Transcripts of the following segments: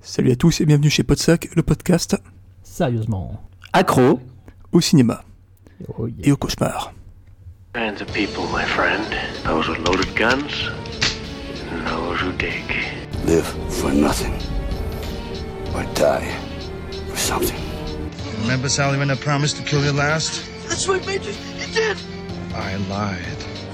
Salut à tous et bienvenue chez Podsac, le podcast Sérieusement. Accro. au cinéma Oh yeah. et au cauchemar. Kinds of people, my friend. Those with loaded guns, and those who dig. Live for nothing. Or die for something. Remember, Sally, when I promised to kill you last? That's what made you. You did. I lied.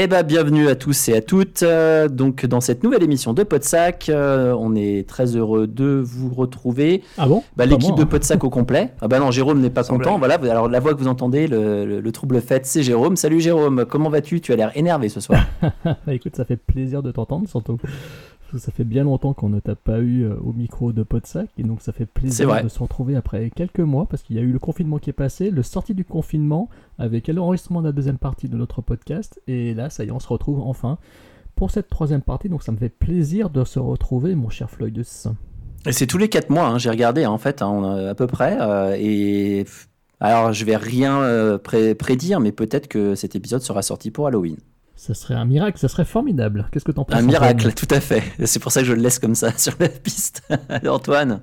Eh ben, bienvenue à tous et à toutes. euh, donc, dans cette nouvelle émission de Podsac, euh, on est très heureux de vous retrouver. Ah bon? Bah, L'équipe de hein. Podsac au complet. Ah bah non, Jérôme n'est pas content. Voilà, alors la voix que vous entendez, le, le- le trouble fait, c'est Jérôme. Salut Jérôme, comment vas-tu? Tu as l'air énervé ce soir. Bah écoute, ça fait plaisir de t'entendre, surtout. Parce que ça fait bien longtemps qu'on ne t'a pas eu euh, au micro de Podsac, et donc ça fait plaisir de se retrouver après quelques mois, parce qu'il y a eu le confinement qui est passé, le sorti du confinement, avec l'enregistrement de la deuxième partie de notre podcast, et là, ça y est, on se retrouve enfin pour cette troisième partie, donc ça me fait plaisir de se retrouver, mon cher Floydus. Et c'est tous les 4 mois, hein, j'ai regardé hein, en fait, hein, à peu près. euh, et alors, je vais rien euh, pré- prédire, mais peut-être que cet épisode sera sorti pour Halloween. Ça serait un miracle, ça serait formidable. Qu'est-ce que t'en penses Un miracle, tout à fait. C'est pour ça que je le laisse comme ça sur la piste. Antoine.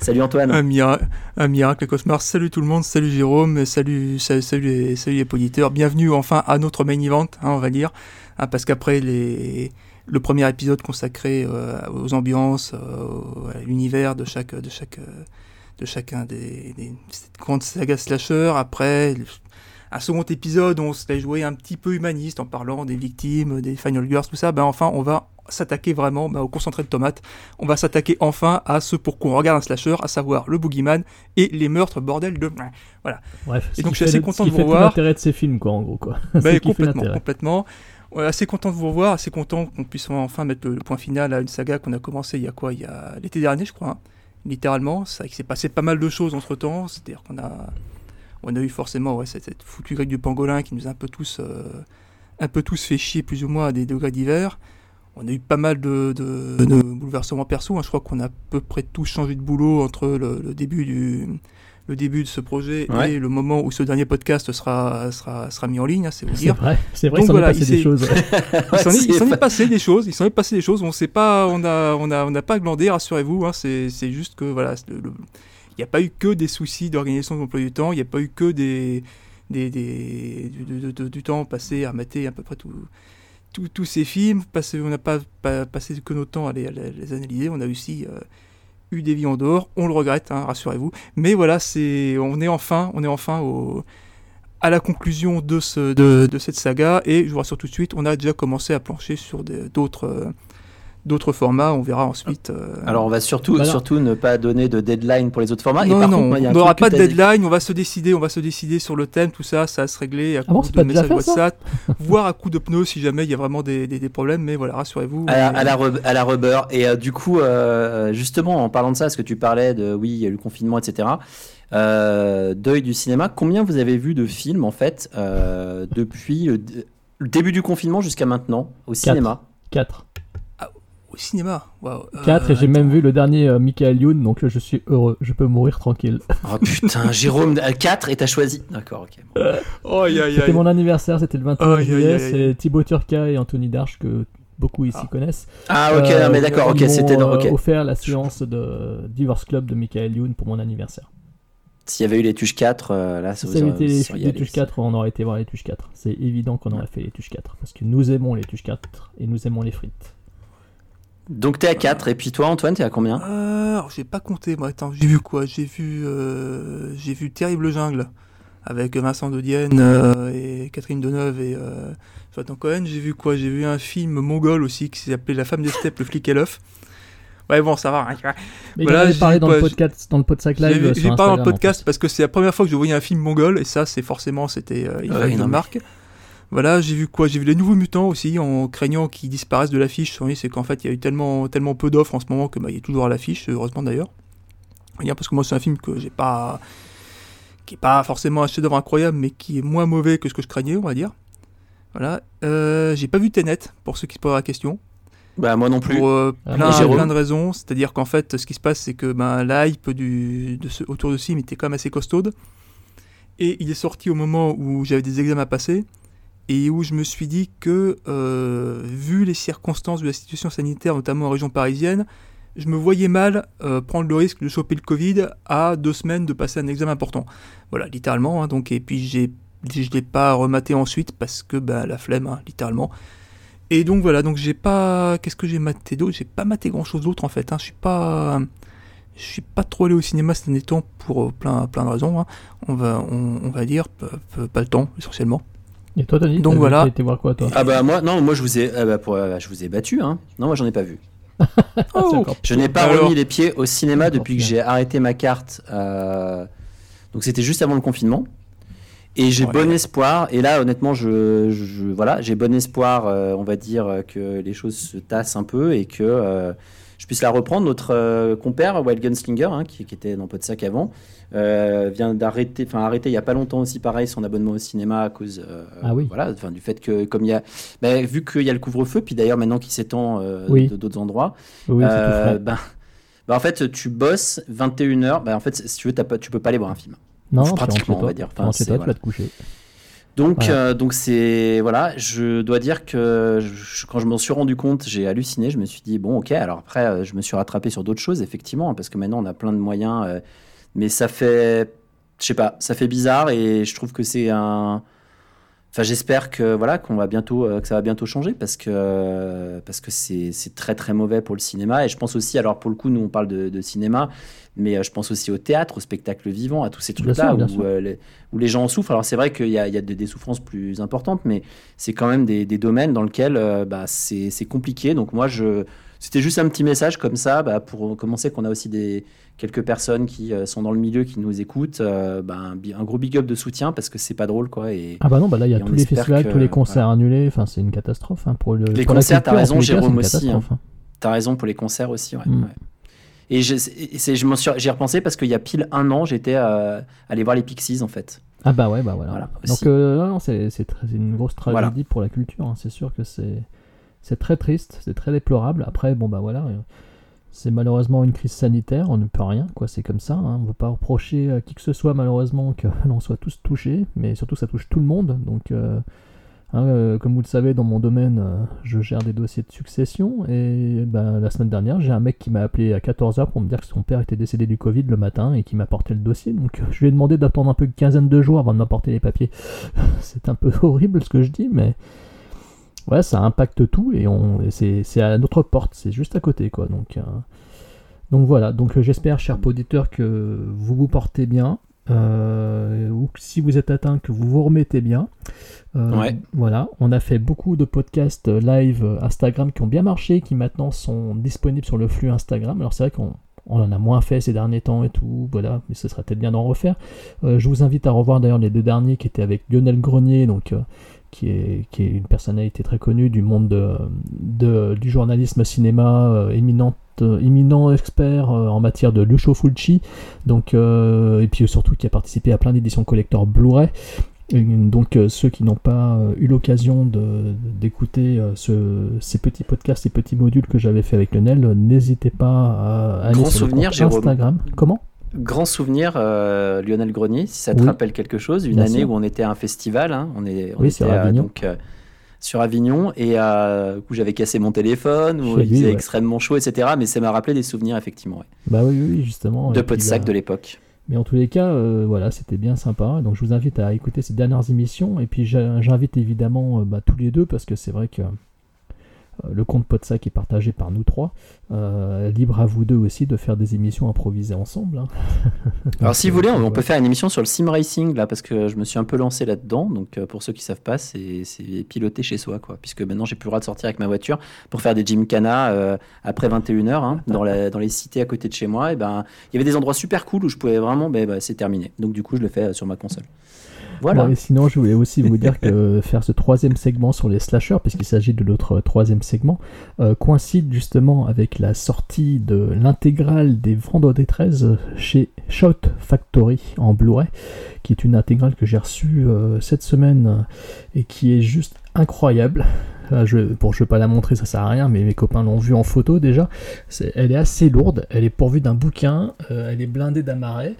Salut Antoine. Un, mira- un miracle, le cauchemar. Salut tout le monde, salut Jérôme, salut, salut, salut, les, salut les auditeurs. Bienvenue enfin à notre main event, hein, on va dire. Hein, parce qu'après les, le premier épisode consacré euh, aux ambiances, euh, à l'univers de chaque, de chaque, de chacun des, des cette grande saga slasher, après un second épisode où on l'a joué un petit peu humaniste en parlant des victimes, des Final Girls, tout ça, ben enfin on va s'attaquer vraiment ben, au concentré de tomates. On va s'attaquer enfin à ce pour quoi on regarde un slasher, à savoir le boogeyman et les meurtres bordel de... Voilà. Bref, Et donc, je suis assez content de vous revoir. l'intérêt de ces films, quoi, en gros, quoi. C'est fait complètement, complètement. Ouais, assez content de vous revoir, assez content qu'on puisse enfin mettre le, le point final à une saga qu'on a commencé il y a quoi? Il y a l'été dernier, je crois. hein. Littéralement, c'est vrai qu'il s'est passé pas mal de choses entre temps. C'est-à-dire qu'on a, on a eu forcément ouais, cette, cette foutue grecque du pangolin qui nous a un peu tous, euh, un peu tous fait chier plus ou moins à des degrés divers. On a eu pas mal de, de, de bouleversements perso. hein. Je crois qu'on a à peu près tous changé de boulot entre le, le début du le début de ce projet Ouais. et le moment où ce dernier podcast sera, sera, sera mis en ligne, hein, c'est vous C'est dire. vrai, c'est vrai Donc qu'il s'en voilà, est passé il des choses. Il s'en est, passé des choses, il s'en est passé des choses. On sait pas, on a, on a, on n'a pas glandé, rassurez-vous. hein, c'est, c'est juste que voilà, c'est le- le- il n'y a pas eu que des soucis d'organisation de l'emploi du temps. Il n'y a pas eu que des, des, des- du, temps passé à mater à peu près tout- tout- tous ces films. On n'a pas, pas passé que notre temps à les, à les- analyser. On a aussi euh, eu des vies en dehors. On le regrette, hein, rassurez-vous. Mais voilà, c'est, on est enfin, on est enfin au à la conclusion de, ce, de, de cette saga, et je vous rassure tout de suite, on a déjà commencé à plancher sur d'autres euh, d'autres formats, on verra ensuite. euh, Alors, on va surtout, Voilà. surtout ne pas donner de deadline pour les autres formats. et non, par non, contre, on n'aura pas de dit- deadline, on va se décider, on va se décider sur le thème, tout ça, ça va se régler à Ah bon, coup c'est de ça WhatsApp, voire à coup de pneus si jamais il y a vraiment des, des- des problèmes, mais voilà, rassurez-vous. À la, à la rub- à la rubber. Et euh, du coup, euh, justement, en parlant de ça, parce que tu parlais de, oui, il y a eu le confinement, etc. Euh, deuil du cinéma. Combien vous avez vu de films, en fait, euh, depuis le début du confinement jusqu'à maintenant, au cinéma? 4. Au cinéma, waouh. 4, Euh, et j'ai même vu le dernier euh, Michael Youn, donc là je suis heureux, je peux mourir tranquille. Oh putain, Jérôme, 4 et t'as choisi. D'accord, ok. bon. Oh, C'était mon anniversaire, c'était le 21 Aïe, aïe, juillet, c'est Thibaut Turca et Anthony Darche que beaucoup ici Ah. connaissent. Ah, ok, Euh, non, mais d'accord, ok, c'était dans. euh, Ok. offert la séance de Divorce Club de Michael Youn pour mon anniversaire. S'il y avait eu les tuches 4, euh, là, ça Si vous avait aurait- été les, les aussi. 4, on aurait été voir les touches 4. C'est évident qu'on aurait fait les touches 4, parce que nous aimons les touches 4 et nous aimons les frites. Donc t'es à 4, et puis toi, Antoine, t'es à combien Euh, j'ai pas compté, moi. Attends, j'ai vu quoi? J'ai vu, euh, j'ai vu Terrible Jungle avec Vincent de Dienne euh, et Catherine Deneuve et euh, Jonathan Cohen. J'ai vu quoi? J'ai vu un film mongol aussi qui s'appelait La femme des steppes, le flic et l'œuf. Ouais, bon, ça va. hein. Mais Voilà, j'ai parlé dans, quoi, le podcast, dans le podcast J'ai live. parlé dans le en podcast parce que c'est la première fois que je voyais un film mongol et ça, c'est forcément, c'était, euh, il Ouais, fallait que je non, le mais- marque. Voilà, j'ai vu quoi? J'ai vu les nouveaux mutants aussi, en craignant qu'ils disparaissent de l'affiche. Oui, c'est qu'en fait, il y a eu tellement, tellement peu d'offres en ce moment que bah, il est toujours à l'affiche, heureusement d'ailleurs. Parce que moi, c'est un film que j'ai pas. qui est pas forcément un chef-d'œuvre incroyable, mais qui est moins mauvais que ce que je craignais, on va dire. Voilà. Euh, j'ai pas vu Tenet, pour ceux qui se posent la question. Bah, moi non plus. Pour euh, Ah, plein, plein de raisons. C'est-à-dire qu'en fait, ce qui se passe, c'est que ben, la hype du, de ce, autour de ce film était quand même assez costaude. Et il est sorti au moment où j'avais des examens à passer. Et où je me suis dit que, euh, vu les circonstances de la situation sanitaire, notamment en région parisienne, je me voyais mal euh, prendre le risque de choper le Covid à deux semaines de passer un examen important. Voilà, littéralement. hein, donc, et puis je ne l'ai pas rematé ensuite parce que ben, la flemme, hein, littéralement. Et donc voilà, donc j'ai pas. Qu'est-ce que j'ai maté d'autre? J'ai pas maté grand chose d'autre en fait. Hein. Je suis pas. Je suis pas trop allé au cinéma ces derniers temps pour euh, plein, plein de raisons. hein. On, va, on, va dire, pas le temps essentiellement. Et toi, Tony Donc t'as- voilà. T'as été voir quoi, toi Ah bah moi non moi je vous ai ah bah, pour- euh, je vous ai battu hein. Non moi j'en ai pas vu. Ah, Je n'ai pas Alors remis les pieds au cinéma depuis que j'ai arrêté ma carte. euh, Donc c'était juste avant le confinement. Et j'ai Ouais. bon espoir. Et là honnêtement je, je- voilà j'ai bon espoir euh, on va dire que les choses se tassent un peu et que euh, je puisse la reprendre. Notre euh, compère Wild Gunslinger hein, qui, qui était dans Podsac avant euh, vient d'arrêter enfin arrêter il y a pas longtemps aussi pareil son abonnement au cinéma à cause euh, Ah oui. voilà enfin du fait que comme il y a bah, vu qu'il y a le couvre-feu puis d'ailleurs maintenant qui s'étend euh, Oui. d'autres endroits Oui, euh, ben, ben, en fait, tu bosses 21h. Ben, en fait, si tu veux, pas, tu peux pas aller voir un film. Non, pratiquement, on va dire. Enfin, c'est- toi, tu voilà. vas te coucher. Donc, Voilà. euh, donc c'est voilà. Je dois dire que je- quand je m'en suis rendu compte, j'ai halluciné. Je me suis dit bon, ok. Alors après, je me suis rattrapé sur d'autres choses, effectivement, parce que maintenant on a plein de moyens. euh, mais ça fait, je sais pas, ça fait bizarre et je trouve que c'est un. Enfin, j'espère que voilà qu'on va bientôt euh, que ça va bientôt changer parce que parce que c'est très très mauvais pour le cinéma et je pense aussi alors pour le coup nous on parle de, de cinéma mais euh, je pense aussi au théâtre au spectacle vivant à tous ces trucs là sûr, bien où, sûr. euh, les, où les gens en souffrent alors c'est vrai qu'il y a, il y a des, des souffrances plus importantes mais c'est quand même des, des domaines dans lesquels euh, bah, c'est c'est compliqué donc moi je c'était juste un petit message comme ça bah, pour commencer qu'on a aussi des quelques personnes qui euh, sont dans le milieu qui nous écoutent euh, bah, un, gros big up de soutien parce que c'est pas drôle quoi et Ah bah non, bah là il y a tous les festivals, que- tous les concerts annulés, enfin c'est une catastrophe hein, pour le Les pour concerts, t'as raison, Jérôme aussi, catastrophe, hein. T'as raison pour les concerts aussi, ouais. Mm. ouais. Et c'est- je repensé parce qu'il y a pile un an, j'étais euh, allé voir les Pixies en fait. Ah bah ouais, bah voilà. Voilà, Donc euh, c'est une grosse tragédie Voilà. pour la culture. hein. C'est sûr que c'est c'est très triste, c'est très déplorable. Après, bon bah voilà, euh, c'est malheureusement une crise sanitaire, on ne peut rien, quoi. C'est comme ça. hein. On ne veut pas reprocher à qui que ce soit malheureusement que l'on soit tous touchés, mais surtout ça touche tout le monde. Donc euh, hein, euh, comme vous le savez, dans mon domaine, euh, je gère des dossiers de succession et ben, la semaine dernière, j'ai un mec qui m'a appelé à 14h pour me dire que son père était décédé du Covid le matin et qui m'a apporté le dossier. Donc euh, je lui ai demandé d'attendre un peu une quinzaine de jours avant de m'apporter les papiers. C'est un peu horrible ce que je dis, mais ouais, ça impacte tout et, on, et c'est, à notre porte, c'est juste à côté quoi. Donc, euh, donc voilà, donc euh, j'espère, chers auditeurs, que vous vous portez bien. euh, ou que si vous êtes atteint, que vous vous remettez bien. Euh, Ouais. Voilà, on a fait beaucoup de podcasts live Instagram qui ont bien marché, qui maintenant sont disponibles sur le flux Instagram. Alors c'est vrai qu'on on en a moins fait ces derniers temps et tout, voilà, mais ce serait peut-être bien d'en refaire. Euh, je vous invite à revoir d'ailleurs les deux derniers qui étaient avec Lionel Grenier, donc qui est, qui est une personnalité très connue du monde de, de- du journalisme cinéma, euh, éminente, euh, éminent expert euh, en matière de Lucio Fulci, donc, euh, et puis surtout qui a participé à plein d'éditions collector Blu-ray. Donc euh, ceux qui n'ont pas eu l'occasion d'écouter euh, ce- ces petits podcasts, ces petits modules que j'avais fait avec Lionel, n'hésitez pas à aller Grand sur le compte. Instagram. Comment? Grand souvenir, euh, Lionel Grenier, si ça te Oui. rappelle quelque chose, une Bien année sûr. où on était à un festival, hein, on, est, on Oui, était sur à- Avignon. donc, euh, sur Avignon et euh, où j'avais cassé mon téléphone, où Chez il lui, faisait ouais. extrêmement chaud, etc. Mais ça m'a rappelé des souvenirs, effectivement, ouais. Bah oui, oui, justement. de Et puis, Podsac bah, de l'époque. Mais en tous les cas, euh, voilà, c'était bien sympa. Donc je vous invite à écouter ces dernières émissions. Et puis j'invite évidemment euh, bah, tous les deux parce que c'est vrai que euh, le compte Podsac est partagé par nous trois. Euh, libre à vous deux aussi de faire des émissions improvisées ensemble. hein. Alors, si vous euh, voulez, on, peut faire une émission sur le sim racing là, parce que je me suis un peu lancé là-dedans. Donc, euh, pour ceux qui savent pas, c'est c'est piloter chez soi, quoi. Puisque maintenant, j'ai plus le droit de sortir avec ma voiture pour faire des gymkhana euh, après 21h hein, dans, la- dans les cités à côté de chez moi. Et ben, il y avait des endroits super cool où je pouvais vraiment, ben, ben, c'est terminé. Donc, du coup, je le fais euh, sur ma console. Voilà. Ouais, et sinon, je voulais aussi vous dire que faire ce troisième segment sur les slashers, puisqu'il s'agit de notre troisième segment, euh, coïncide justement avec la sortie de l'intégrale des Vendredi 13 chez Shout Factory en Blu-ray, qui est une intégrale que j'ai reçue euh, cette semaine et qui est juste incroyable. Ah, je, bon, je vais pas la montrer, ça sert à rien, mais mes copains l'ont vue en photo déjà. Elle est assez lourde, elle est pourvue d'un bouquin, euh, elle est blindée d'amarrets.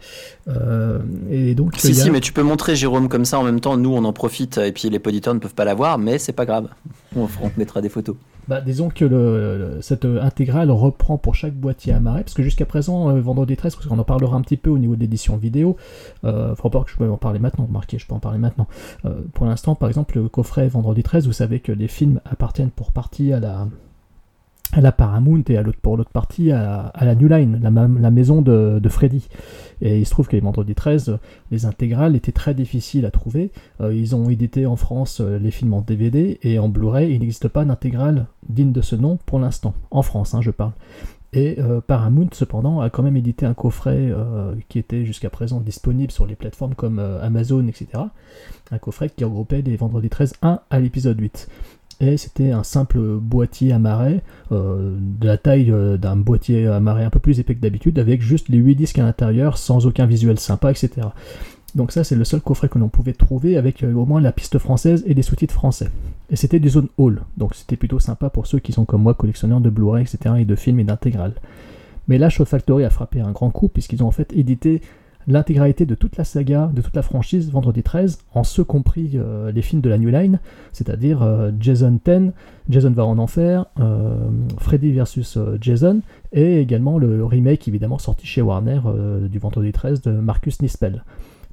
euh, et donc, Si, a- si, mais tu peux montrer Jérôme comme ça en même temps. Nous, on en profite et puis les auditeurs ne peuvent pas la voir, mais c'est pas grave. On, on te mettra des photos. Bah, disons que le, cette euh, intégrale reprend pour chaque boîtier amarré, parce que jusqu'à présent, euh, Vendredi 13, parce qu'on en parlera un petit peu au niveau de l'édition vidéo, euh, faut pas que je peux en parler maintenant, remarquez, je peux en parler maintenant. Euh, pour l'instant, par exemple, le coffret Vendredi 13, vous savez que les films appartiennent pour partie à la, à la Paramount et à l'autre, pour l'autre partie à, à la New Line, la, ma- la maison de Freddy. Et il se trouve que les Vendredi 13, les intégrales étaient très difficiles à trouver. Euh, ils ont édité en France euh, les films en DVD et en Blu-ray, il n'existe pas d'intégrale digne de ce nom pour l'instant, en France, hein, je parle. Et euh, Paramount, cependant, a quand même édité un coffret qui était jusqu'à présent disponible sur les plateformes comme Amazon, etc. Un coffret qui regroupait les Vendredi 13 1 à l'épisode 8. C'était un simple boîtier amarré, euh, de la taille euh, d'un boîtier amarré un peu plus épais que d'habitude, avec juste les 8 disques à l'intérieur, sans aucun visuel sympa, etc. Donc ça, c'est le seul coffret que l'on pouvait trouver avec euh, au moins la piste française et les sous-titres français. Et c'était du zone hall, donc c'était plutôt sympa pour ceux qui sont comme moi collectionneurs de Blu-ray, etc., et de films et d'intégrales. Mais là, Show Factory a frappé un grand coup puisqu'ils ont en fait édité l'intégralité de toute la saga, de toute la franchise Vendredi 13, en ce compris euh, les films de la New Line, c'est-à-dire euh, Jason 10, Jason va en enfer, euh, Freddy vs euh, Jason, et également le remake évidemment sorti chez Warner du Vendredi 13 de Marcus Nispel.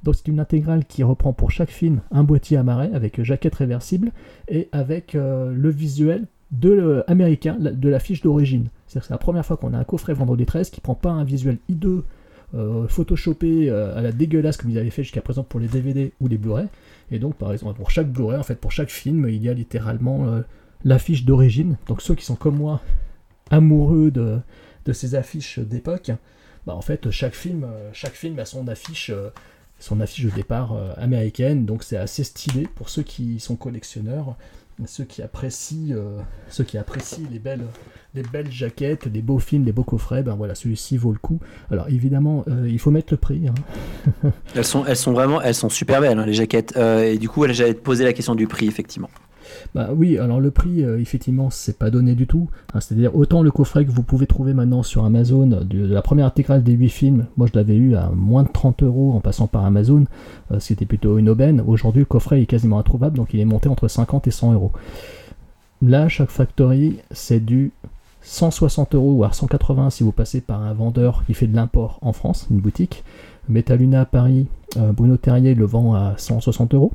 Donc c'est une intégrale qui reprend pour chaque film un boîtier amarré avec jaquette réversible et avec le visuel de américain de la fiche d'origine. C'est la première fois qu'on a un coffret Vendredi 13 qui prend pas un visuel hideux euh, photoshopé euh, à la dégueulasse comme ils avaient fait jusqu'à présent pour les DVD ou les Blu-ray. Et donc par exemple pour chaque Blu-ray, en fait pour chaque film, il y a littéralement euh, l'affiche d'origine. Donc ceux qui sont comme moi amoureux de, de ces affiches d'époque, bah en fait chaque film, euh, chaque film a son affiche, son affiche de départ américaine. Donc c'est assez stylé pour ceux qui sont collectionneurs, ceux qui apprécient, euh, ceux qui apprécient les belles, les belles jaquettes, les beaux films, les beaux coffrets. Ben voilà, celui-ci vaut le coup. Alors évidemment, euh, il faut mettre le prix. hein. Elles sont, elles sont vraiment, elles sont super belles hein, les jaquettes. Euh, et du coup, j'allais te poser la question du prix effectivement. Bah oui, alors le prix, euh, effectivement, c'est pas donné du tout. Hein, C'est-à-dire, autant le coffret que vous pouvez trouver maintenant sur Amazon, de, la première intégrale des 8 films, moi je l'avais eu à moins de 30 euros en passant par Amazon, euh, c'était plutôt une aubaine. Aujourd'hui, le coffret est quasiment introuvable, donc il est monté entre 50 et 100 euros. Là, chaque factory, c'est du 160 euros ou à 180 si vous passez par un vendeur qui fait de l'import en France, une boutique. Metaluna à Paris, euh, Bruno Terrier le vend à 160 euros.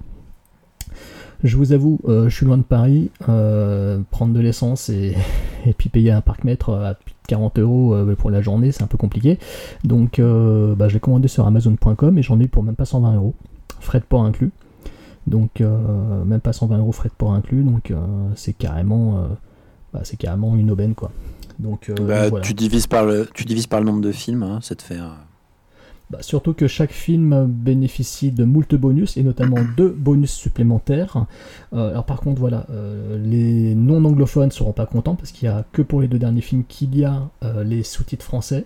Je vous avoue, euh, je suis loin de Paris. euh, prendre de l'essence et, et puis payer un parc-mètre à plus de 40 euros euh, pour la journée, c'est un peu compliqué. Donc, euh, bah, je l'ai commandé sur Amazon.com et j'en ai eu pour même pas 120 euros, frais de port inclus. Donc, euh, même pas 120 euros frais de port inclus. Donc, euh, c'est carrément, euh, bah, c'est carrément une aubaine quoi. Donc, euh, Bah, voilà. tu divises par le, tu divises par le nombre de films, hein, ça te fait. euh, Bah, surtout que chaque film bénéficie de moult bonus et notamment deux bonus supplémentaires. Euh, alors par contre voilà, euh, les non anglophones ne seront pas contents parce qu'il y a que pour les deux derniers films qu'il y a euh, les sous-titres français.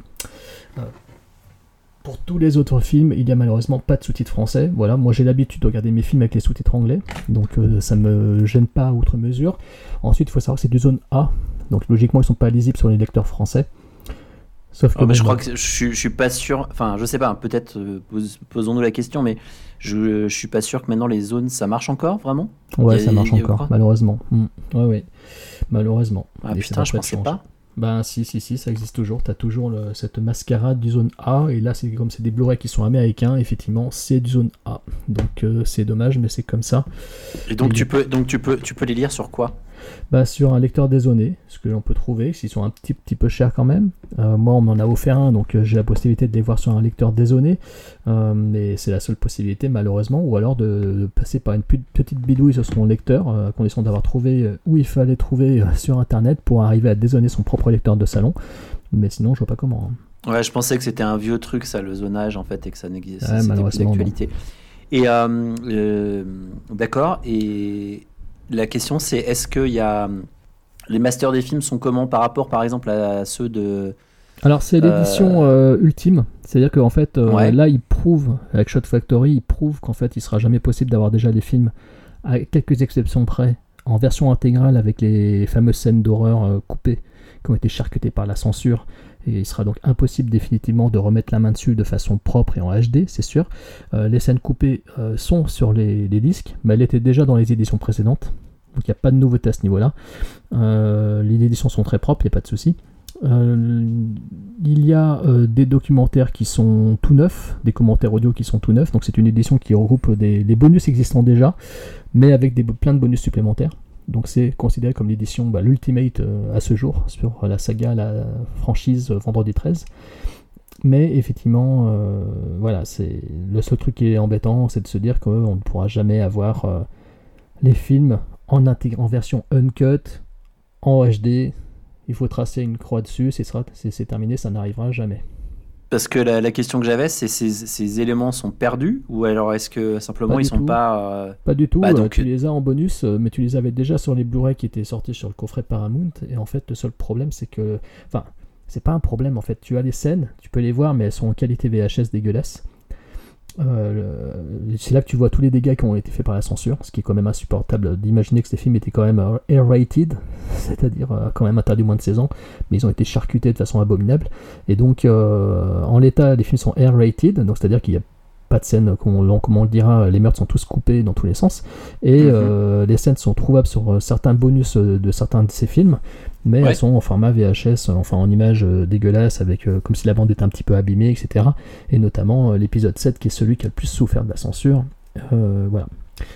Pour tous les autres films, il y a malheureusement pas de sous-titres français. Voilà, moi j'ai l'habitude de regarder mes films avec les sous-titres anglais, donc ça me gêne pas outre mesure. Ensuite, il faut savoir que c'est du zone A, donc logiquement ils sont pas lisibles sur les lecteurs français. Sauf que bah, je crois bah, que je, je suis pas sûr. Enfin, je sais pas. Peut-être euh, pos- posons-nous la question, mais je, je suis pas sûr que maintenant les zones ça marche encore vraiment? Ouais, a- ça marche encore, malheureusement. Mm. Ouais, ouais. Malheureusement. Ah Et putain, je pensais de pas. Ben si, si, si, ça existe toujours. T'as toujours le- cette mascarade du zone A, et là, c'est comme c'est des Blu-ray qui sont américains, effectivement, c'est du zone A. Donc euh, c'est dommage, mais c'est comme ça. Et donc Et- tu peux, donc tu peux, tu peux les lire sur quoi? Bah, sur un lecteur dézoné, ce que l'on peut trouver, s'ils sont un petit, petit peu chers quand même. Euh, moi, on m'en a offert un, donc euh, j'ai la possibilité de les voir sur un lecteur dézoné. Euh, mais c'est la seule possibilité, malheureusement. Ou alors de, de passer par une petite bidouille sur son lecteur, euh, à condition d'avoir trouvé où il fallait trouver sur internet pour arriver à dézoner son propre lecteur de salon. Mais sinon, je vois pas comment. hein. Ouais, je pensais que c'était un vieux truc, ça, le zonage en fait, et que ça n'existe Ouais, plus d'actualité. Et d'accord. Et la question, c'est est-ce que y a les masters des films sont comment par rapport, par exemple, à ceux de Alors c'est l'édition euh, ultime, c'est-à-dire qu'en fait euh, Ouais. là il prouve avec Shot Factory, il prouve qu'en fait il sera jamais possible d'avoir déjà les films à quelques exceptions près en version intégrale avec les fameuses scènes d'horreur euh, coupées qui ont été charcutées par la censure. Et il sera donc impossible définitivement de remettre la main dessus de façon propre et en HD, c'est sûr. Euh, les scènes coupées euh, sont sur les, les disques, mais elles étaient déjà dans les éditions précédentes. Donc il n'y a pas de nouveauté à ce niveau-là. Euh, les éditions sont très propres, il n'y a pas de souci. Euh, il y a euh, des documentaires qui sont tout neufs, des commentaires audio qui sont tout neufs. Donc c'est une édition qui regroupe des, bonus existants déjà, mais avec plein de bonus supplémentaires. Donc c'est considéré comme l'édition, bah, l'ultimate à ce jour sur la saga, la franchise Vendredi 13. Mais effectivement, voilà, c'est le seul truc qui est embêtant, c'est de se dire qu'on ne pourra jamais avoir les films en, version uncut, en HD. Il faut tracer une croix dessus, c'est terminé, ça n'arrivera jamais. Parce que la, la question que j'avais, c'est ces, ces éléments sont perdus ou alors est-ce que simplement ils sont tout. pas euh, Pas du tout, Bah, euh, donc- tu les as en bonus, euh, mais tu les avais déjà sur les Blu-ray qui étaient sortis sur le coffret Paramount. Et en fait, le seul problème, c'est que. Enfin, c'est pas un problème en fait. Tu as les scènes, tu peux les voir, mais elles sont en qualité VHS dégueulasse. Euh, c'est là que tu vois tous les dégâts qui ont été faits par la censure, ce qui est quand même insupportable d'imaginer que ces films étaient quand même euh, air-rated, c'est-à-dire euh, quand même interdits moins de 16 ans, mais ils ont été charcutés de façon abominable. Et donc, en l'état, les films sont air-rated, donc c'est-à-dire qu'il n'y a pas de scène, comme on, comme on le dira, les meurtres sont tous coupés dans tous les sens, et Mhm. euh, les scènes sont trouvables sur euh, certains bonus euh, de certains de ces films, mais Ouais. elles sont en format VHS, enfin en image euh, dégueulasse, avec comme si la bande était un petit peu abîmée, etc. Et notamment l'épisode 7 qui est celui qui a le plus souffert de la censure. Voilà.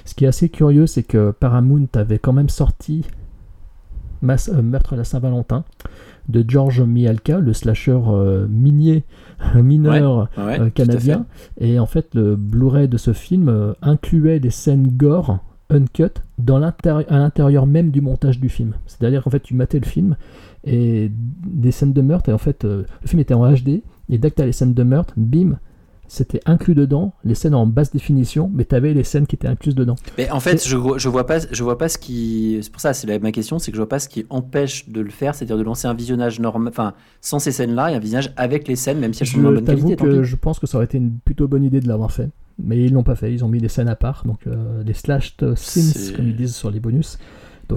Ce qui est assez curieux, c'est que Paramount avait quand même sorti Mass- euh, Meurtre à la Saint-Valentin de George Mihalka, le slasher euh, minier mineur Ouais, ouais, euh, canadien. Et en fait, le Blu-ray de ce film euh, incluait des scènes gore uncut dans à l'intérieur même du montage du film. C'est-à-dire qu'en fait, tu matais le film et des scènes de meurtre, et en fait, euh, le film était en HD, et dès que tu as les scènes de meurtre, bim, c'était inclus dedans, les scènes en basse définition, mais tu avais les scènes qui étaient incluses dedans. Mais en fait, je, je vois pas, je vois pas ce qui. C'est pour ça, c'est ma question, c'est que je vois pas ce qui empêche de le faire, c'est-à-dire de lancer un visionnage normal, enfin, sans ces scènes-là, et un visionnage avec les scènes, même si elles sont Je bonne qualité. que je pense que ça aurait été une plutôt bonne idée de l'avoir fait. Mais ils l'ont pas fait, ils ont mis des scènes à part, donc euh, des slashed scenes, comme ils disent sur les bonus.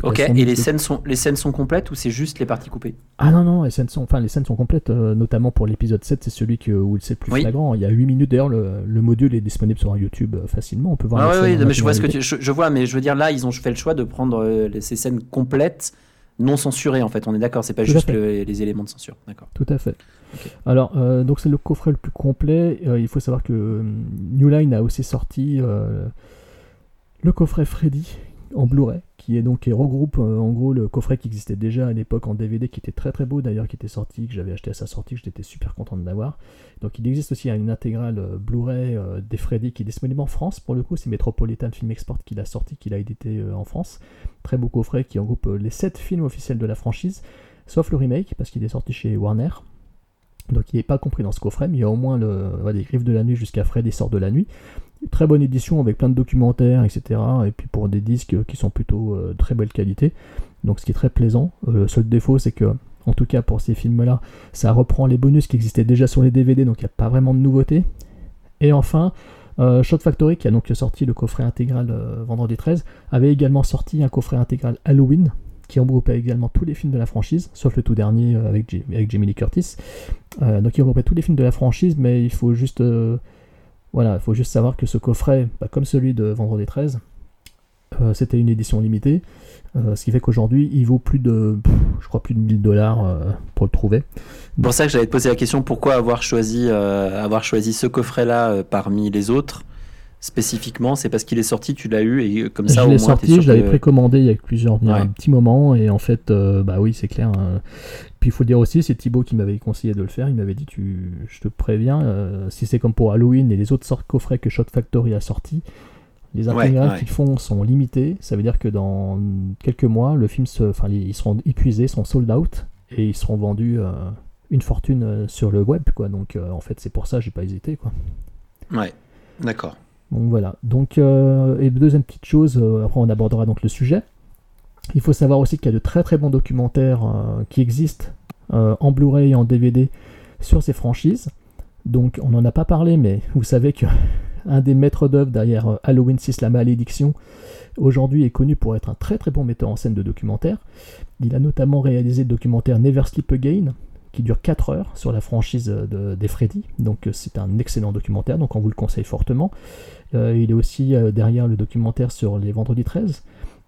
Ok, et les scènes, sont, les scènes sont complètes ou c'est juste les parties coupées? Ah non, non, les scènes sont, enfin, les scènes sont complètes, euh, notamment pour l'épisode 7, c'est celui que, où c'est le plus Oui. flagrant. Il y a 8 minutes d'ailleurs, le, le module est disponible sur YouTube euh, facilement, on peut voir Ah oui, en mais je vois ce que tu, je, je vois, mais je veux dire là, ils ont fait le choix de prendre euh, ces scènes complètes, non censurées en fait. On est d'accord, c'est pas Tout juste le- les éléments de censure. D'accord. Tout à fait. Alors, euh, donc c'est le coffret le plus complet. Euh, il faut savoir que euh, New Line a aussi sorti le coffret Freddy en Blu-ray, qui est donc qui regroupe euh, en gros le coffret qui existait déjà à l'époque en DVD, qui était très très beau d'ailleurs, qui était sorti, que j'avais acheté à sa sortie, que j'étais super content de l'avoir. Donc il existe aussi une intégrale euh, Blu-ray euh, des Freddy qui est disponible en France pour le coup, c'est Metropolitan Film Export qui l'a sorti, qui l'a édité en France. Très beau coffret qui regroupe les 7 films officiels de la franchise, sauf le remake parce qu'il est sorti chez Warner. Donc il n'est pas compris dans ce coffret, mais il y a au moins le, ouais, des griffes de la nuit jusqu'à Freddy sort de la nuit. Très bonne édition avec plein de documentaires, etc. Et puis pour des disques qui sont plutôt euh, très belle qualité. Donc ce qui est très plaisant. Euh, le seul défaut, c'est que, en tout cas pour ces films-là, ça reprend les bonus qui existaient déjà sur les DVD, donc il n'y a pas vraiment de nouveauté. Et enfin, euh, Shot Factory, qui a donc sorti le coffret intégral vendredi 13, avait également sorti un coffret intégral Halloween, qui regroupait également tous les films de la franchise, sauf le tout dernier avec, J- avec Jamie Lee Curtis. Donc il regroupait tous les films de la franchise, mais il faut juste, voilà, il faut juste savoir que ce coffret, bah, comme celui de Vendredi 13, euh, c'était une édition limitée, euh, ce qui fait qu'aujourd'hui il vaut plus de, je crois plus de 1000 dollars euh, pour le trouver. C'est pour ça que j'allais te poser la question pourquoi avoir choisi, avoir choisi ce coffret-là parmi les autres? Spécifiquement C'est parce qu'il est sorti, tu l'as eu et comme ça je au moins sorti, sûr je l'avais que- précommandé il y a plusieurs, il y a Ouais. un petit moment, et en fait, euh, bah oui, c'est clair. hein. Puis il faut dire aussi, c'est Thibaut qui m'avait conseillé de le faire. Il m'avait dit, tu, je te préviens, euh, si c'est comme pour Halloween et les autres sortes coffrets que Shot Factory a sortis, les intégrales ouais. qu'ils font sont limitées. Ça veut dire que dans quelques mois, le film, se, enfin, ils seront épuisés, sont sold out, et ils seront vendus euh, une fortune sur le web, quoi. Donc en fait, c'est pour ça, j'ai pas hésité, quoi. Ouais, d'accord. Donc voilà. Donc, euh, et deuxième petite chose, euh, après on abordera donc le sujet. Il faut savoir aussi qu'il y a de très très bons documentaires euh, qui existent en Blu-ray et en DVD sur ces franchises. Donc on n'en a pas parlé, mais vous savez que un des maîtres d'œuvre derrière Halloween 6 La Malédiction aujourd'hui est connu pour être un très très bon metteur en scène de documentaires. Il a notamment réalisé le documentaire Never Sleep Again, qui dure 4 heures sur la franchise de- des Freddy. Donc euh, c'est un excellent documentaire, donc on vous le conseille fortement. Euh, il est aussi euh, derrière le documentaire sur les Vendredis 13.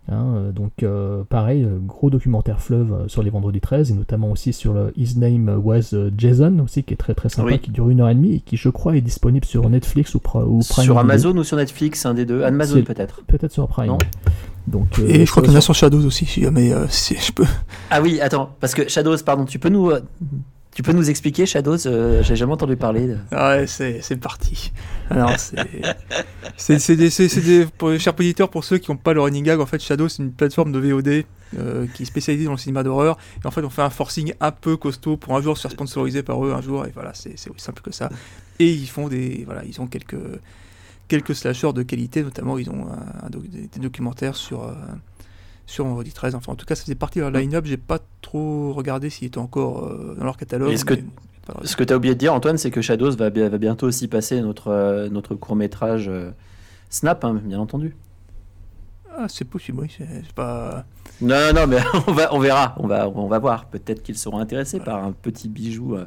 Hein, euh, donc euh, pareil, euh, gros documentaire fleuve sur les Vendredis 13 et notamment aussi sur le His Name Was Jason aussi qui est très très sympa, Oui. qui dure une heure et demie et qui je crois est disponible sur Netflix ou, Pri- ou Prime Sur. Amazon ou sur Netflix, un des deux. Amazon peut-être. Peut-être sur Prime. Non. Donc, euh, Et je crois qu'il y en a sur Shadows aussi, si jamais euh, si je peux. Ah oui, attends, parce que Shadows, pardon, tu peux nous, euh, tu peux nous expliquer Shadows euh, J'ai jamais entendu parler. De... Ah Ouais, c'est parti. Alors, c'est. C'est des, des. Pour les chers auditeurs, pour ceux qui n'ont pas le running gag, en fait, Shadow, c'est une plateforme de VOD euh, qui est spécialisée dans le cinéma d'horreur. Et en fait, on fait un forcing un peu costaud pour un jour se faire sponsoriser par eux, un jour, et voilà, c'est aussi simple que ça. Et ils font des. Voilà, ils ont quelques. Quelques slashers de qualité, notamment, ils ont un- un doc- des, des documentaires sur. euh, sur Vendredi 13, enfin en tout cas ça faisait partie de leur line-up, j'ai pas trop regardé s'il était encore euh, dans leur catalogue. Est-ce que- mais. Ce que tu as oublié de dire, Antoine, c'est que Shadows va, bi- va bientôt aussi passer notre, euh, notre court métrage Snap, hein, bien entendu. Ah, c'est possible, oui, c'est pas. Non, non, non, mais on, va, on verra, on va, on va voir. Peut-être qu'ils seront intéressés par un petit bijou. euh.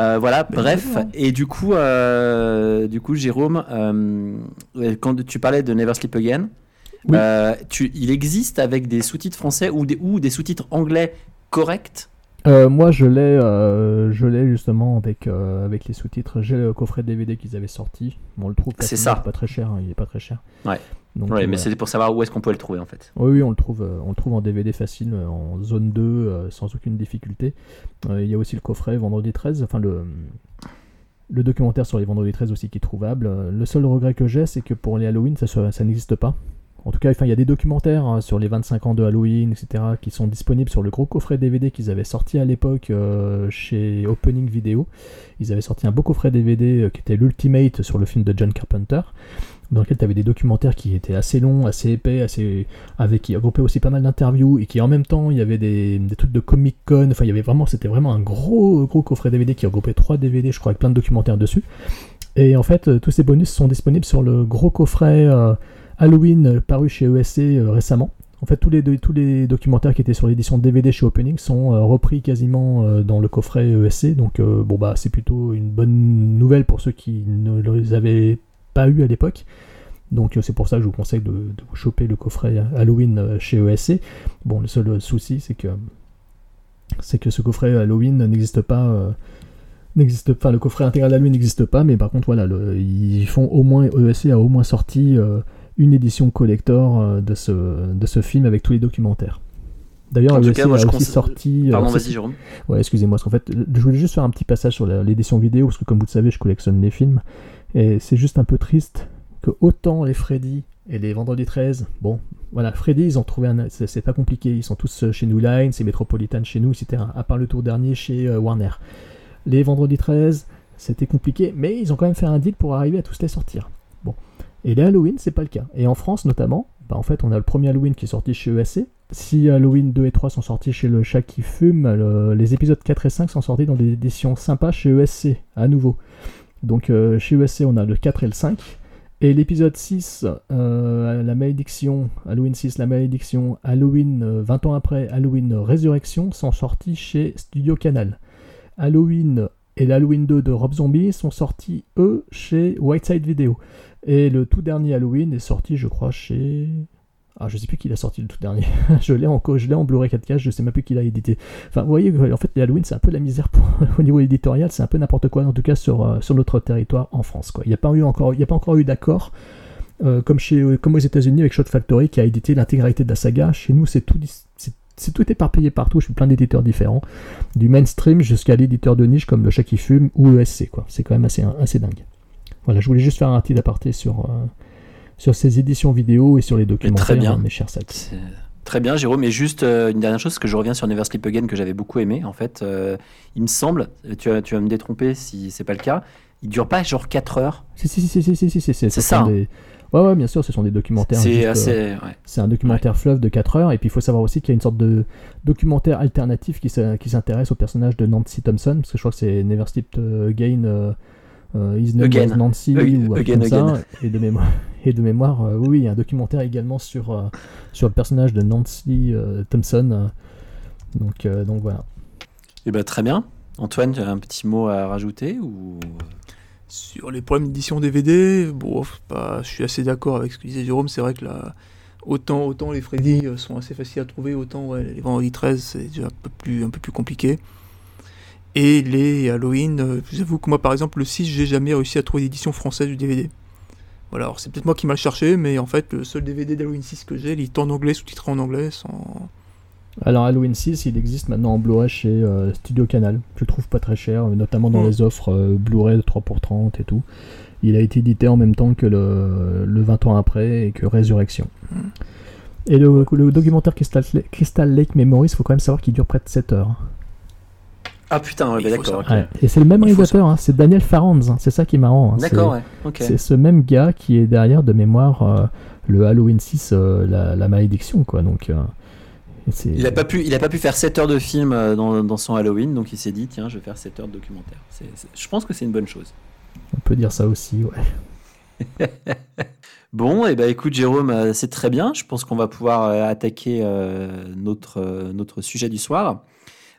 Euh, voilà, Ben, bref. Et du coup, euh, du coup, Jérôme, euh, quand tu parlais de Never Sleep Again, Oui. euh, tu, il existe avec des sous-titres français ou des, ou des sous-titres anglais corrects? Euh, moi, je l'ai, euh, je l'ai justement avec euh, avec les sous-titres. J'ai le coffret DVD qu'ils avaient sorti. Bon, on le trouve. C'est ça. Pas très cher. hein, il est pas très cher. Ouais. Donc, Ouais, mais c'était pour savoir où est-ce qu'on pouvait le trouver en fait. Oui, oui, on le trouve, on le trouve en DVD facile, en zone 2, euh, sans aucune difficulté. Il y a aussi le coffret Vendredi 13, enfin le, le documentaire sur les Vendredi 13 aussi qui est trouvable. Le seul regret que j'ai, c'est que pour les Halloween, ça n'existe pas. En tout cas, il y a des documentaires hein, sur les 25 ans de Halloween, etc., qui sont disponibles sur le gros coffret DVD qu'ils avaient sorti à l'époque euh, chez Opening Video. Ils avaient sorti un beau coffret DVD euh, qui était l'Ultimate sur le film de John Carpenter, dans lequel tu avais des documentaires qui étaient assez longs, assez épais, assez avec qui regroupaient aussi pas mal d'interviews et qui en même temps il y avait des, trucs de Comic Con. Enfin, il y avait vraiment, c'était vraiment un gros gros coffret DVD qui regroupait trois DVD, je crois, avec plein de documentaires dessus. Et en fait, euh, tous ces bonus sont disponibles sur le gros coffret Halloween euh, paru chez ESC euh, récemment. En fait, tous les, tous les documentaires qui étaient sur l'édition DVD chez Opening sont euh, repris quasiment dans le coffret ESC. Donc, bon, bah, c'est plutôt une bonne nouvelle pour ceux qui ne les avaient pas eu à l'époque. Donc, c'est pour ça que je vous conseille de, vous choper le coffret Halloween chez ESC. Bon, le seul souci, c'est que, c'est que ce coffret Halloween n'existe pas. euh, n'existe pas, le coffret intégral Halloween n'existe pas, mais par contre, voilà, ils font au moins, ESC a au moins sorti une édition collector euh, de, ce, de ce film avec tous les documentaires. D'ailleurs, ESC cas, moi, a je aussi conseille- sorti. Pardon, alors, ça, vas-y, Jérôme. Ouais, excusez-moi, parce qu'en fait, je voulais juste faire un petit passage sur l'édition vidéo, parce que comme vous le savez, je collectionne les films, et c'est juste un peu triste que autant les Freddy et les Vendredi 13, bon, voilà, Freddy, ils ont trouvé un... C'est pas compliqué, ils sont tous euh, chez New Line, c'est Metropolitan chez nous, etc., à part le tour dernier chez euh, Warner. Les Vendredi 13, c'était compliqué, mais ils ont quand même fait un deal pour arriver à tous les sortir. Et les Halloween, c'est pas le cas. Et en France, notamment, bah, en fait, on a le premier Halloween qui est sorti chez ESC. Si Halloween 2 et 3 sont sortis chez le chat qui fume, le- les épisodes 4 et 5 sont sortis dans des éditions sympas chez ESC, à nouveau. Donc euh, chez ESC, on a le 4 et le 5. Et l'épisode 6, euh, la malédiction, Halloween 6, la malédiction, Halloween euh, 20 ans après, Halloween Résurrection sont sortis chez Studio Canal. Halloween et l'Halloween 2 de Rob Zombie sont sortis, eux, chez Whiteside Video. Et le tout dernier Halloween est sorti, je crois, chez. Ah, je sais plus qui l'a sorti le tout dernier. je l'ai en, en Blu-ray 4K, je sais même plus qui l'a édité. Enfin, vous voyez, en fait, les Halloween, c'est un peu la misère au niveau éditorial, c'est un peu n'importe quoi, en tout cas sur, euh, notre territoire en France. Il n'y a, pas encore- eu d'accord, euh, comme, chez, comme aux États-Unis avec Shot Factory qui a édité l'intégralité de la saga. Chez nous, c'est tout, c'est, tout éparpillé partout, je suis plein d'éditeurs différents, du mainstream jusqu'à l'éditeur de niche comme le chat qui fume ou ESC. C'est quand même assez, assez dingue. Voilà, je voulais juste faire un petit aparté sur, euh, sur ces éditions vidéo et sur les documentaires, très bien. hein, mes chers sacs. C'est- Très bien, Jérôme. Et juste euh, une dernière chose, parce que je reviens sur Never Sleep Again que j'avais beaucoup aimé. En fait, euh, il me semble, tu vas, tu vas me détromper si c'est pas le cas, il dure pas genre 4 heures. Si, si, si, si, si, si, si, C'est ce ça, hein. des- Ouais, ouais, bien sûr, ce sont des documentaires. C'est euh, ouais. Un documentaire fleuve de 4 heures. Et puis il faut savoir aussi qu'il y a une sorte de documentaire alternatif qui qui s'intéresse au personnage de Nancy Thompson. Parce que je crois que c'est Never Sleep Again, euh, euh, Again. was Nancy, ou truc again, comme ça. again. Et de mémoire, et de mémoire euh, oui, il y a un documentaire également sur, euh, sur le personnage de Nancy euh, Thompson. euh. donc, euh, donc voilà. Eh ben, très bien. Antoine, tu as un petit mot à rajouter ou? Sur les problèmes d'édition DVD, bon, pas, je suis assez d'accord avec ce que disait Jérôme. C'est vrai que là, autant, autant les Freddy euh, sont assez faciles à trouver, autant ouais, les Vendredi 13 c'est déjà un peu plus, un peu plus compliqué. Et les Halloween, euh, je vous avoue que moi par exemple, le 6, j'ai jamais réussi à trouver d'édition française du DVD. Voilà, alors c'est peut-être moi qui m'a cherché, mais en fait, le seul DVD d'Halloween 6 que j'ai, il est en anglais, sous-titré en anglais, sans. Alors Halloween 6, il existe maintenant en Blu-ray chez euh, Studio Canal. Je le trouve pas très cher, notamment dans Mm. les offres euh, Blu-ray de 3 pour 30 et tout. Il a été édité en même temps que le, le 20 ans après et que Résurrection. Et le, le documentaire Crystal, Lake- Crystal Lake Memories, il faut quand même savoir qu'il dure près de 7 heures. Ah putain, ouais, bah, d'accord. Ouais. Et c'est le même réalisateur, hein, c'est Daniel Farranz, hein, c'est ça qui est marrant. hein, D'accord, ouais. Ok. C'est ce même gars qui est derrière de mémoire euh, le Halloween 6, euh, la, la malédiction, quoi. Donc, euh, Il a pas pu, il a pas pu faire 7 heures de film dans, dans son Halloween, donc il s'est dit tiens, je vais faire 7 heures de documentaire. Je pense que c'est une bonne chose. on peut dire ça aussi, ouais. Bon, et bah écoute Jérôme, c'est très bien. Je pense qu'on va pouvoir attaquer euh, notre, euh, notre sujet du soir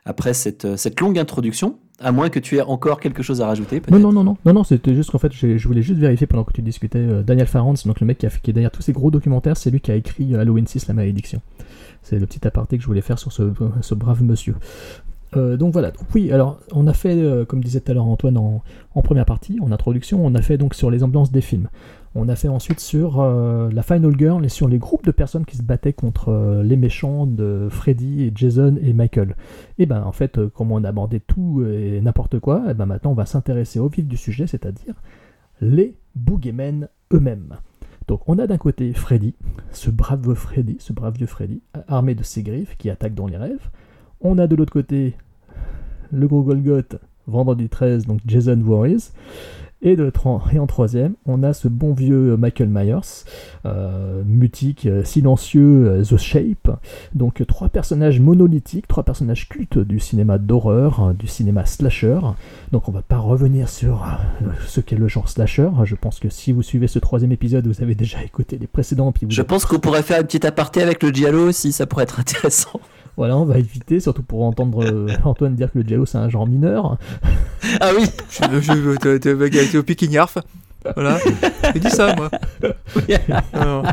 après cette, euh, cette longue introduction. À moins que tu aies encore quelque chose à rajouter. Non, non, non, non, non, non c'était juste qu'en fait, je voulais juste vérifier pendant que tu discutais. euh, Daniel Farranz, donc le mec qui, a fait, qui est derrière tous ces gros documentaires, c'est lui qui a écrit euh, Halloween 6, la malédiction. C'est le petit aparté que je voulais faire sur ce, ce brave monsieur. Euh, donc voilà, Donc oui, alors on a fait, euh, comme disait tout à l'heure Antoine en, en première partie, en introduction, on a fait donc sur les ambiances des films. On a fait ensuite sur euh, la Final Girl et sur les groupes de personnes qui se battaient contre euh, les méchants de Freddy et Jason et Michael. Et ben en fait, euh, comme on a abordé tout et n'importe quoi, et ben maintenant on va s'intéresser au vif du sujet, c'est-à-dire les boogeymen eux-mêmes. Donc on a d'un côté Freddy, ce brave Freddy, ce brave vieux Freddy, armé de ses griffes qui attaque dans les rêves. On a de l'autre côté le gros Golgoth, vendredi 13, donc Jason Voorhees. Et, de, tro- et en troisième, on a ce bon vieux Michael Myers, euh, mutique, euh, silencieux, euh, The Shape. Donc euh, trois personnages monolithiques, trois personnages cultes du cinéma d'horreur, euh, du cinéma slasher. Donc on va pas revenir sur euh, ce qu'est le genre slasher. Je pense que si vous suivez ce troisième épisode, vous avez déjà écouté les précédents. Puis vous Je pense qu'on pourrait faire un petit aparté avec le Giallo aussi, ça pourrait être intéressant. Voilà, on va éviter, surtout pour entendre euh, Antoine dire que le giallo c'est un genre mineur. Ah oui, Je, je, t'es- t'es au picking Yarf. Voilà. J'ai dit ça, moi. Alors,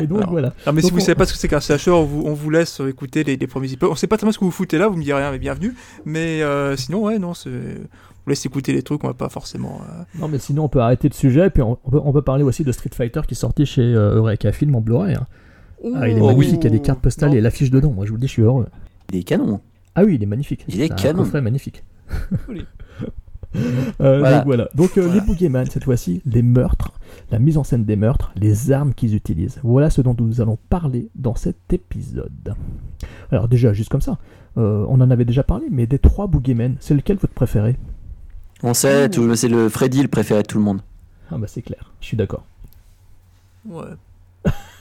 Et donc Alors, voilà. Non, mais si vous on- savez pas ce que c'est qu'un slasher, on vous, on vous laisse écouter les, les premiers épisodes. On sait pas très bien ce que vous foutez là, vous me direz rien, mais bienvenue. Mais euh, sinon, ouais, non, c'est. On vous laisse écouter les trucs, on va pas forcément. euh, Non mais sinon on peut arrêter le sujet, puis on, on peut, on peut parler aussi de Street Fighter qui est sorti chez euh, Eureka Film en Blu-ray. hein. Ah, il est Oh, magnifique, il y a des cartes postales Non. et l'affiche dedans, moi je vous le dis, je suis heureux. il est canon. Ah oui, il est magnifique. Il est un canon. coffret magnifique. Euh, Voilà. Donc voilà. Donc euh, Voilà. les Boogeyman, cette fois-ci, les meurtres, la mise en scène des meurtres, les armes qu'ils utilisent. Voilà ce dont nous allons parler dans cet épisode. Alors déjà, juste comme ça, euh, on en avait déjà parlé, mais des trois Boogeymen, c'est lequel votre préféré? On sait, c'est le Freddy le préféré de tout le monde. Ah bah c'est clair, je suis d'accord. Ouais.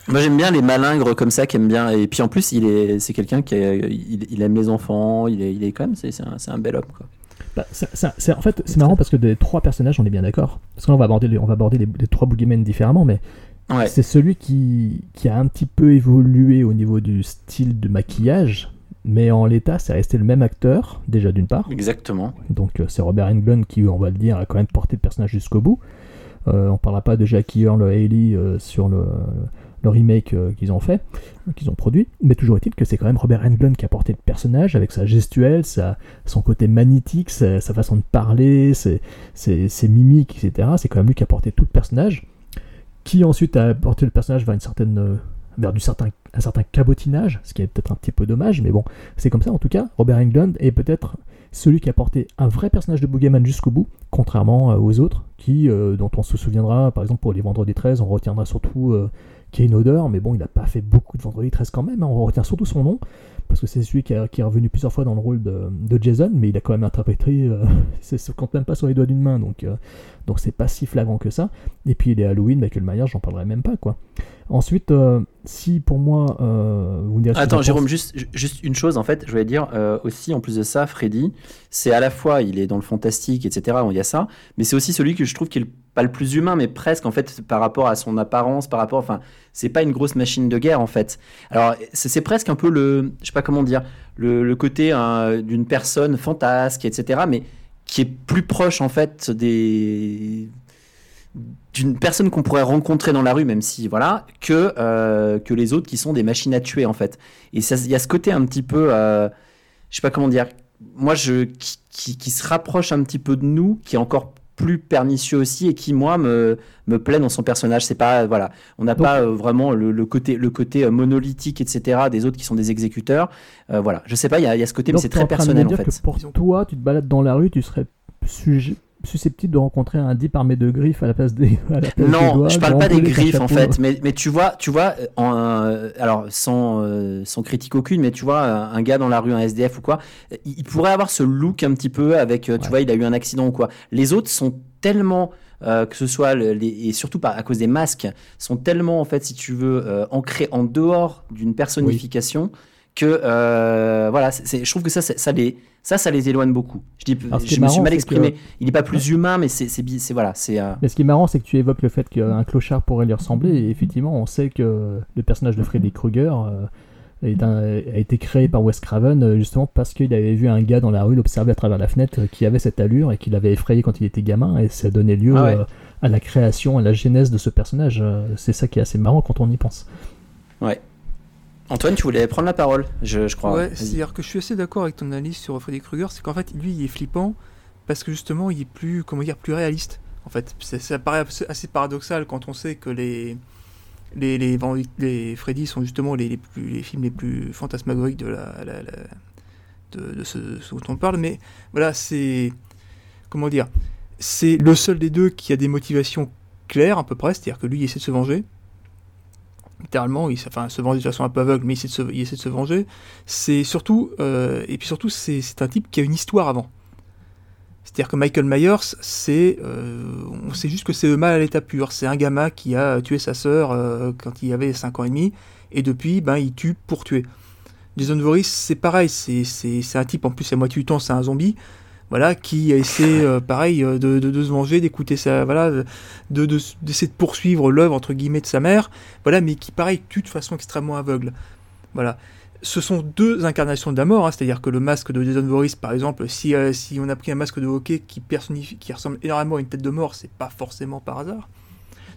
Moi j'aime bien les malingres comme ça qui aiment bien et puis en plus il est c'est quelqu'un qui est- il, il aime les enfants il est, il est quand même c'est c'est un, c'est un bel homme quoi. Bah, ça- ça- c'est- en fait, c'est marrant parce que des trois personnages, on est bien d'accord. Parce que là, on va aborder les, on va aborder les, les trois boogeymen différemment, mais Ouais. c'est celui qui, qui a un petit peu évolué au niveau du style de maquillage, mais en l'état, c'est resté le même acteur, déjà d'une part. Exactement. Donc euh, c'est Robert Englund qui, on va le dire, a quand même porté le personnage jusqu'au bout. Euh, on parlera pas de Jackie Earl Haley euh, sur le, le remake euh, qu'ils ont fait, qu'ils ont produit, mais toujours est-il que c'est quand même Robert Englund qui a porté le personnage avec sa gestuelle, sa, son côté magnétique, sa, façon de parler, ses, ses- ses mimiques, etc. C'est quand même lui qui a porté tout le personnage, qui ensuite a porté le personnage vers une certaine euh, vers du certain, un certain cabotinage, ce qui est peut-être un petit peu dommage, mais bon, c'est comme ça en tout cas. Robert Englund est peut-être celui qui a porté un vrai personnage de Boogeyman jusqu'au bout, contrairement euh, aux autres, qui, dont on se souviendra, par exemple pour les Vendredis 13, on retiendra surtout Kane Hodder, mais bon, il n'a pas fait beaucoup de Vendredi 13 quand même, hein, on retient surtout son nom, parce que c'est celui qui, a- qui est revenu plusieurs fois dans le rôle de, Jason, mais il a quand même interprété, euh, ça se compte même pas sur les doigts d'une main, donc euh, donc c'est pas si flagrant que ça. Et puis les Halloween, Michael Myers, j'en parlerai même pas quoi. Ensuite, euh, si pour moi, euh, vous me direz ce que Attends, Jérôme, pense. juste, ju- juste une chose, en fait, je voulais dire euh, aussi, en plus de ça, Freddy, c'est à la fois, il est dans le fantastique, etc., il y a ça, mais c'est aussi celui que je trouve qui est le- pas le plus humain, mais presque, en fait, par rapport à son apparence, par rapport, enfin, c'est pas une grosse machine de guerre, en fait. Alors, c'est c'est presque un peu le, je sais pas comment dire, le, le côté hein, d'une personne fantasque, etc., mais qui est plus proche, en fait, des d'une personne qu'on pourrait rencontrer dans la rue, même si voilà, que euh, que les autres qui sont des machines à tuer en fait. Et il y a ce côté un petit peu, euh, je sais pas comment dire, moi je qui, qui, qui se rapproche un petit peu de nous, qui est encore plus pernicieux aussi et qui moi me me plaît dans son personnage. C'est pas voilà, on n'a pas euh, vraiment le, le côté le côté euh, monolithique etc. des autres qui sont des exécuteurs. Voilà, je sais pas, il y a, il y a ce côté, mais c'est très personnel en fait. que pour toi, tu te balades dans la rue, tu serais sujet- susceptible de rencontrer un dip armé de griffes à la place des, à la place des Non, doigts, je parle pas des griffes en fait, mais, mais tu vois, tu vois, euh, en, euh, alors sans, euh, sans critique aucune, mais tu vois, un gars dans la rue, un SDF ou quoi, il il pourrait avoir ce look un petit peu avec, euh, tu vois, il a eu un accident ou quoi. Les autres sont tellement, que ce soit, le- les, et surtout par, à cause des masques, sont tellement en fait, si tu veux, ancrés en dehors d'une personnification. Que euh, voilà, je trouve que ça, ça les, ça, ça les éloigne beaucoup. Je dis, Alors, je me suis mal exprimé. que- Il n'est pas plus humain, mais c'est, voilà, c'est. euh, Mais ce qui est marrant, c'est que tu évoques le fait qu'un clochard pourrait lui ressembler, et effectivement, on sait que le personnage de Freddy Krueger euh, a été créé par Wes Craven justement parce qu'il avait vu un gars dans la rue l'observer à travers la fenêtre qui avait cette allure et qui l'avait effrayé quand il était gamin, et ça donnait lieu Ah ouais. à la création, à la genèse de ce personnage. C'est ça qui est assez marrant quand on y pense. Ouais. Antoine, tu voulais prendre la parole, je, je crois. Ouais, c'est-à-dire que je suis assez d'accord avec ton analyse sur Freddy Krueger, c'est qu'en fait, lui, il est flippant parce que justement, il est plus, comment dire, plus réaliste. En fait, ça paraît assez- paradoxal quand on sait que les les, les, les Freddy sont justement les, les, plus, les films les plus fantasmagoriques de la, la- la- de, de ce, ce dont on parle, mais voilà, c'est comment dire, c'est le seul des deux qui a des motivations claires à peu près, c'est-à-dire que lui, il essaie de se venger littéralement, il, enfin, se venger de façon un peu aveugle, mais il essaie de se, il essaie de se venger. C'est surtout, euh, et puis surtout, c'est un type qui a une histoire avant. C'est-à-dire que Michael Myers, c'est, euh, on sait juste que c'est le mal à l'état pur. C'est un gamin qui a tué sa sœur euh, quand il avait 5 ans et demi, et depuis, ben, il tue pour tuer. Jason Voorhees, c'est pareil, c'est un type, en plus, à moitié du temps, c'est un zombie, voilà, qui essaie, euh, pareil, euh, de, de, de se venger, d'écouter sa, voilà, de, de- d'essayer de poursuivre l'œuvre, entre guillemets, de sa mère, voilà, mais qui, pareil, tue de façon extrêmement aveugle. Voilà. Ce sont deux incarnations de la mort, hein, c'est-à-dire que le masque de Jason Voorhees, par exemple, si, euh, si on a pris un masque de hockey qui, personnifie, qui ressemble énormément à une tête de mort, c'est pas forcément par hasard.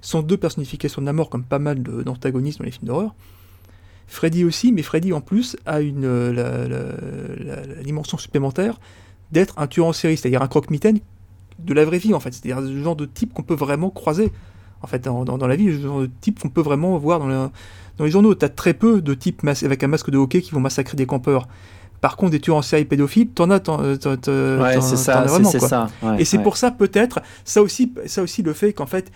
Ce sont deux personnifications de la mort, comme pas mal d'antagonistes dans les films d'horreur. Freddy aussi, mais Freddy en plus a une, euh, la, la- la- la dimension supplémentaire d'être un tueur en série, c'est-à-dire un croque-mitaine de la vraie vie en fait, c'est-à-dire le genre de type qu'on peut vraiment croiser en fait dans, dans- dans la vie, le genre de type qu'on peut vraiment voir dans, le- dans les journaux. T'as très peu de types avec un masque de hockey qui vont massacrer des campeurs. Par contre, des tueurs en série pédophiles, t'en as, t'en, Ouais, c'est ça, as c'est- vraiment, c'est quoi. ça, ouais, Et c'est ouais. pour ça peut-être, ça aussi, ça aussi le fait qu'en fait,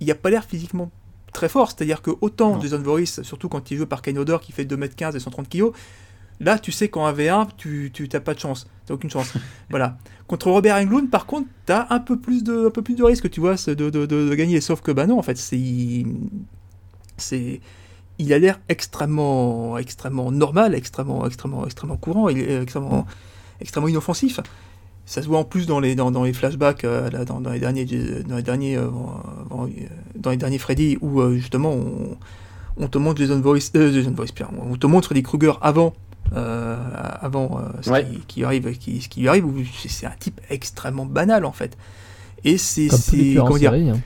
il n'y a pas l'air physiquement très fort. C'est-à-dire que autant Jason Voorhees, surtout quand il joue par Kane Hodder qui fait 2m15 et 130 kg, là tu sais qu'en 1v1, tu tu- t'as pas de chance. T'as aucune chance. voilà. Contre Robert Englund, par contre, t'as un peu plus de, un peu plus de risque, tu vois, de, de, de- gagner. Sauf que, bah non, en fait, c'est. Il a l'air extrêmement, extrêmement normal, extrêmement, extrêmement, extrêmement courant, il est extrêmement, extrêmement inoffensif. Ça se voit en plus dans les, dans, les flashbacks, euh, dans, les derniers, dans les derniers, euh, dans, les derniers Freddy, où euh, justement on, on te montre Jason euh, Jason pardon, on te montre Freddy Krueger avant, euh, avant euh, ce, Ouais. qui, qui arrive, qui, ce qui lui arrive, c'est un type extrêmement banal en fait. Et c'est, comment dire, série, hein.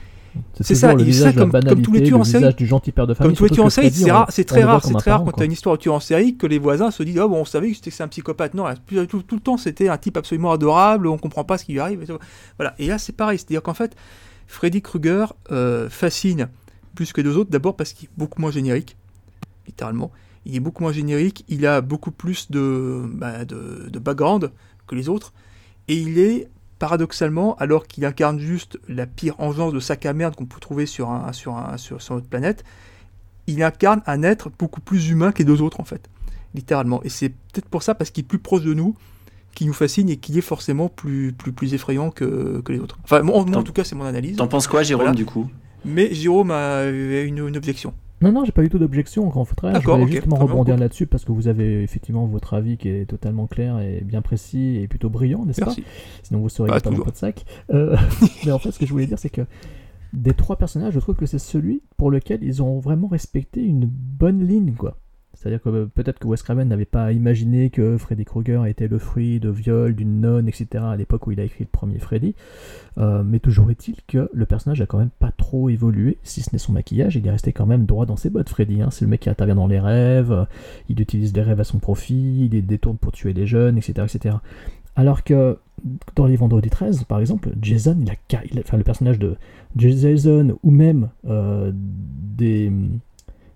C'est ça, le visage comme, tous les tueurs le en série. du gentil père de famille, Comme tous les tueurs en série, c'est rare, très rare, c'est très rare quand quoi. tu as une histoire de tueur en série que les voisins se disent ah bon on savait que c'était- un psychopathe. Non, tout, tout- tout le temps c'était un type absolument adorable, on comprend pas ce qui lui arrive. et. Voilà. Et là c'est pareil, c'est-à-dire qu'en fait Freddy Krueger euh, fascine plus que les deux autres, d'abord parce qu'il est beaucoup moins générique, littéralement. Il est beaucoup moins générique, il a beaucoup plus de, bah, de, de background que les autres, et il est paradoxalement, alors qu'il incarne juste la pire engeance de sac à merde qu'on peut trouver sur, un, sur, un, sur, sur notre planète, il incarne un être beaucoup plus humain que les deux autres en fait. littéralement. Et c'est peut-être pour ça, parce qu'il est plus proche de nous, qui nous fascine et qui est forcément plus, plus, plus effrayant que, que les autres. Enfin, moi, en tout cas, c'est mon analyse. T'en penses quoi, Jérôme, Voilà. du coup? Mais Jérôme a une objection. Non, non, j'ai pas du tout d'objection, au grand contraire. Je voulais justement rebondir là-dessus parce que vous avez effectivement votre avis qui est totalement clair et bien précis et plutôt brillant, n'est-ce pas? Sinon vous seriez Bah, pas dans de sac. Euh, mais en fait, ce que je voulais dire, c'est que des trois personnages, je trouve que c'est celui pour lequel ils ont vraiment respecté une bonne ligne, quoi. C'est-à-dire que euh, peut-être que Wes Craven n'avait pas imaginé que Freddy Krueger était le fruit de viol d'une nonne, etc. à l'époque où il a écrit le premier Freddy. Euh, mais toujours est-il que le personnage a quand même pas trop évolué, si ce n'est son maquillage, il est resté quand même droit dans ses bottes, Freddy. hein. C'est le mec qui intervient dans les rêves, euh, il utilise les rêves à son profit, il les détourne pour tuer les jeunes, etc. etc. Alors que dans les Vendredis 13, par exemple, Jason, il a, le personnage de Jason ou même des,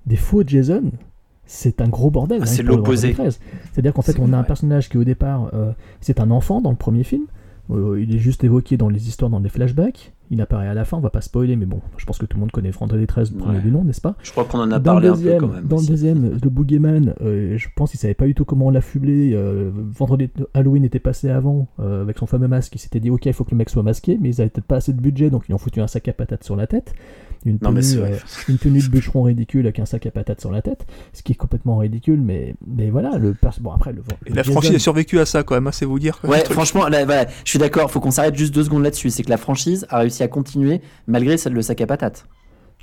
des faux Jason, c'est un gros bordel. Ah, hein, c'est l'opposé. Vendredi 13. C'est-à-dire qu'en fait, on a un personnage qui au départ, euh, c'est un enfant dans le premier film. Euh, il est juste évoqué dans les histoires, dans les flashbacks. Il apparaît à la fin, on va pas spoiler, mais bon, je pense que tout le monde connaît Vendredi 13, le premier Ouais. du nom, n'est-ce pas? Je crois qu'on en a dans parlé le un peu deuxième, quand même. Dans le deuxième, le Boogeyman, euh, je pense qu'il savait pas du tout comment l'affubler. euh, vendredi Halloween était passé avant euh, avec son fameux masque. Il s'était dit ok, il faut que le mec soit masqué, mais ils avaient peut-être pas assez de budget, donc ils lui ont foutu un sac à patates sur la tête. Une tenue, euh, une tenue de bûcheron ridicule avec un sac à patates sur la tête, ce qui est complètement ridicule, mais, mais voilà, le bon après le, Et le la franchise a survécu à ça quand même, hein, c'est vous dire. Ouais, franchement, là, voilà, je suis d'accord, faut qu'on s'arrête juste deux secondes là-dessus. C'est que la franchise a réussi à continuer malgré celle le sac à patates.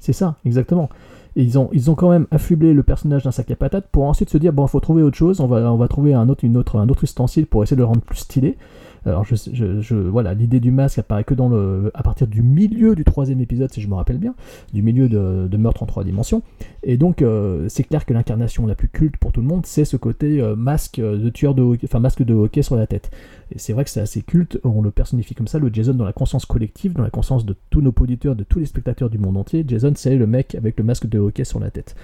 C'est ça, exactement. Et ils ont, ils ont quand même affublé le personnage d'un sac à patates pour ensuite se dire bon, il faut trouver autre chose, on va, on va trouver un autre, une autre, un autre ustensile pour essayer de le rendre plus stylé. Alors, je, je, voilà, l'idée du masque apparaît que dans le, à partir du milieu du troisième épisode, si je me rappelle bien, du milieu de, de Meurtre en trois dimensions. Et donc, euh, c'est clair que l'incarnation la plus culte pour tout le monde, c'est ce côté euh, masque de tueur de hockey, enfin masque de hockey sur la tête. Et c'est vrai que c'est assez culte, on le personnifie comme ça, le Jason dans la conscience collective, dans la conscience de tous nos auditeurs, de tous les spectateurs du monde entier. Jason, c'est le mec avec le masque de hockey sur la tête.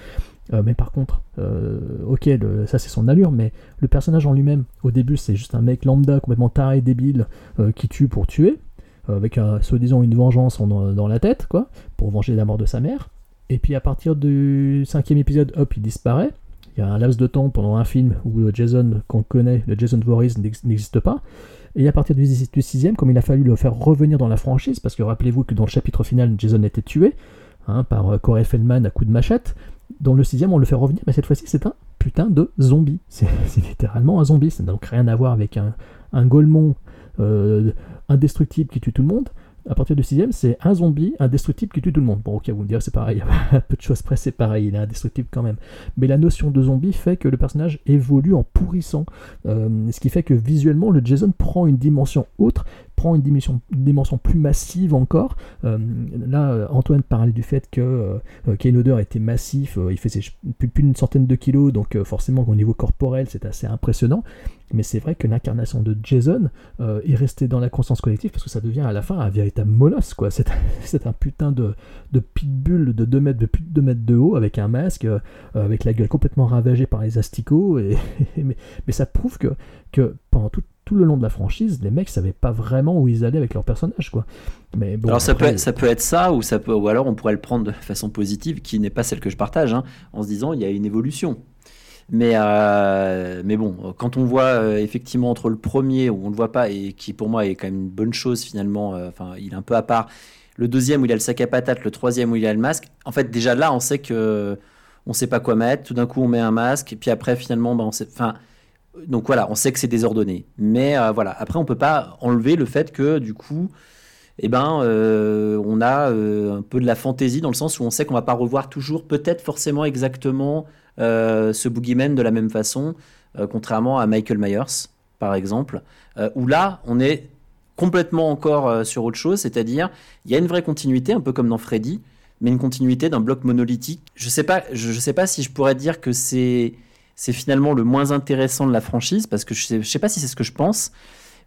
Euh, mais par contre, euh, ok, ça c'est son allure, mais le personnage en lui-même, au début, c'est juste un mec lambda, complètement taré, débile, euh, qui tue pour tuer, euh, avec un, soi-disant une vengeance en- dans la tête, quoi, pour venger la mort de sa mère. Et puis à partir du cinquième épisode, hop, il disparaît. Il y a un laps de temps pendant un film où le Jason qu'on connaît, le Jason Voorhees, n'ex- n'existe pas. Et à partir du, sixième, comme il a fallu le faire revenir dans la franchise, parce que rappelez-vous que dans le chapitre final, Jason était tué hein, par euh, Corey Feldman à coup de machette. Dans le sixième, on le fait revenir, mais cette fois-ci, c'est un putain de zombie. C'est littéralement un zombie. Ça n'a donc rien à voir avec un, un euh, indestructible qui tue tout le monde. À partir du sixième, c'est un zombie indestructible qui tue tout le monde. Bon, ok, vous me direz, c'est pareil. À peu de choses près, c'est pareil. Il est indestructible quand même. Mais la notion de zombie fait que le personnage évolue en pourrissant. Euh, ce qui fait que visuellement, le Jason prend une dimension autre, prend une dimension, plus massive encore. Euh, là, euh, Antoine parlait du fait que euh, Kane Hodder était massif, euh, il faisait plus, d'une centaine de kilos, donc euh, forcément au niveau corporel, c'est assez impressionnant. Mais c'est vrai que l'incarnation de Jason euh, est restée dans la conscience collective parce que ça devient à la fin un véritable molosse, quoi. C'est un putain de, pitbull de 2 mètres, de plus de 2 mètres de haut avec un masque, euh, avec la gueule complètement ravagée par les asticots. Mais, ça prouve que, pendant tout, tout le long de la franchise, les mecs savaient pas vraiment où ils allaient avec leur personnage, quoi. Mais bon, alors ça, après- peut être, ça peut être ça, ou, ça peut, ou alors on pourrait le prendre de façon positive, qui n'est pas celle que je partage, hein, en se disant il y a une évolution. Mais, euh, mais bon, quand on voit euh, effectivement entre le premier, où on ne le voit pas, et qui pour moi est quand même une bonne chose finalement, euh, enfin il est un peu à part, le deuxième où il a le sac à patates, le troisième où il a le masque, en fait déjà là on sait que on sait pas quoi mettre, tout d'un coup on met un masque, et puis après finalement ben, on sait... Enfin, donc voilà, on sait que c'est désordonné. Mais euh, voilà, après on peut pas enlever le fait que du coup, eh ben, euh, on a euh, un peu de la fantaisie dans le sens où on sait qu'on va pas revoir toujours, peut-être forcément exactement ce boogeyman de la même façon, contrairement à Michael Myers, par exemple, où là, on est complètement encore sur autre chose, c'est-à-dire, il y a une vraie continuité, un peu comme dans Freddy, mais une continuité d'un bloc monolithique. Je sais je sais pas si je pourrais dire que c'est c'est finalement le moins intéressant de la franchise parce que je sais, sais pas si c'est ce que je pense.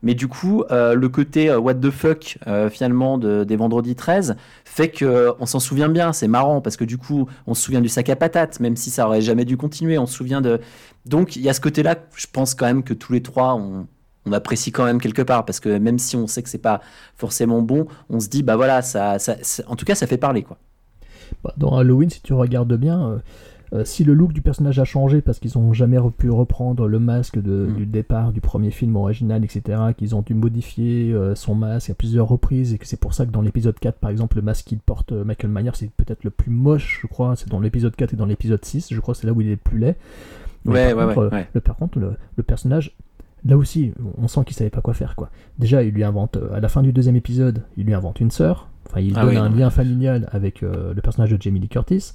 Mais du coup, euh, le côté euh, what the fuck euh, finalement de, des vendredis 13 fait que on s'en souvient bien. C'est marrant parce que du coup, on se souvient du sac à patates, même si ça aurait jamais dû continuer. On se souvient de. Donc il y a ce côté-là. Je pense quand même que tous les trois, on, on apprécie quand même quelque part parce que même si on sait que c'est pas forcément bon, on se dit bah voilà, ça, ça, ça- en tout cas, ça fait parler quoi. Bah, dans Halloween, si tu regardes bien, euh, si le look du personnage a changé parce qu'ils ont jamais pu reprendre le masque de, Mm. du départ du premier film original, etc., qu'ils ont dû modifier euh, son masque à plusieurs reprises et que c'est pour ça que dans l'épisode 4, par exemple, le masque qu'il porte euh, Michael Myers, c'est peut-être le plus moche, je crois, c'est dans l'épisode 4 et dans l'épisode 6, je crois c'est là où il est le plus laid. Mais Ouais, par ouais, contre, ouais, le, par contre, le, le personnage, là aussi, on sent qu'il savait pas quoi faire, quoi. Déjà, il lui invente, à la fin du deuxième épisode, il lui invente une sœur, enfin, il Ah donne oui, un lien familial avec euh, le personnage de Jamie Lee Curtis.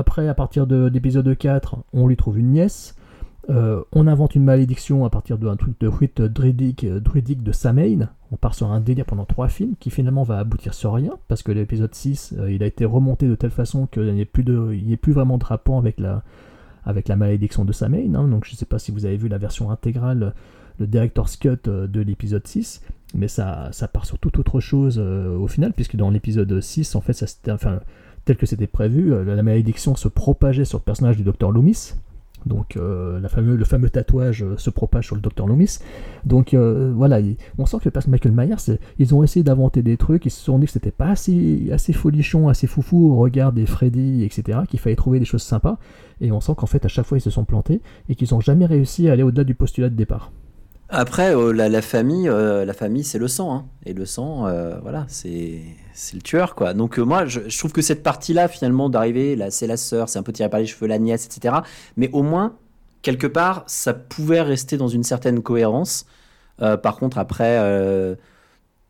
Après, à partir de- d'épisode 4, on lui trouve une nièce. Euh, on invente une malédiction à partir d'un truc de rite druidique, de Samhain. On part sur un délire pendant trois films qui finalement va aboutir sur rien parce que l'épisode 6, euh, il a été remonté de telle façon qu'il n'y ait, plus il plus vraiment de rapport avec la, avec la malédiction de Samhain. hein. Donc je ne sais pas si vous avez vu la version intégrale, le director's cut euh, de l'épisode 6, mais ça, ça part sur toute autre chose au final, puisque dans l'épisode 6, en fait, ça c'était, enfin, tel que c'était prévu, euh, la malédiction se propageait sur le personnage du docteur Loomis. Donc euh, le fameux tatouage euh, se propage sur le docteur Loomis. Donc voilà, il- on sent que le personnage Michael Myers, ils ont essayé d'inventer des trucs, ils se sont dit que c'était pas assez, assez folichon, assez foufou au regard des Freddy, etc., qu'il fallait trouver des choses sympas. Et on sent qu'en fait, à chaque fois, ils se sont plantés et qu'ils n'ont jamais réussi à aller au-delà du postulat de départ. Après, euh, la, famille, euh, la famille, c'est le sang, hein. et le sang, euh, voilà, c'est c'est le tueur, quoi. Donc moi, je, trouve que cette partie-là, finalement, d'arriver, là, c'est la sœur, c'est un peu tiré par les cheveux, la nièce, etc. Mais au moins, quelque part, ça pouvait rester dans une certaine cohérence. Par contre, après,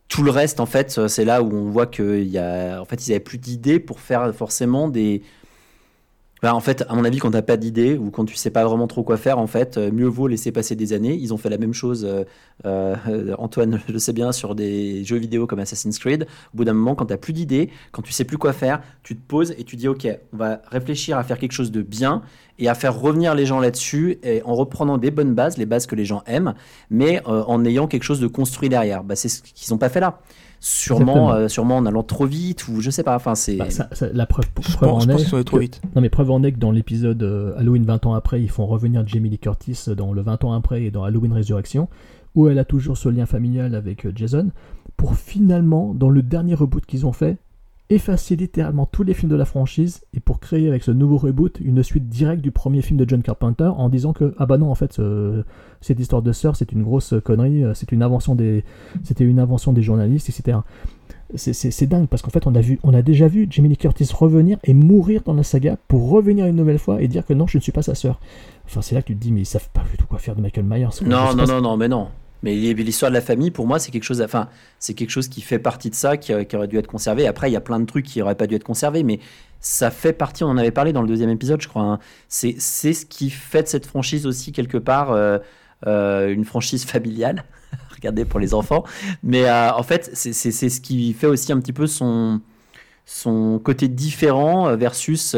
tout le reste, en fait, c'est là où on voit qu'il y a, en fait, ils avaient plus d'idées pour faire forcément des bah, en fait, à mon avis, quand t'as pas d'idée ou quand tu sais pas vraiment trop quoi faire, en fait, euh, mieux vaut laisser passer des années. Ils ont fait la même chose, euh, euh, Antoine je le sais bien, sur des jeux vidéo comme Assassin's Creed. Au bout d'un moment, quand t'as plus d'idées, quand tu sais plus quoi faire, tu te poses et tu dis, ok, on va réfléchir à faire quelque chose de bien et à faire revenir les gens là-dessus et en reprenant des bonnes bases, les bases que les gens aiment, mais euh, en ayant quelque chose de construit derrière. Bah, c'est ce qu'ils n'ont pas fait là. Sûrement, euh, sûrement en allant trop vite ou je sais pas. Enfin, c'est. Bah, la preuve, Je preuve pense, en je pense est trop vite. Non mais preuve en est que dans l'épisode euh, Halloween 20 ans après, ils font revenir Jamie Lee Curtis dans le 20 ans après et dans Halloween Résurrection, où elle a toujours ce lien familial avec euh, Jason, pour finalement, dans le dernier reboot qu'ils ont fait, effacer littéralement tous les films de la franchise et pour créer avec ce nouveau reboot une suite directe du premier film de John Carpenter en disant que ah bah non en fait ce- cette histoire de sœur c'est une grosse connerie, euh, c'est une invention des c'était une invention des journalistes etc. C'est- dingue parce qu'en fait on a, vu, on a déjà vu Jamie Lee Curtis revenir et mourir dans la saga pour revenir une nouvelle fois et dire que non je ne suis pas sa sœur. Enfin c'est là que tu te dis mais ils savent pas du tout quoi faire de Michael Myers. Non, non, non, non, mais non. Mais l'histoire de la famille, pour moi, c'est quelque chose. Enfin, c'est quelque chose qui fait partie de ça, qui, aurait dû être conservé. Après, il y a plein de trucs qui n'auraient pas dû être conservés, mais ça fait partie. On en avait parlé dans le deuxième épisode, je crois. hein. C'est ce qui fait de cette franchise aussi quelque part euh, euh, une franchise familiale. Regardez pour les enfants. Mais euh, en fait, c'est ce qui fait aussi un petit peu son son côté différent versus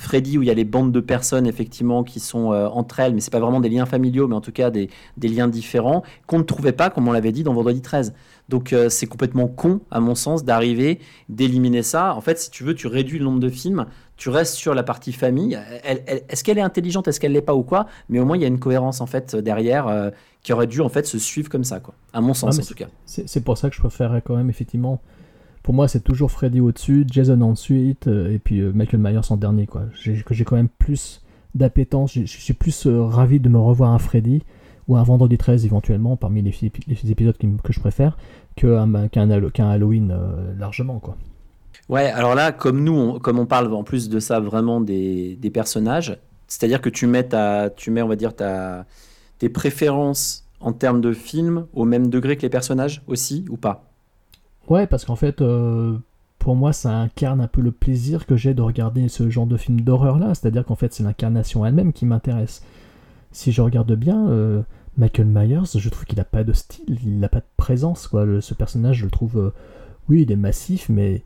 Freddy où il y a les bandes de personnes effectivement qui sont euh, entre elles, mais c'est pas vraiment des liens familiaux, mais en tout cas des, des liens différents qu'on ne trouvait pas, comme on l'avait dit dans Vendredi 13. Donc euh, c'est complètement con, à mon sens, d'arriver, d'éliminer ça. En fait, si tu veux, tu réduis le nombre de films, tu restes sur la partie famille. Elle- elle- est-ce qu'elle est intelligente, est-ce qu'elle l'est pas ou quoi? Mais au moins, il y a une cohérence en fait derrière euh, qui aurait dû en fait se suivre comme ça, quoi. À mon sens, en tout cas. C'est c'est pour ça que je préférerais quand même, effectivement. Pour moi, c'est toujours Freddy au-dessus, Jason ensuite, euh, et puis euh, Michael Myers en dernier. quoi. Que j'ai quand même plus d'appétence, je suis plus euh, ravi de me revoir un Freddy ou un Vendredi 13 éventuellement, parmi les, épisodes que je préfère, qu'un qu'un Hallo- qu'un Halloween largement. quoi. Ouais, alors là, comme nous, comme on parle en plus de ça vraiment des, personnages, c'est-à-dire que tu mets, tu mets, on va dire, tes préférences en termes de film au même degré que les personnages aussi, ou pas? Ouais, parce qu'en fait, euh, pour moi, ça incarne un peu le plaisir que j'ai de regarder ce genre de film d'horreur-là. C'est-à-dire qu'en fait, c'est l'incarnation elle-même qui m'intéresse. Si je regarde bien, euh, Michael Myers, je trouve qu'il n'a pas de style, il n'a pas de présence. Quoi. Ce personnage, je le trouve, euh, oui, il est massif, mais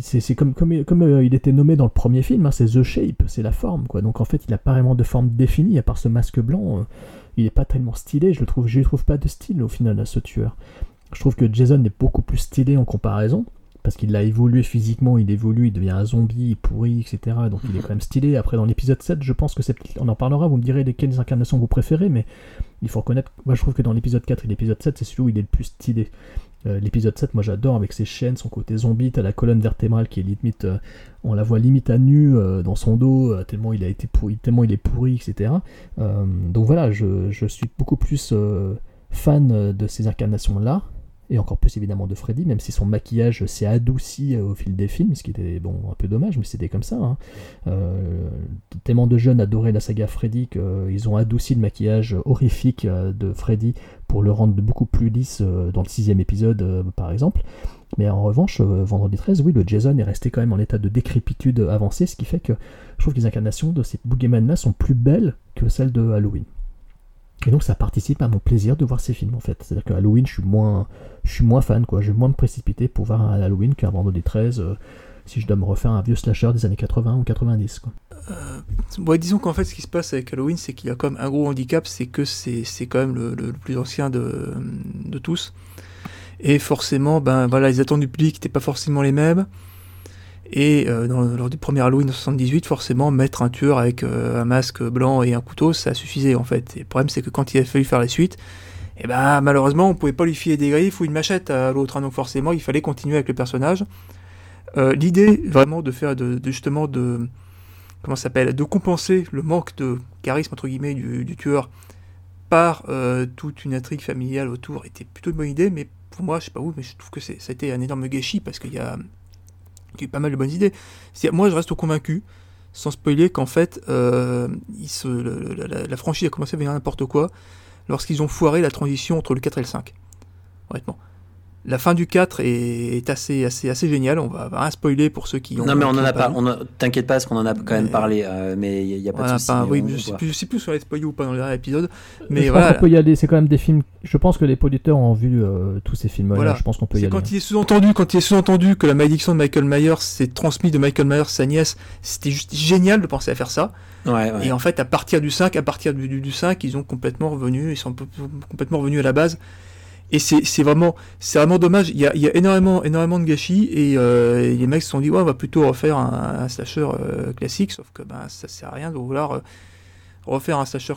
c'est comme, il était nommé dans le premier film, hein, c'est The Shape, c'est la forme. Quoi. Donc en fait, il n'a pas vraiment de forme définie, à part ce masque blanc. il n'est pas tellement stylé, je le trouve, je lui trouve pas de style au final à ce tueur. Je trouve que Jason est beaucoup plus stylé en comparaison, parce qu'il a évolué physiquement, il évolue, il devient un zombie pourri, etc. Donc il est quand même stylé. Après, dans l'épisode 7, je pense que c'est. On en parlera, vous me direz lesquelles incarnations vous préférez, mais il faut reconnaître. Moi, je trouve que dans l'épisode 4 et l'épisode 7, c'est celui où il est le plus stylé. Euh, L'épisode 7, moi j'adore avec ses chaînes, son côté zombie, t'as la colonne vertébrale qui est limite, euh, on la voit limite à nu euh, dans son dos, tellement il a été pourri, tellement il est pourri, etc. Donc voilà, je, suis beaucoup plus fan de ces incarnations-là, et encore plus évidemment de Freddy, même si son maquillage s'est adouci euh, au fil des films, ce qui était bon un peu dommage, mais c'était comme ça. hein. Euh, tellement de jeunes adoraient la saga Freddy qu'ils ont adouci le maquillage horrifique euh, de Freddy pour le rendre beaucoup plus lisse dans le sixième épisode, par exemple. Mais en revanche, vendredi 13, oui, le Jason est resté quand même en état de décrépitude avancée, ce qui fait que je trouve que les incarnations de ces boogeyman-là sont plus belles que celles de Halloween. Et donc ça participe à mon plaisir de voir ces films en fait. C'est-à-dire que Halloween, je suis moins, je suis moins fan, quoi. Je vais moins me précipiter pour voir un Halloween qu'un vendredi 13 euh, si je dois me refaire un vieux slasher des années 80 ou 90. Quoi. Ouais, disons qu'en fait, ce qui se passe avec Halloween, c'est qu'il y a quand même un gros handicap, c'est que c'est quand même le plus ancien de, de tous. Et forcément, ben voilà, les attentes du public n'étaient pas forcément les mêmes. Et euh, lors du premier Halloween en 78, forcément, mettre un tueur avec euh, un masque blanc et un couteau, ça suffisait en fait. Et le problème, c'est que quand il a fallu faire la suite, et ben malheureusement, on pouvait pas lui filer des griffes ou une machette à l'autre. hein. donc forcément, il fallait continuer avec le personnage. Euh, L'idée, vraiment, de faire de, justement de comment s'appelle, de compenser le manque de charisme entre guillemets du, tueur par toute une intrigue familiale autour était plutôt une bonne idée, mais pour moi, je sais pas où, mais je trouve que ça a été un énorme gâchis parce qu'il y a pas mal de bonnes idées. Moi, je reste convaincu, sans spoiler, qu'en fait, euh, la, franchise a commencé à devenir n'importe quoi lorsqu'ils ont foiré la transition entre le 4 et le 5. Honnêtement. La fin du 4 est, est assez, assez, assez géniale. On va, va rien spoiler pour ceux qui ont. Non, mais on en a pas. vu. On a- T'inquiète pas, parce qu'on en a quand même parlé, euh, mais il n'y a, pas de souci. pas- oui, on- je, on sais plus, je sais plus si on l'a spoilé ou pas dans le dernier épisode. Mais Mais je voilà. pense qu'on peut y aller, c'est quand même des films. Je pense que les producteurs ont vu euh, tous ces films-là, Voilà. je pense qu'on peut y aller. quand il est sous-entendu, quand il est sous-entendu que la malédiction de Michael Myers s'est transmise de Michael Myers à sa nièce, c'était juste génial de penser à faire ça. Ouais, ouais. Et en fait, à partir du 5, à partir du, du, du 5, ils ont complètement revenu, ils sont complètement revenus à la base. Et c'est vraiment, c'est vraiment dommage. Il y a, il y a énormément, énormément de gâchis et, euh, les mecs se sont dit, ouais, on va plutôt refaire un, slasher euh, classique, sauf que ben, ça sert à rien de vouloir euh, refaire un slasher,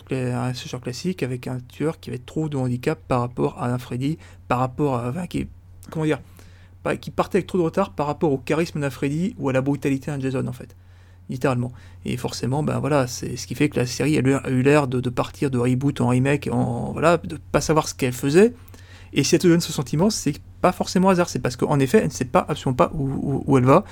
classique avec un tueur qui avait trop de handicap par rapport à un Freddy, par rapport à, enfin, qui comment dire, qui partait avec trop de retard par rapport au charisme d'un Freddy ou à la brutalité d'un Jason en fait littéralement. Et forcément, ben voilà, c'est ce qui fait que la série a eu l'air de, de partir de reboot en remake, en voilà, de pas savoir ce qu'elle faisait. Et si elle te donne ce sentiment, c'est pas forcément hasard, c'est parce qu'en effet, elle ne sait pas absolument pas où, où- où elle va.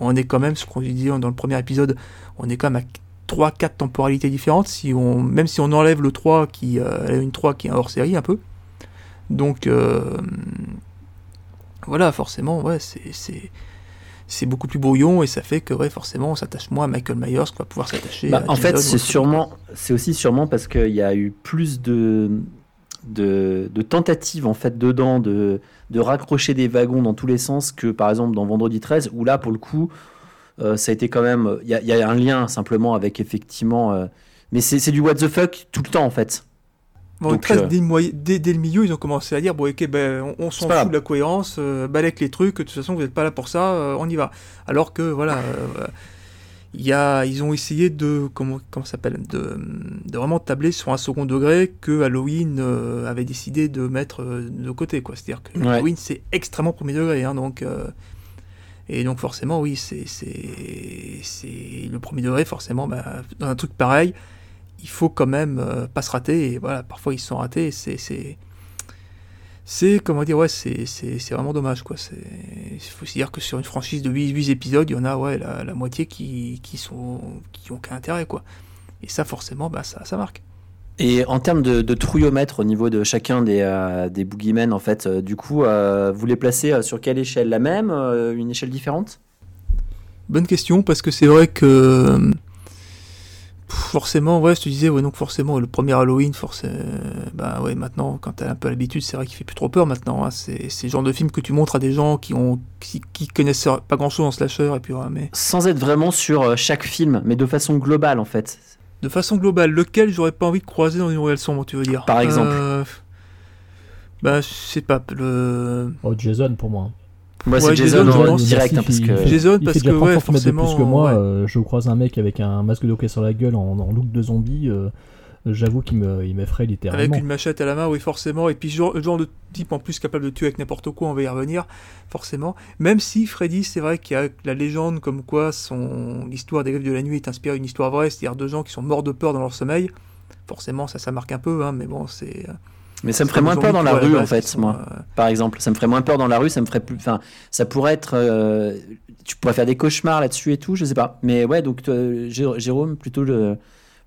On est quand même, ce qu'on dit dans le premier épisode, on est quand même à 3-4 temporalités différentes, si on, même si on enlève le 3 qui, euh, une 3 qui est hors série un peu. Donc, euh, voilà, forcément, ouais, c'est- c'est beaucoup plus brouillon et ça fait que ouais forcément on s'attache moins à Michael Myers qu'on va pouvoir s'attacher Bah, en fait, sûrement, c'est aussi sûrement parce qu'il y a eu plus de, de, de tentatives en fait dedans de, de raccrocher des wagons dans tous les sens que par exemple dans Vendredi 13 où là pour le coup euh, ça a été quand même, il y, a- il y a un lien simplement avec effectivement, euh, mais c'est c'est du what the fuck tout le temps en fait. Bon, Donc, 13, euh, dès, le moyen- dès- dès le milieu, ils ont commencé à dire bon, ok, ben, on, on s'en fout de la cohérence, euh, balèque les trucs, de toute façon, vous n'êtes pas là pour ça, on y va. Alors que, voilà, il y a, ils ont essayé de, comment, comment s'appelle, de, de vraiment tabler sur un second degré que Halloween euh, avait décidé de mettre euh, de côté, quoi. C'est-à-dire que Ouais. Halloween, c'est extrêmement premier degré, hein, donc. euh, et donc forcément, oui, c'est c'est c'est le premier degré, forcément, bah, dans un truc pareil, il faut quand même euh, pas se rater. Et voilà, parfois ils se sont ratés. et C'est c'est c'est comment dire, ouais, c'est vraiment dommage, quoi. C'est il faut se dire que sur une franchise de 8, 8 épisodes, il y en a ouais la, la moitié qui qui sont qui ont qu'un intérêt, quoi. Et ça, forcément, bah ça ça marque. Et en termes de, de trouillomètre au niveau de chacun des, euh, des boogeymen, en fait, euh, du coup, euh, vous les placez euh, sur quelle échelle? La même Une échelle différente? Bonne question parce que c'est vrai que forcément, ouais, je te disais, ouais, donc forcément, le premier Halloween, forcément, bah ouais, maintenant, quand t'as un peu l'habitude, c'est vrai qu'il fait plus trop peur maintenant. hein. c'est c'est le genre de film que tu montres à des gens qui ont qui, qui connaissent pas grand chose en slasher et puis ouais, mais Sans être vraiment sur euh, chaque film, mais de façon globale, en fait. de façon globale, lequel j'aurais pas envie de croiser dans une ruelle sombre, tu veux dire? Par exemple. Euh, Bah, je sais pas, le Oh, Jason pour moi. Moi, Ouais, c'est Jason, Jason, en direct, hein, parce que... Jason, il parce fait déjà que, 30 ouais, plus que moi. ouais. euh, je croise un mec avec un masque de hockey sur la gueule en, en look de zombie. euh, j'avoue qu'il me, il m'effraie littéralement. Avec une machette à la main, oui, forcément. Et puis, genre, genre de type en plus capable de tuer avec n'importe quoi, on va y revenir, forcément. Même si Freddy, c'est vrai qu'il y a la légende comme quoi son l'histoire des griffes de la nuit est inspirée d'une histoire vraie, c'est-à-dire deux gens qui sont morts de peur dans leur sommeil. Forcément, ça, ça marque un peu, hein, mais bon, c'est. Mais ça me ferait moins peur dans la rue, en fait, moi. Par exemple, ça me ferait moins peur dans la rue, ça me ferait plus. Enfin, ça pourrait être. euh, tu pourrais faire des cauchemars là-dessus et tout, je sais pas. Mais ouais, donc toi, Jé- Jérôme, plutôt le,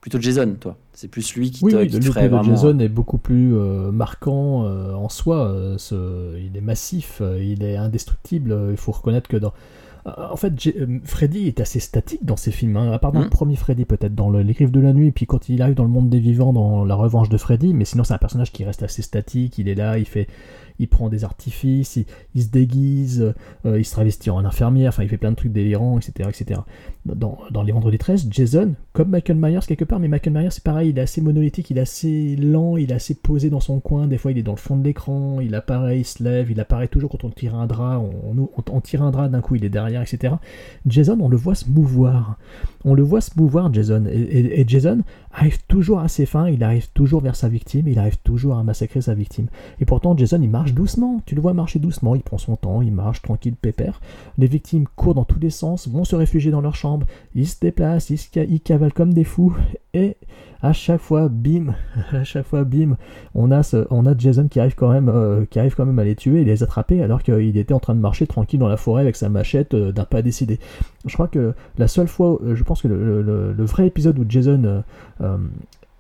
plutôt Jason, toi. C'est plus lui qui Oui, te, oui, qui te ferait de vraiment. Jason est beaucoup plus euh, marquant euh, en soi. euh, ce- il est massif, euh, il est indestructible. euh, Il faut reconnaître que dans. Euh, En fait, euh, Freddy est assez statique dans ses films, hein, à part dans le premier Freddy, peut-être dans le- Les Griffes de la Nuit, puis quand il arrive dans le monde des vivants, dans La Revanche de Freddy, mais sinon c'est un personnage qui reste assez statique, il est là, il fait, il prend des artifices, il, se déguise, euh, il se travestit en infirmière, enfin il fait plein de trucs délirants, etc. etc. Dans, dans Les Vendredis 13, Jason, comme Michael Myers quelque part, mais Michael Myers c'est pareil, il est assez monolithique, il est assez lent, il est assez posé dans son coin, des fois il est dans le fond de l'écran, il apparaît, il se lève, il apparaît toujours quand on tire un drap, on, tire un drap, d'un coup il est derrière, etc. Jason, on le voit se mouvoir. On le voit se mouvoir, Jason. Et- et Jason arrive toujours à ses fins, il arrive toujours vers sa victime, il arrive toujours à massacrer sa victime. Et pourtant, Jason, il marche doucement. Tu le vois marcher doucement, il prend son temps, il marche tranquille, pépère. Les victimes courent dans tous les sens, vont se réfugier dans leur chambre, ils se déplacent, ils, ca- ils cavalent comme des fous. Et à chaque fois, bim, à chaque fois, bim, on a, ce- on a Jason qui arrive, quand même, euh, qui arrive quand même à les tuer et les attraper alors qu'il était en train de marcher tranquille dans la forêt avec sa machette euh, d'un pas décidé. Je crois que la seule fois, euh, je pense que le, le- vrai épisode où Jason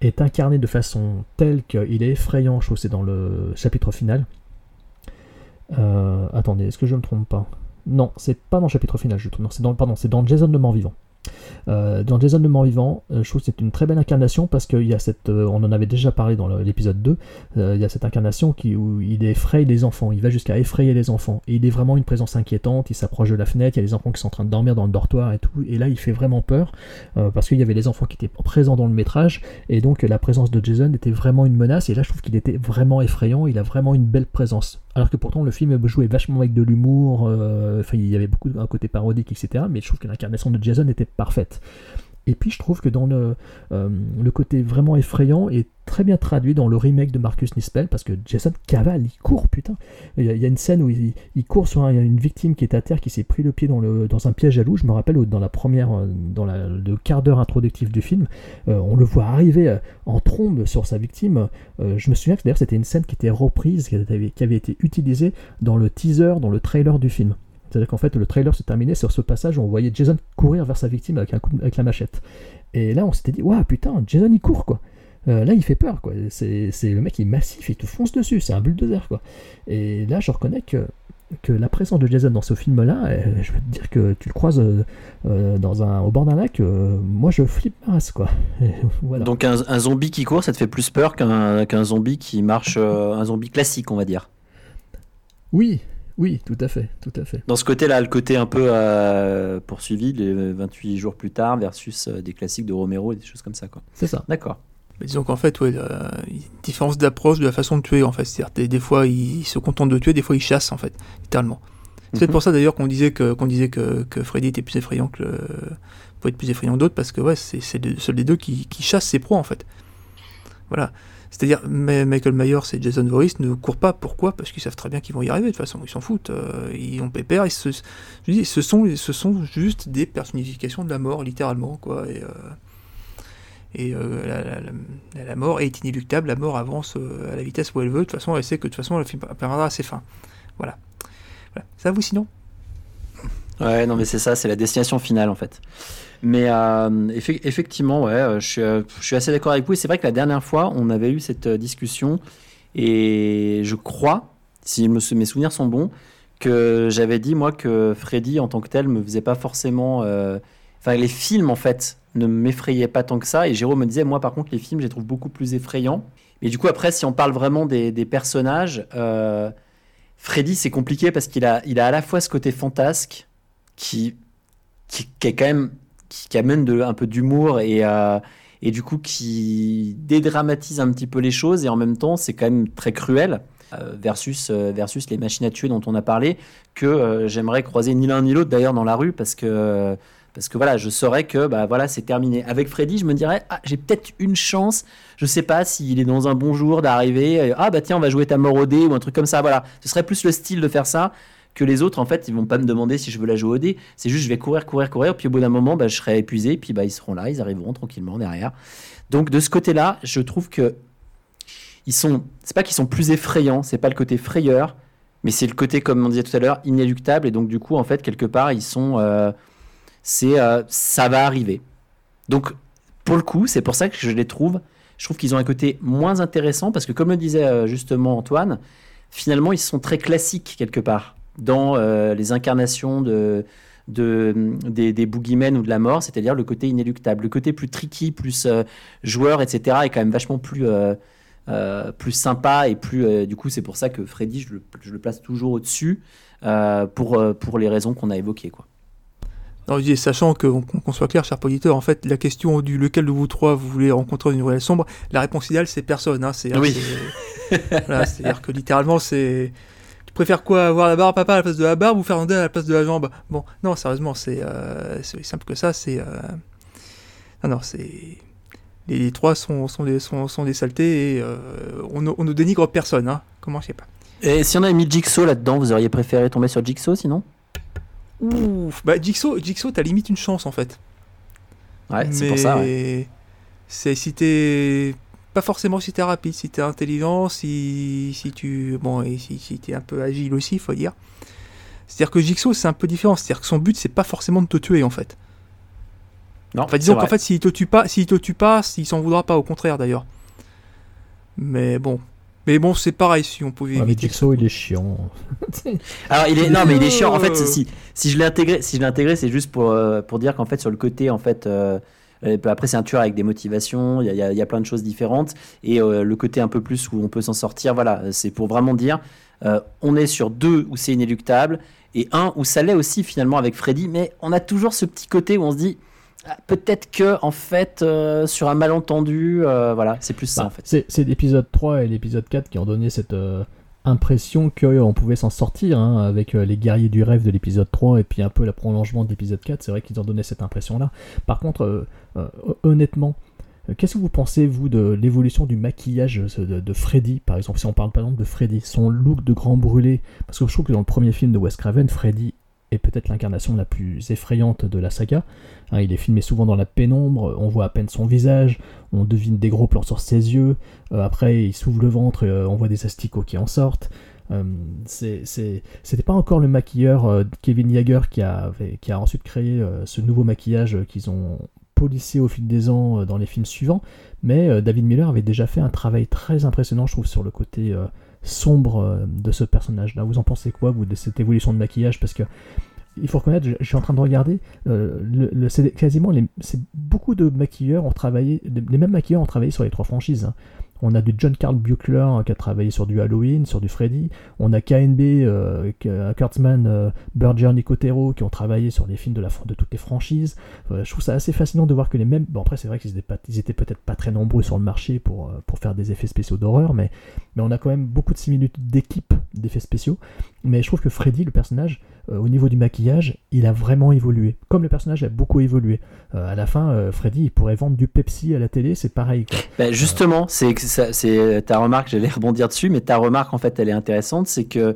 est incarné de façon telle qu'il est effrayant, je trouve c'est dans le chapitre final. Euh, attendez, est-ce que je me trompe pas? Non, c'est pas dans le chapitre final, je trouve. Non, c'est dans, pardon, c'est dans Jason le mort-vivant. Euh, dans Jason le mort-vivant, euh, je trouve que c'est une très belle incarnation parce qu'il y a cette, euh, on en avait déjà parlé dans l'épisode 2, euh, il y a cette incarnation qui, où il effraie les enfants, il va jusqu'à effrayer les enfants, et il est vraiment une présence inquiétante, il s'approche de la fenêtre, il y a des enfants qui sont en train de dormir dans le dortoir et tout, et là il fait vraiment peur, parce qu'il y avait les enfants qui étaient présents dans le métrage, et donc la présence de Jason était vraiment une menace, et là je trouve qu'il était vraiment effrayant, il a vraiment une belle présence. Alors que pourtant le film jouait vachement avec de l'humour, euh, il y avait beaucoup un côté parodique, etc., mais je trouve que l'incarnation de Jason était parfaite. Et puis je trouve que dans le, euh, côté vraiment effrayant est très bien traduit dans le remake de Marcus Nispel parce que Jason cavale, il court, putain. Il y a, une scène où il, court sur un- une victime qui est à terre, qui s'est pris le pied dans, un piège à loup. Je me rappelle dans la première, euh, dans le quart d'heure introductif du film, euh, on le voit arriver en trombe sur sa victime. Je me souviens que d'ailleurs c'était une scène qui était reprise, qui avait été utilisée dans le teaser, dans le trailer du film. C'est-à-dire qu'en fait, le trailer se terminait sur ce passage où on voyait Jason courir vers sa victime avec, un coup de- avec la machette. Et là, on s'était dit, waouh, putain, Jason il court quoi. Euh, là, il fait peur quoi. C'est c'est- le mec, il est massif, il te fonce dessus, c'est un bulldozer quoi. Et là, je reconnais que, que la présence de Jason dans ce film-là, euh, je veux te dire que tu le croises euh, dans un, au bord d'un lac, euh, moi je flippe ma race quoi. Voilà. Donc un, un zombie qui court, ça te fait plus peur qu'un qu'un zombie qui marche, euh, un zombie classique, on va dire. Oui, oui, tout à fait, tout à fait. Dans ce côté-là, le côté un peu euh, poursuivi, les 28 jours plus tard, versus euh, des classiques de Romero et des choses comme ça, quoi. C'est ça. D'accord. Mais disons qu'en fait, ouais, euh, il y a une différence d'approche de la façon de tuer, en fait. C'est-à-dire, des, des fois, il se contente de tuer, des fois, il chasse, en fait, littéralement. C'est peut-être Mhm. pour ça, d'ailleurs, qu'on disait que, qu'on disait que, que Freddy était plus effrayant que le... peut être plus effrayant que d'autres, parce que, ouais, c'est, c'est le seul des deux qui, qui chasse ses proies, en fait. Voilà. C'est-à-dire, Michael Myers et Jason Voorhees ne courent pas. Pourquoi? Parce qu'ils savent très bien qu'ils vont y arriver, de toute façon. Ils s'en foutent. euh, ils ont pépère. Ils se, je ce sont, ce sont juste des personnifications de la mort, littéralement. Et... euh, euh, la, mort est inéluctable, la mort avance à la vitesse où elle veut. De toute façon, elle sait que de toute façon, le film parviendra à ses fins. Voilà. voilà. Ça vous sinon? Ouais, non, mais c'est ça, c'est la destination finale en fait. Mais euh, effe- effectivement, ouais, euh, je suis, euh, je suis assez d'accord avec vous. Et c'est vrai que la dernière fois, on avait eu cette discussion et je crois, si mes souvenirs sont bons, que j'avais dit moi que Freddy en tant que tel me faisait pas forcément. Enfin, les films en fait ne m'effrayaient pas tant que ça. Et Jérôme me disait, moi par contre, les films, je les trouve beaucoup plus effrayants. Mais du coup, après, si on parle vraiment des, personnages, Freddy, c'est compliqué parce qu'il a, il a à la fois ce côté fantasque qui, qui est quand même qui, amène un peu d'humour et, euh, et du coup qui dédramatise un petit peu les choses et en même temps c'est quand même très cruel euh, versus, euh, versus les machines à tuer dont on a parlé que j'aimerais croiser ni l'un ni l'autre d'ailleurs dans la rue parce que Parce que voilà, je saurais que bah voilà, c'est terminé. Avec Freddy, je me dirais, ah, j'ai peut-être une chance. Je sais pas s'il est dans un bon jour d'arriver. Ah bah tiens, on va jouer ta mort au dé ou un truc comme ça. Voilà, ce serait plus le style de faire ça que les autres. En fait, ils vont pas me demander si je veux la jouer au dé. C'est juste, je vais courir, courir, courir. Puis au bout d'un moment, bah, je serai épuisé. Puis bah ils seront là, ils arriveront tranquillement derrière. Donc de ce côté-là, je trouve que ils sont. C'est pas qu'ils sont plus effrayants. C'est pas le côté frayeur, mais c'est le côté, comme on disait tout à l'heure, inéluctable. Et donc du coup, en fait, quelque part, ils sont euh, c'est euh, ça va arriver. Donc pour le coup, c'est pour ça que je les trouve. Je trouve qu'ils ont un côté moins intéressant parce que comme le disait euh, justement Antoine, finalement ils sont très classiques quelque part dans euh, les incarnations de, de des, des boogeymen ou de la mort, c'est-à-dire le côté inéluctable, le côté plus tricky, plus joueur, etc. est quand même vachement plus plus sympa et plus du coup c'est pour ça que Freddy je le, je le place toujours au-dessus pour pour les raisons qu'on a évoquées quoi. Non, sachant qu'on soit clair, cher auditeur, en fait, la question du lequel de vous trois vous voulez rencontrer une ruelle sombre, la réponse idéale, c'est personne. Hein, c'est, Oui. voilà, c'est-à-dire que littéralement, c'est. Tu préfères quoi Avoir la barbe papa à la place de la barbe ou Fernandel à la place de la jambe? Bon, non, sérieusement, c'est, euh, simple que ça. C'est. euh, Non, non, c'est. Les, les trois sont, sont, des, sont, sont des saletés et euh, on, ne- on ne dénigre personne. Hein. Comment je sais pas. Et si on avait mis Jigsaw là-dedans, vous auriez préféré tomber sur Jigsaw sinon? Ouf, bah Jigsaw, Jigsaw t'as limite une chance en fait. Ouais, c'est pour ça. ouais. C'est si t'es pas forcément si t'es rapide, si t'es intelligent, si, si tu bon et si, si t'es un peu agile aussi, faut dire. C'est-à-dire que Jigsaw c'est un peu différent, c'est-à-dire que son but c'est pas forcément de te tuer en fait. Non, Enfin disons qu'en fait s'il te tue pas, s'il te tue pas, il s'en voudra pas, au contraire d'ailleurs. Mais bon, mais bon c'est pareil si on pouvait Ouais, mais. Jigsaw, il est chiant. Alors il est non mais il est chiant en fait Euh. si si je l'ai intégré si je l'ai intégré c'est juste pour euh, pour dire qu'en fait sur le côté en fait euh, après c'est un tueur avec des motivations il y a, y y plein de choses différentes. Et euh, le côté un peu plus où on peut s'en sortir voilà c'est pour vraiment dire euh, on est sur deux où c'est inéluctable et un où ça l'est aussi finalement avec Freddy. Mais on a toujours ce petit côté où on se dit ah, peut-être que en fait euh, sur un malentendu euh, voilà c'est plus ça Bah, en fait. c'est, c'est l'épisode 3 et l'épisode 4 qui ont donné cette euh, impression qu'on pouvait s'en sortir hein, avec euh, les guerriers du rêve de l'épisode 3 et puis un peu le prolongement de l'épisode 4. C'est vrai qu'ils ont donné cette impression-là. Par contre, euh, euh, honnêtement, qu'est-ce que vous pensez, vous, de l'évolution du maquillage de, de Freddy, par exemple? Si on parle par exemple de Freddy, son look de grand brûlé, parce que je trouve que dans le premier film de Wes Craven, Freddy est peut-être l'incarnation la plus effrayante de la saga. Hein, il est filmé souvent dans la pénombre, on voit à peine son visage, on devine des gros plans sur ses yeux, euh, après il s'ouvre le ventre et euh, on voit des asticots qui en sortent. Euh, C'était pas encore le maquilleur euh, Kevin Yeager qui a, qui a ensuite créé ce nouveau maquillage qu'ils ont polissé au fil des ans dans les films suivants, mais David Miller avait déjà fait un travail très impressionnant, je trouve, sur le côté sombre euh, de ce personnage-là. Vous en pensez quoi, vous, de cette évolution de maquillage? Parce que il faut reconnaître, je, suis en train de regarder, euh, le, c'est quasiment les, beaucoup de maquilleurs ont travaillé, les mêmes maquilleurs ont travaillé sur les trois franchises. hein. On a du John Carl Buechler hein, qui a travaillé sur du Halloween, sur du Freddy. On a KNB, euh, K- Kurtzman, euh, Berger, Nicotero qui ont travaillé sur les films de, toutes les franchises. Euh, je trouve ça assez fascinant de voir que les mêmes. Bon, après, c'est vrai qu'ils étaient, peut-être pas très nombreux sur le marché pour, euh, faire des effets spéciaux d'horreur, mais, on a quand même beaucoup de similitudes d'équipe d'effets spéciaux. Mais je trouve que Freddy, le personnage, euh, au niveau du maquillage, il a vraiment évolué. Comme le personnage a beaucoup évolué. Euh, à la fin, euh, Freddy, il pourrait vendre du Pepsi à la télé, c'est pareil. Quoi. Ben, justement, c'est ta remarque, j'allais rebondir dessus, mais ta remarque en fait, elle est intéressante, c'est que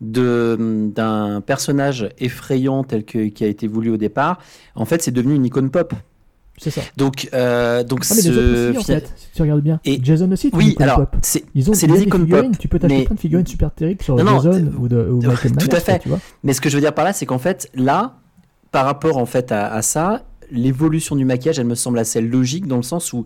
d'un personnage effrayant tel que qui a été voulu au départ, en fait, c'est devenu une icône pop. C'est ça. Donc, euh, donc Ah, mais les ce autres aussi, en fait, si tu regardes bien. Et- Jason aussi, une oui, alors pop. c'est Ils ont c'est des icônes figurines, pop. Tu peux t'acheter mais- plein de figurines super terribles sur Non, non, Jason euh, ou, de, ou tout à fait. tu vois. Mais ce que je veux dire par là, c'est qu'en fait, là, par rapport en fait à, à ça, l'évolution du maquillage, elle me semble assez logique dans le sens où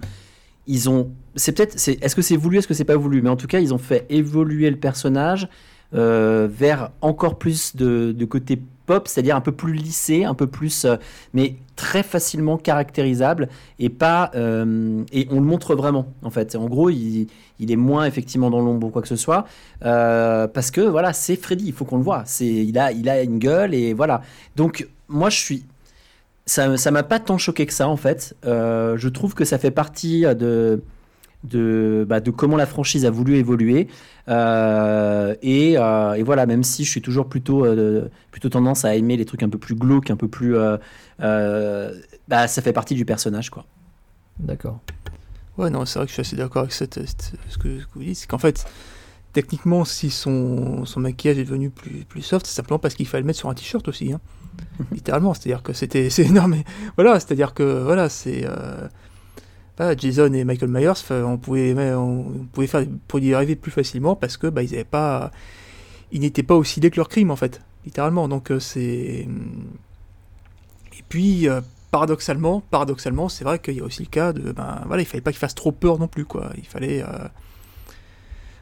ils ont. C'est peut-être. c'est- Est-ce que c'est voulu, est-ce que c'est pas voulu? Mais en tout cas, ils ont fait évoluer le personnage euh, vers encore plus de, de côté pop, c'est-à-dire un peu plus lissé, un peu plus, euh, mais très facilement caractérisable et pas. euh, et on le montre vraiment, en fait. En gros, il, est moins effectivement dans l'ombre ou quoi que ce soit, euh, parce que voilà, c'est Freddy, il faut qu'on le voit. C'est, il a, a une gueule et voilà. Donc moi, je suis. Ça, m'a pas tant choqué que ça en fait. Je trouve que ça fait partie de de, bah, de comment la franchise a voulu évoluer. Euh, et, euh, et, voilà, même si je suis toujours plutôt, euh, plutôt tendance à aimer les trucs un peu plus glauques, un peu plus. bah, ça fait partie du personnage, quoi. D'accord. Ouais, non, c'est vrai que je suis assez d'accord avec cette, ce, que, vous dites. C'est qu'en fait, techniquement, si son, son maquillage est devenu plus, plus soft, c'est simplement parce qu'il fallait le mettre sur un t-shirt aussi. Hein. Littéralement, c'est-à-dire que c'était c'est énorme. voilà, c'est-à-dire que voilà, c'est Jason et Michael Myers, on pouvait, on pouvait faire y arriver plus facilement parce que bah, ils n'étaient pas aussi laid que leur crime en fait, littéralement. Donc euh, c'est et puis euh, paradoxalement, paradoxalement, c'est vrai qu'il y a aussi le cas de, ben voilà, il fallait pas qu'il fasse trop peur non plus quoi. Il fallait, euh,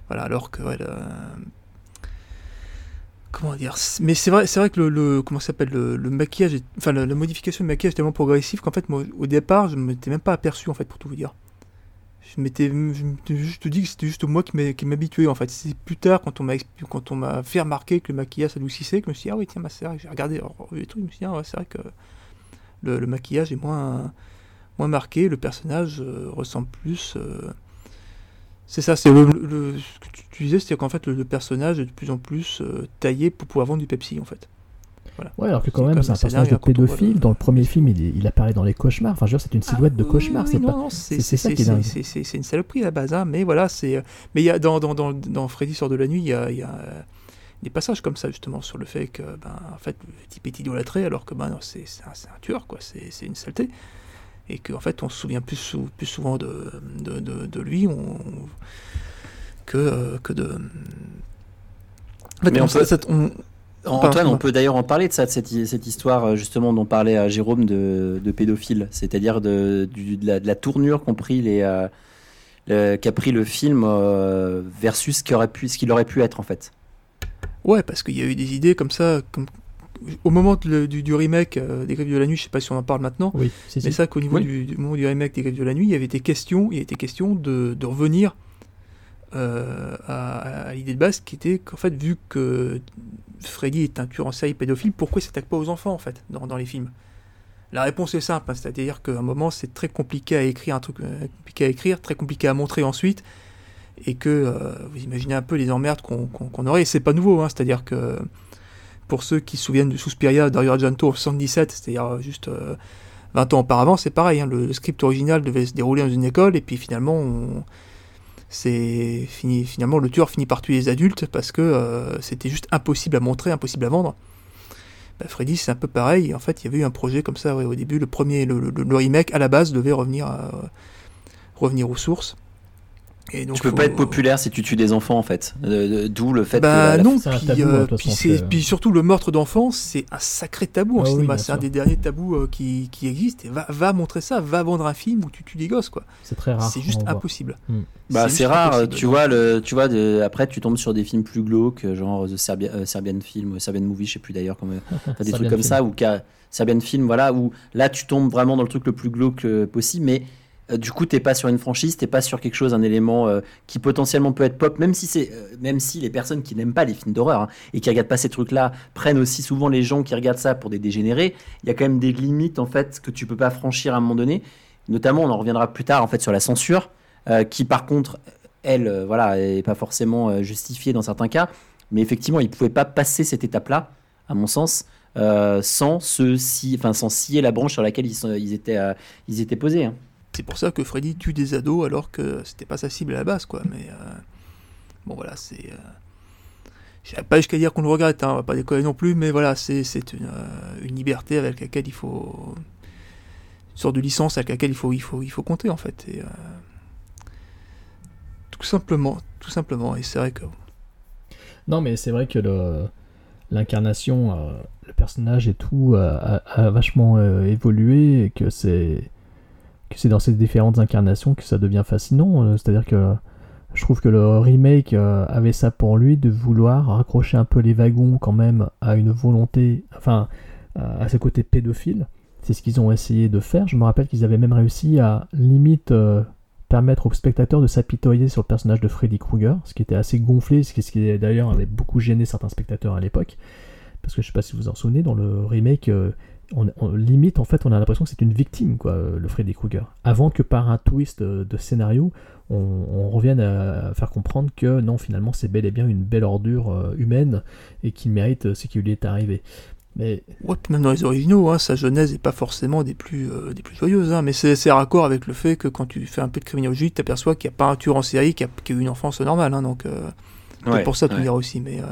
voilà, alors que comment dire mais c'est vrai c'est vrai que le, comment s'appelle le, maquillage enfin la, modification de maquillage est tellement progressive qu'en fait moi au départ je m'étais même pas aperçu en fait pour tout vous dire. Je m'étais juste dit que c'était juste moi qui m'habituais en fait. C'est plus tard quand on m'a quand on m'a fait remarquer que le maquillage s'adoucissait que je me suis dit ah oui tiens bah, c'est vrai j'ai regardé les trucs je me suis dit ah, c'est vrai que le, maquillage est moins moins marqué le personnage euh, ressemble plus euh, c'est ça, c'est le, ce que tu disais, c'est qu'en fait le, personnage est de plus en plus euh, taillé pour pouvoir vendre du Pepsi en fait. Voilà. Ouais, alors que quand même, c'est un personnage de pédophile. Dans le premier film, il, apparaît dans les cauchemars. Enfin, je c'est une silhouette de ah, cauchemar. c'est pas... c'est ça qui est C'est une saloperie à la base, hein, mais voilà, c'est. Mais il y a dans, dans, dans, dans, Freddy sort de la nuit, il y a, y a euh, des passages comme ça justement sur le fait que, ben, en fait, le type est idolâtré, alors que ben, c'est un, un, tueur, quoi. C'est une saleté et qu'en fait on se souvient plus, plus souvent de, de, de, lui on, que, euh, que de... Mais on, peut, Antoine, on peut d'ailleurs en parler de ça, de cette, cette, histoire euh, justement dont parlait euh, Jérôme de, de pédophile, c'est-à-dire de, de, la, tournure qu'ont pris les, qu'a pris le film versus ce qu'il aurait pu, ce qu'il aurait pu être en fait. Ouais, parce qu'il y a eu des idées comme ça, comme, au moment du, remake euh, des Griffes de la Nuit, je sais pas si on en parle maintenant, oui, mais ça qu'au niveau du, moment du remake des Griffes de la Nuit, il y avait été question, il était question de, revenir euh, à, l'idée de base qui était qu'en fait, vu que Freddy est un tueur en série pédophile, pourquoi il s'attaque pas aux enfants en fait dans, les films? La réponse est simple, hein, c'est-à-dire qu'à un moment c'est très compliqué à écrire un truc, euh, compliqué à écrire, très compliqué à montrer ensuite, et que vous imaginez un peu les emmerdes qu'on aurait, et c'est pas nouveau, hein, c'est-à-dire que pour ceux qui se souviennent de Suspiria d'Ario Argento 77, c'est-à-dire euh, juste 20 euh, ans auparavant, c'est pareil. Hein, le, script original devait se dérouler dans une école et puis finalement, c'est fini. Finalement, le tueur finit par tuer les adultes parce que euh, c'était juste impossible à montrer, impossible à vendre. Bah, Freddy, c'est un peu pareil. En fait, il y avait eu un projet comme ça au début. Le premier, le, remake à la base devait revenir, revenir aux sources. Et donc, tu peux pas être populaire si tu tues des enfants en fait. D'où le fait bah, que. non, puis, euh, puis, surtout le meurtre d'enfants, c'est un sacré tabou en ah cinéma. c'est un des derniers tabous euh, qui, qui existent. Et va, va, montrer ça, va vendre un film où tu tues des gosses quoi. C'est très rare. C'est juste impossible. Hmm. Bah c'est rare. Tu vois le, tu vois de, après tu tombes sur des films plus glauques, genre The Serbia, euh, Serbian Film, Serbian Movie, je sais plus d'ailleurs comment. des trucs comme ça ou Serbian Film, voilà où là tu tombes vraiment dans le truc le plus glauque possible, mais euh, du coup, t'es pas sur une franchise, t'es pas sur quelque chose, un élément euh, qui potentiellement peut être pop, même si c'est, euh, même si les personnes qui n'aiment pas les films d'horreur hein, et qui regardent pas ces trucs-là prennent aussi souvent les gens qui regardent ça pour des dégénérés. Il y a quand même des limites en fait que tu peux pas franchir à un moment donné. Notamment, on en reviendra plus tard en fait sur la censure, qui par contre, elle, voilà, est pas forcément justifiée dans certains cas, mais effectivement, ils pouvaient pas passer cette étape-là, à mon sens. sans enfin sans scier la branche sur laquelle ils, ils étaient, ils étaient posés. Hein. C'est pour ça que Freddy tue des ados alors que c'était pas sa cible à la base, quoi. Mais euh, bon, voilà, c'est. Euh, pas jusqu'à dire qu'on le regrette, hein, on va pas décoller non plus, mais voilà, c'est une, euh, une, liberté avec laquelle il faut. Une sorte de licence avec laquelle il faut, il faut, il faut compter, en fait. Et, tout simplement, tout simplement, et c'est vrai que. Non, mais c'est vrai que l'incarnation, le personnage et tout a vachement évolué et que c'est que c'est dans ces différentes incarnations que ça devient fascinant. Euh, c'est-à-dire que je trouve que le remake euh, avait ça pour lui de vouloir raccrocher un peu les wagons quand même à une volonté, enfin à ce côté pédophile. C'est ce qu'ils ont essayé de faire. Je me rappelle qu'ils avaient même réussi à limite euh, permettre aux spectateurs de s'apitoyer sur le personnage de Freddy Krueger, ce qui était assez gonflé, ce qui d'ailleurs avait beaucoup gêné certains spectateurs à l'époque. Parce que je sais pas si vous vous en souvenez, dans le remake, on, on- limite en fait on a l'impression que c'est une victime quoi euh, le Freddy Krueger avant que par un twist euh, de scénario on, on revienne à faire comprendre que non finalement c'est bel et bien une belle ordure euh, humaine et qu'il mérite ce qui lui est arrivé mais Ouais, puis même dans les originaux, hein, sa genèse n'est pas forcément des plus, euh, des plus joyeuses, hein, mais c'est raccord avec le fait que quand tu fais un peu de criminologie, tu t'aperçois qu'il n'y a pas un tueur en série qui a, qui a eu une enfance normale, hein, donc euh, Ouais, pour ça tout ouais. dire aussi, mais, euh,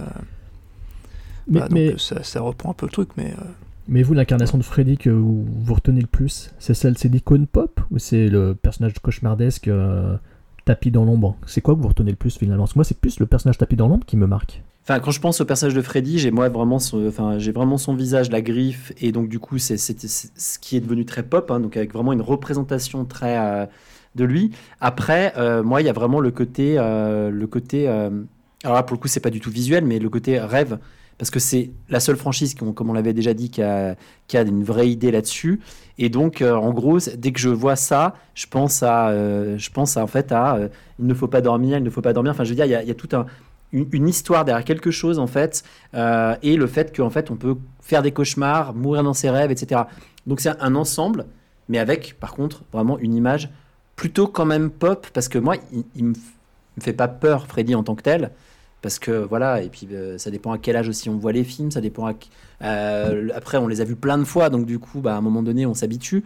mais, mais, donc, ça, ça reprend un peu le truc, mais euh, mais vous l'incarnation de Freddy que vous, retenez le plus c'est celle c'est l'icône pop ou c'est le personnage cauchemardesque euh, tapis dans l'ombre? C'est quoi que vous retenez le plus finalement? Parce que moi c'est plus le personnage tapis dans l'ombre qui me marque Enfin, quand je pense au personnage de Freddy, j'ai moi vraiment son, enfin, j'ai vraiment son visage, la griffe, et donc du coup, c'est ce qui est devenu très pop, hein, donc avec vraiment une représentation très euh, de lui. Après, euh, moi, il y a vraiment le côté, le côté. alors là, pour le coup, c'est pas du tout visuel, mais le côté rêve, parce que c'est la seule franchise, comme on l'avait déjà dit, qui a, une vraie idée là-dessus. Et donc, euh, en gros, dès que je vois ça, je pense à, euh, je pense à, en fait à, euh, il ne faut pas dormir, il ne faut pas dormir. Enfin, je veux dire, il y a, il une, histoire derrière quelque chose en fait et le fait qu'en fait on peut faire des cauchemars mourir dans ses rêves etc donc c'est un ensemble mais avec par contre vraiment une image plutôt quand même pop parce que moi il, il me fait pas peur Freddy en tant que tel parce que voilà et puis euh, ça dépend à quel âge aussi on voit les films ça dépend à, euh, après on les a vus plein de fois donc du coup bah, à un moment donné on s'habitue.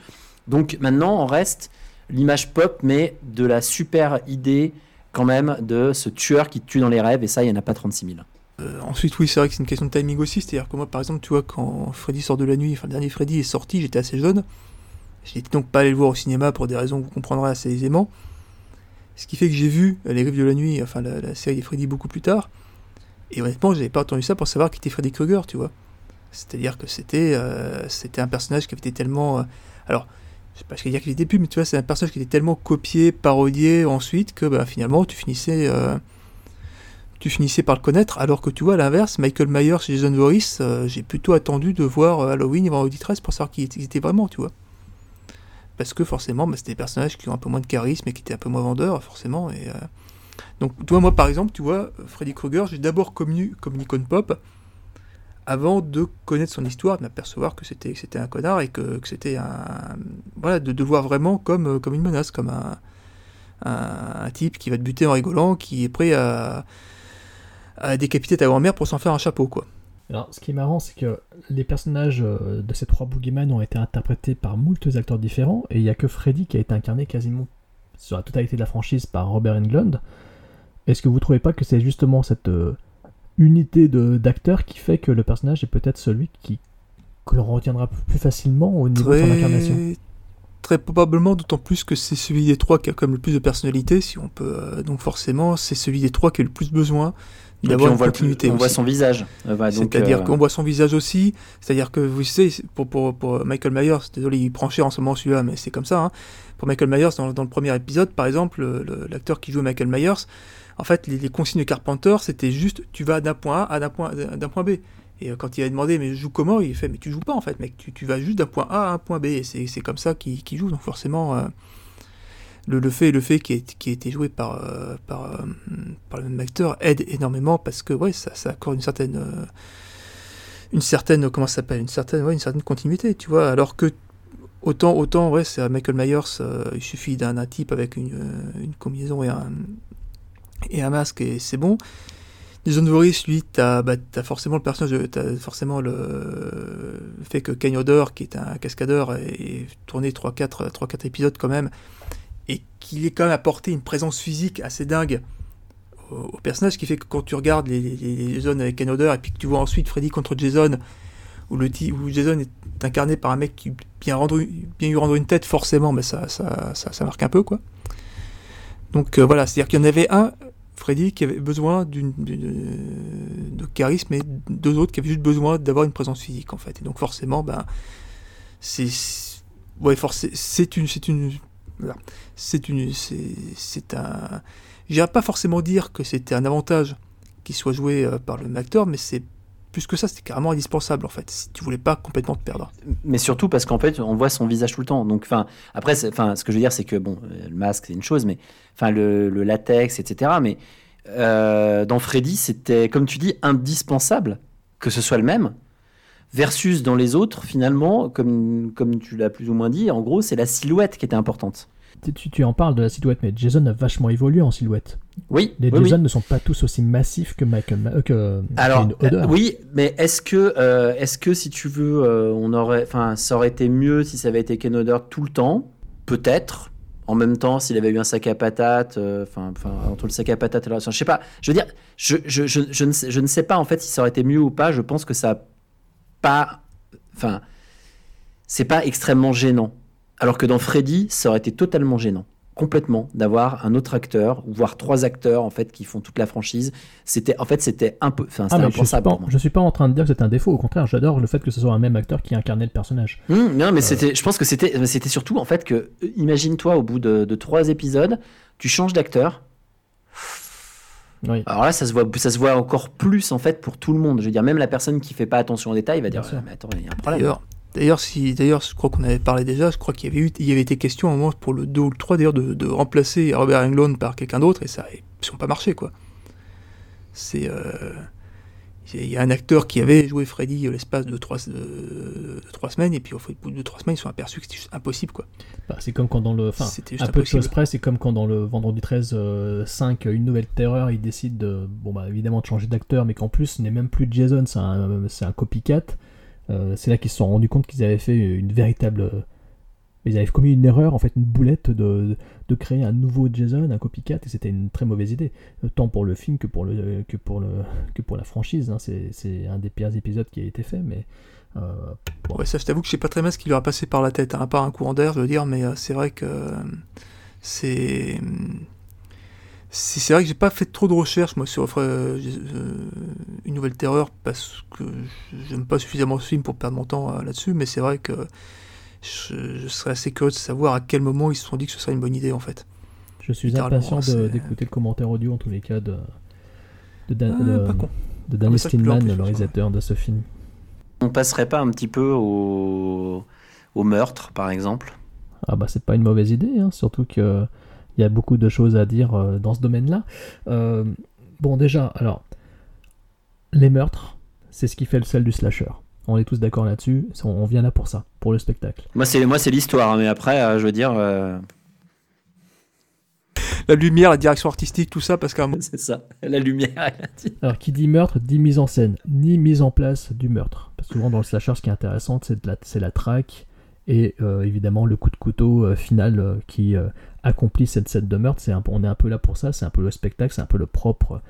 Donc maintenant on reste l'image pop mais de la super idée quand même de ce tueur qui tue dans les rêves et ça il y en a pas 36 000 euh, ensuite, oui, c'est vrai que c'est une question de timing aussi, c'est-à-dire que moi, par exemple, tu vois, quand Freddy sort de la nuit, enfin, le dernier Freddy est sorti, j'étais assez jeune, je n'étais donc pas allé le voir au cinéma pour des raisons que vous comprendrez assez aisément, ce qui fait que j'ai vu euh, Les Rives de la Nuit, enfin, la, série des Freddy beaucoup plus tard, et honnêtement, j'avais pas entendu ça pour savoir qui était Freddy Krueger, tu vois. C'est-à-dire que c'était euh, un personnage qui avait été tellement. euh, alors, je sais pas ce qu'il a qu'il était plus, mais tu vois, c'est un personnage qui était tellement copié, parodié ensuite que bah, finalement, tu finissais. tu finissais par le connaître, alors que tu vois, à l'inverse, Michael Myers et Jason Voorhees, j'ai plutôt attendu de voir Halloween et Vendredi 13 pour savoir qui ils vraiment, tu vois. Parce que forcément, bah, c'était des personnages qui ont un peu moins de charisme et qui étaient un peu moins vendeurs, forcément. Et, euh, Donc, tu vois, moi, par exemple, tu vois, Freddy Krueger, j'ai d'abord connu comme une icône pop, avant de connaître son histoire, de m'apercevoir que c'était un connard et que, c'était un... Voilà, de, de voir vraiment comme, euh, comme une menace, comme un, type qui va te buter en rigolant, qui est prêt à décapiter ta grand-mère pour s'en faire un chapeau, quoi. Alors, ce qui est marrant, c'est que les personnages euh, de ces trois boogeyman ont été interprétés par moult acteurs différents, et il n'y a que Freddy qui a été incarné quasiment sur la totalité de la franchise par Robert Englund. Est-ce que vous trouvez pas que c'est justement cette euh, unité de- d'acteurs qui fait que le personnage est peut-être celui qui que l'on retiendra plus facilement au niveau de son incarnation? Très, très probablement, d'autant plus que c'est celui des trois qui a comme le plus de personnalité, si on peut. euh, donc forcément, c'est celui des trois qui a le plus besoin et puis d'avoir on voit, continuité. on voit son visage donc, C'est-à-dire euh, qu'on voit son visage aussi. C'est-à-dire que, vous savez, pour, pour, pour Michael Myers, désolé, il prend cher en ce moment celui-là, mais c'est comme ça. hein. Pour Michael Myers, dans, dans le premier épisode, par exemple, le- le- l'acteur qui joue Michael Myers, en fait, les, les consignes de Carpenter, c'était juste tu vas d'un point A à d'un point, d'un point B. Et euh, quand il a demandé, mais je joue comment Il fait, mais tu joues pas en fait, mec, tu, tu vas juste d'un point A à un point B. Et c'est comme ça qu'il joue, donc forcément. euh, le, le fait le fait qui, est, qui a été joué par, euh, par, euh, par le même acteur aide énormément parce que ouais ça, ça accorde une certaine euh, une certaine comment s'appelle une certaine ouais, une certaine continuité tu vois. Alors que autant autant ouais c'est Michael Myers il suffit d'un type avec une, une combinaison et un et un masque et c'est bon. Jason Voorhees lui t'as bah, forcément le personnage t'as forcément le, fait que Hodder qui est un cascadeur ait tourné 3-4 3-4 épisodes quand même et qu'il ait quand même apporté une présence physique assez dingue au, personnage, qui fait que quand tu regardes les, les, les zones avec Ken Hodder et puis que tu vois ensuite Freddy contre Jason, où, le, où Jason est incarné par un mec qui bien, rendre, bien lui rendre une tête, forcément, mais ça, ça, ça, ça marque un peu, quoi. Donc euh, voilà, c'est-à-dire qu'il y en avait un, Freddy, qui avait besoin d'une, de charisme, et deux autres qui avaient juste besoin d'avoir une présence physique, en fait. Et donc forcément, ben, c'est... Ouais, c'est une... C'est une. C'est une... C'est un... J'irais pas forcément dire que c'était un avantage qu'il soit joué euh, par le même acteur, mais c'est plus que ça, c'était carrément indispensable en fait, si tu voulais pas complètement te perdre. mais surtout parce qu'en fait on voit son visage tout le temps donc enfin après enfin ce que je veux dire c'est que bon le masque c'est une chose mais enfin le, le latex etc mais euh, dans Freddy c'était comme tu dis indispensable que ce soit le même Versus dans les autres, finalement, comme, comme tu l'as plus ou moins dit, en gros, c'est la silhouette qui était importante. Tu, tu en parles de la silhouette, mais Jason a vachement évolué en silhouette. Oui, Les oui, oui. Jason ne sont pas tous aussi massifs que Ma- euh, que Alors, euh, oui, mais est-ce que, euh, est-ce que si tu veux, euh, on aurait, enfin, ça aurait été mieux si ça avait été Ken Hodder tout le temps, peut-être. En même temps, s'il avait eu un sac à patates, enfin, entre le sac à patates et la, je sais pas. Je veux dire, je, je, je, je ne sais, je ne sais pas en fait si ça aurait été mieux ou pas. Je pense que ça a pas, enfin, c'est pas extrêmement gênant. Alors que dans Freddy, ça aurait été totalement gênant, complètement, d'avoir un autre acteur, ou voire trois acteurs en fait qui font toute la franchise. C'était, en fait, c'était un peu, enfin, Ah, mais je suis, impensable pas, je suis pas en train de dire que c'est un défaut, au contraire, j'adore le fait que ce soit un même acteur qui incarnait le personnage. Hum, non, Euh. mais c'était, je pense que c'était, c'était surtout en fait que, euh, imagine-toi au bout de, de trois épisodes, tu changes d'acteur. Oui. Alors là, ça se voit, ça se voit encore plus en fait pour tout le monde. Je veux dire, même la personne qui fait pas attention aux détails va dire, Bien sûr. Ouais, mais attends, il y a un problème. D'ailleurs, d'ailleurs, si, d'ailleurs, je crois qu'on avait parlé déjà, je crois qu'il y avait eu, il y avait été question à un moment pour le 2 ou le 3 d'ailleurs de, de remplacer Robert Englund par quelqu'un d'autre et ça n'a pas marché quoi. C'est, euh, il y a un acteur qui avait joué Freddy euh, l'espace de 3 de, de trois semaines et puis au bout de 3 semaines ils se sont aperçus que c'était juste impossible quoi. Bah, c'est comme quand dans le. Enfin, juste peu de choses près, c'est comme quand dans le Vendredi 13 euh, 5, Une Nouvelle Terreur, ils décident de, bon, bah, évidemment de changer d'acteur, mais qu'en plus, ce n'est même plus Jason, c'est un, c'est un copycat. Euh, c'est là qu'ils se sont rendus compte qu'ils avaient fait une véritable. Ils avaient commis une erreur, en fait, une boulette de, de créer un nouveau Jason, un copycat, et c'était une très mauvaise idée. Euh, Tant pour le film que pour, le, que pour, le, que pour la franchise. hein. C'est un des pires épisodes qui a été fait, mais. euh, Ouais, ça, je t'avoue que je sais pas très bien ce qui lui a passé par la tête, hein, à part un courant d'air, je veux dire, mais euh, c'est vrai que c'est. C'est vrai que j'ai pas fait trop de recherches moi sur une nouvelle terreur parce que j'aime pas suffisamment ce film pour perdre mon temps là-dessus, mais c'est vrai que je, je serais assez curieux de savoir à quel moment ils se sont dit que ce serait une bonne idée en fait. Je suis impatient d'écouter le commentaire audio en tous les cas de, de, Dan- Ah, de- pas con. de Ah, en Stillman, plus, le réalisateur de ce film. On passerait pas un petit peu au, au meurtre, par exemple? Ah bah c'est pas une mauvaise idée, hein, surtout que il y a beaucoup de choses à dire euh, dans ce domaine-là. Euh, bon déjà, alors les meurtres, c'est ce qui fait le sel du slasher. On est tous d'accord là-dessus. On on vient là pour ça, pour le spectacle. Moi, c'est moi, c'est l'histoire, hein, mais après, euh, je veux dire, euh, La lumière, la direction artistique, tout ça, parce qu'à un moment- c'est ça, la lumière. Alors, qui dit meurtre, dit mise en scène, ni mise en place du meurtre. Parce que souvent, dans le slasher, ce qui est intéressant, c'est la, c'est la traque et euh, évidemment le coup de couteau euh, final euh, qui euh, accomplit cette scène de meurtre. C'est un, peu- on est un peu là pour ça, c'est un peu le spectacle, c'est un peu le propre,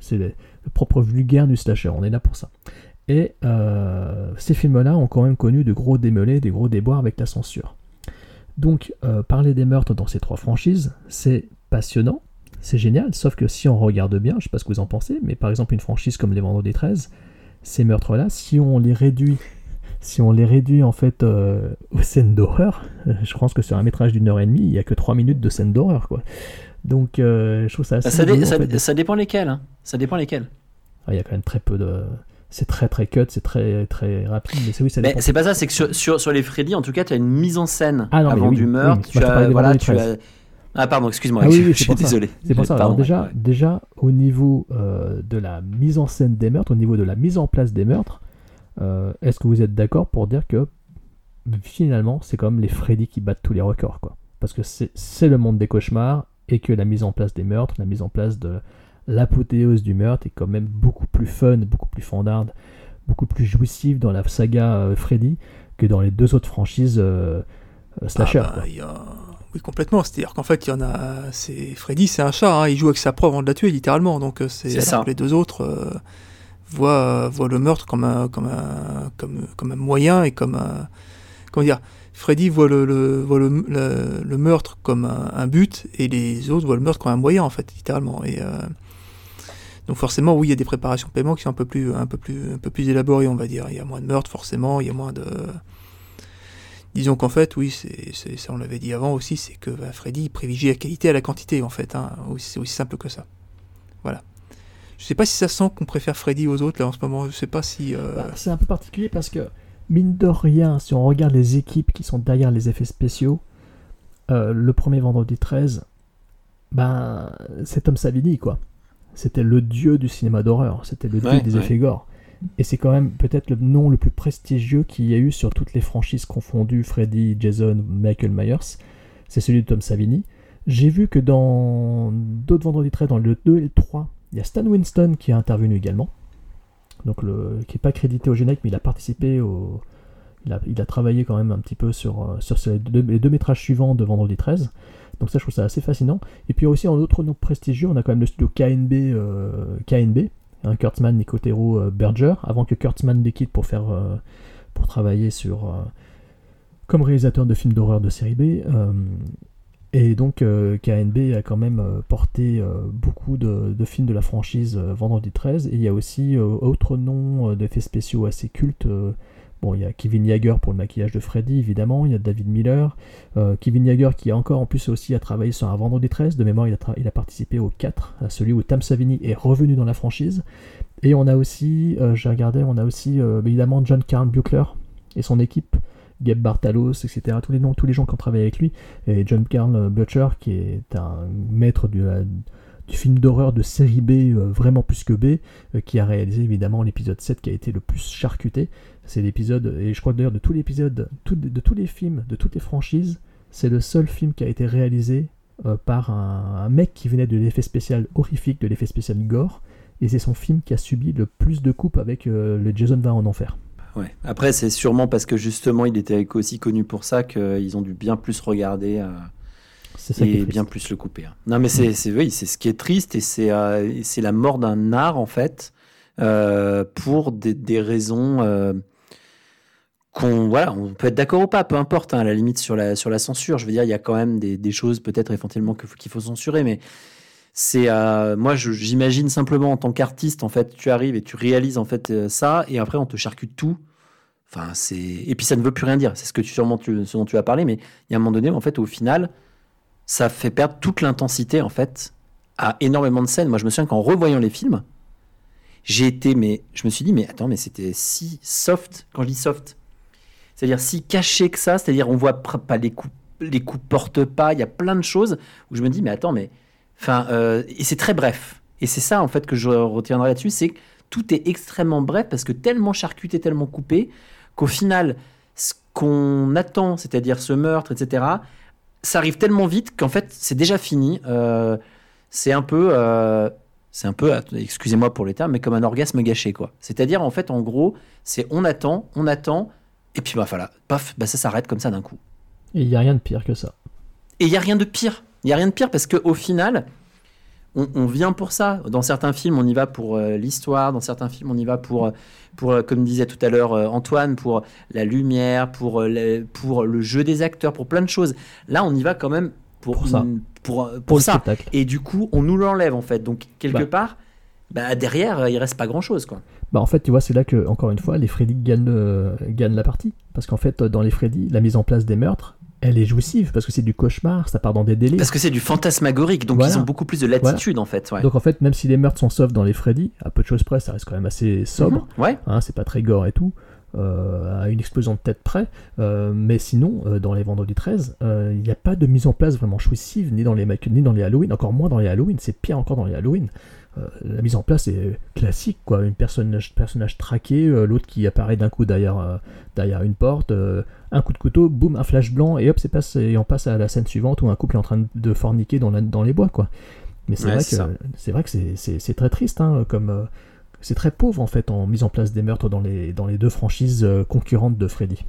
c'est le, le propre vulgaire du slasher. On est là pour ça. Et euh, ces films-là ont quand même connu de gros démêlés, des gros déboires avec la censure. Donc, euh, parler des meurtres dans ces trois franchises, c'est passionnant, c'est génial, sauf que si on regarde bien, je sais pas ce que vous en pensez, mais par exemple une franchise comme les Vendredis 13, ces meurtres-là, si on les réduit, si on les réduit en fait euh, aux scènes d'horreur, je pense que sur un métrage d'une heure et demie, il y a que trois minutes de scènes d'horreur, quoi. Donc, euh, je trouve ça assez. Ça, dé- rigolo, en ça- fait, de- ça dépend lesquels. hein. Ça dépend lesquels. Ah, il y a quand même très peu de. C'est très très cut, c'est très très rapide, mais c'est oui, Mais c'est pas ça, c'est que sur, sur, sur les Freddy, en tout cas, tu as une mise en scène Ah non, avant oui, du meurtre. mais tu moi, je te as, parlais des voilà, Vendredi tu 13. as... Ah, pardon, excuse-moi, Ah oui, je, je suis désolé. C'est pour ça. Pardon, Alors déjà, ouais. déjà au niveau euh, de la mise en scène des meurtres, au niveau de la mise en place des meurtres, euh, est-ce que vous êtes d'accord pour dire que finalement, c'est comme les Freddy qui battent tous les records, quoi? Parce que c'est le monde des cauchemars et que la mise en place des meurtres, la mise en place de l'apothéose du meurtre est quand même beaucoup plus fun, beaucoup plus fandarde, beaucoup plus jouissive dans la saga euh, Freddy que dans les deux autres franchises euh, euh, slasher. Ah bah, quoi. il y a- Oui, complètement. C'est-à-dire qu'en fait, il y en a. C'est Freddy, c'est un chat. hein, Il joue avec sa proie avant de la tuer, littéralement. Donc, euh, c'est ça. les deux autres euh, voient, voient le meurtre comme un, comme un, comme, comme un moyen et comme un. Comment dire Freddy voit le, le, voit le, le- le meurtre comme un, un but et les autres voient le meurtre comme un moyen, en fait, littéralement. Et. euh, donc forcément, oui, il y a des préparations de paiement qui sont un peu plus, un peu plus, un peu plus élaborées, on va dire. Il y a moins de meurtres, forcément. Il y a moins de, Disons qu'en fait, oui, c'est, c'est- ça on l'avait dit avant aussi, c'est que bah, Freddy il privilégie la qualité à la quantité en fait. Hein. Aussi- C'est aussi simple que ça. Voilà. Je sais pas si ça sent qu'on préfère Freddy aux autres là en ce moment. Je sais pas si. euh, Bah, c'est un peu particulier parce que, mine de rien, si on regarde les équipes qui sont derrière les effets spéciaux, euh, le premier vendredi 13, ben, c'est Tom Savini, quoi. C'était le dieu du cinéma d'horreur, c'était le dieu Ouais, des ouais. effets gore. Et c'est quand même peut-être le nom le plus prestigieux qu'il y a eu sur toutes les franchises confondues, Freddy, Jason, Michael Myers. C'est celui de Tom Savini. J'ai vu que dans d'autres vendredis 13, dans le 2 et le 3, il y a Stan Winston qui a intervenu également. Donc le, qui n'est pas crédité au générique, mais il a participé au. Il a, il a travaillé quand même un petit peu sur, euh, sur ces deux- les deux métrages suivants de Vendredi 13. Donc ça, je trouve ça assez fascinant. Et puis aussi, en autre nom prestigieux, on a quand même le studio KNB, euh, KNB hein, Kurtzman, Nicotero, euh, Berger, avant que Kurtzman les quitte euh, pour travailler sur, comme réalisateur de films d'horreur de série B. et donc KNB a quand même porté beaucoup de, de films de la franchise Vendredi 13. Et il y a aussi euh, autre nom euh, d'effets spéciaux assez cultes. Bon, il y a Kevin Yeager pour le maquillage de Freddy, évidemment. Il y a David Miller. Euh, Kevin Yeager qui a encore en plus aussi a travaillé sur un Vendredi 13. De mémoire, il a, il a participé au 4, à celui où Tam Savini est revenu dans la franchise. Et on a aussi, euh, j'ai regardé, on a aussi euh, évidemment John Carl Buechler et son équipe. Gabe Bartalos, etc. Tous les tous les gens qui ont travaillé avec lui. Et John Carl Butcher, qui est un maître du, du film d'horreur de série B, euh, vraiment plus que B, euh, qui a réalisé évidemment l'épisode 7 qui a été le plus charcuté. C'est l'épisode, et je crois d'ailleurs de tous les épisodes, de tous les films, de toutes les franchises, c'est le seul film qui a été réalisé euh, par un, mec qui venait de l'effet spécial horrifique, de l'effet spécial gore, et c'est son film qui a subi le plus de coupes avec le Jason va en enfer. Ouais. Après, c'est sûrement parce que justement, il était aussi connu pour ça qu'ils ont dû bien plus regarder C'est ça qui est et bien plus le couper. hein. Non, mais c'est c'est- oui, c'est ce qui est triste et c'est euh, c'est la mort d'un art en fait euh, pour des, des raisons euh, qu'on voilà, on peut être d'accord ou pas, peu importe. hein, à la limite sur la sur la censure, je veux dire, il y a quand même des, des choses peut-être éventuellement qu'il faut censurer, mais c'est euh, moi j'imagine simplement en tant qu'artiste en fait tu arrives et tu réalises en fait euh, ça et après on te charcute tout enfin c'est et puis ça ne veut plus rien dire c'est ce que tu sûrement tu, ce dont tu as parlé mais il y a un moment donné en fait au final ça fait perdre toute l'intensité en fait à énormément de scènes moi je me souviens qu'en revoyant les films j'ai été mais je me suis dit mais attends mais c'était si soft quand je dis soft c'est-à-dire si caché que ça c'est-à-dire on voit pas les coups les coups portent pas il y a plein de choses où je me dis mais attends mais Enfin, euh, et c'est très bref. Et c'est ça, en fait, que je retiendrai là-dessus, c'est que tout est extrêmement bref parce que tellement charcuté, tellement coupé, qu'au final, ce qu'on attend, c'est-à-dire ce meurtre, etc., ça arrive tellement vite qu'en fait, c'est déjà fini. Euh, c'est un peu, euh, c'est un peu, excusez-moi pour les termes, mais comme un orgasme gâché, quoi. C'est-à-dire, en fait, en gros, c'est on attend, on attend, et puis bah voilà, paf, bah ça s'arrête comme ça d'un coup. Et il n'y a rien de pire que ça. Et il n'y a rien de pire. Il n'y a rien de pire parce qu'au final, on, on vient pour ça. Dans certains films, on y va pour euh, l'histoire. Dans certains films, on y va pour, euh, pour euh, comme disait tout à l'heure euh, Antoine, pour la lumière, pour, le, pour le jeu des acteurs, pour plein de choses. Là, on y va quand même pour, Pour ça. une- pour, pour Pour le ça. spectacle. Et du coup, on nous l'enlève en fait. Donc, quelque Bah. part, bah, derrière, il reste pas grand-chose. quoi. Bah en fait, tu vois, c'est là que, encore une fois, les Freddy gagnent, euh, gagnent la partie. Parce qu'en fait, dans les Freddy, la mise en place des meurtres, elle est jouissive, parce que c'est du cauchemar, ça part dans des délais. Parce que c'est du fantasmagorique. Donc, Voilà. ils ont beaucoup plus de latitude en fait. Ouais. Donc en fait, même si les meurtres sont soft dans les Freddy, à peu de choses près, ça reste quand même assez sobre. Mhm. Ouais. Hein, c'est pas très gore et tout, euh, à une explosion de tête près. Euh, mais sinon, euh, dans les Vendredis 13, euh, il n'y a pas de mise en place vraiment jouissive, ni dans les ni dans les Halloween, encore moins dans les Halloween. C'est pire encore dans les Halloween. La mise en place est classique, quoi. Une personnage, personnage traqué, l'autre qui apparaît d'un coup derrière, derrière une porte, un coup de couteau, boum, un flash blanc, et hop, c'est passe, et on passe à la scène suivante où un couple est en train de forniquer dans, la- dans les bois, quoi. Mais c'est Ouais, vrai, que c'est vrai que c'est- c'est c'est très triste, hein, comme euh, c'est très pauvre en fait en mise en place des meurtres dans les, dans les deux franchises euh, concurrentes de Freddy.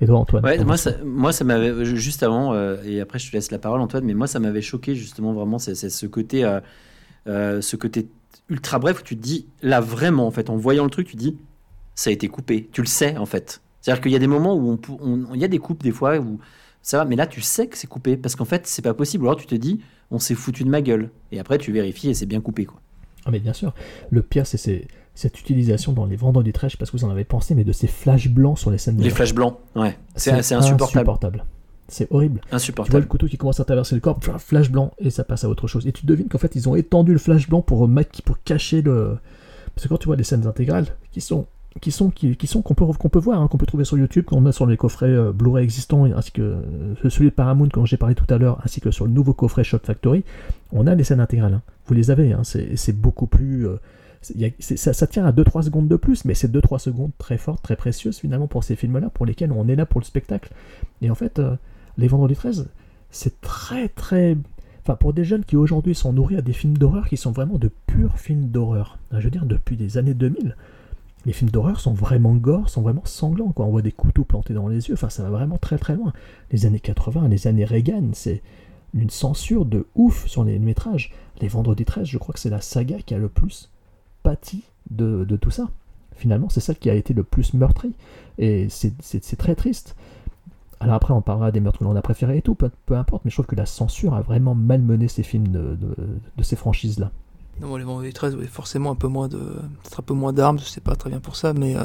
Et toi, Antoine Ouais, moi, ça, quoi moi, ça m'avait juste avant, euh, et après je te laisse la parole, Antoine, mais moi, ça m'avait choqué justement vraiment, c'est ce côté, euh, euh, ce côté ultra bref où tu te dis, là vraiment, en fait, en voyant le truc, tu te dis, ça a été coupé. Tu le sais, en fait. C'est-à-dire qu'il y a des moments où on, pou- on- il y a des coupes des fois où ça va, mais là, tu sais que c'est coupé parce qu'en fait, c'est pas possible. Ou alors tu te dis, on s'est foutu de ma gueule, et après tu vérifies et c'est bien coupé, quoi. Ah mais bien sûr. Le pire, c'est ces- cette utilisation dans les vendredis trash, parce que vous en avez pensé, mais de ces flashs blancs sur les scènes de Les flashs blancs, ouais, c'est insupportable. C'est horrible. Tu vois Insupportable. le couteau qui commence à traverser le corps, flash blanc, et ça passe à autre chose. Et tu devines qu'en fait, ils ont étendu le flash blanc pour, pour cacher le. Parce que quand tu vois les scènes intégrales, qui sont qui sont qu'on peut voir, hein, qu'on peut trouver sur YouTube, qu'on a sur les coffrets euh, Blu-ray existants, ainsi que euh, celui de Paramount dont j'ai parlé tout à l'heure, ainsi que sur le nouveau coffret Shot Factory, on a les scènes intégrales. hein. Vous les avez, hein, c'est beaucoup plus euh, ça, ça tient à 2-3 secondes de plus, mais c'est 2-3 secondes très fortes, très précieuses finalement pour ces films-là, pour lesquels on est là pour le spectacle. Et en fait, les Vendredis 13, c'est très très. Enfin, pour des jeunes qui aujourd'hui sont nourris à des films d'horreur qui sont vraiment de purs films d'horreur. Je veux dire, depuis les années 2000, les films d'horreur sont vraiment gore, sont vraiment sanglants. Quoi. On voit des couteaux plantés dans les yeux, enfin, ça va vraiment très très loin. Les années 80, les années Reagan, c'est une censure de ouf sur les métrages. Les Vendredis 13, je crois que c'est la saga qui a le plus pâti de, tout ça. Finalement, c'est celle qui a été le plus meurtrie. Et c'est- très triste. Alors après, on parlera des meurtres que l'on a préférés et tout, peu, importe, mais je trouve que la censure a vraiment malmené ces films de ces franchises-là. Non, les Vendredis 13, ouais, forcément un peu moins de. Peut-être un peu moins d'armes, je sais pas très bien pour ça, mais. euh,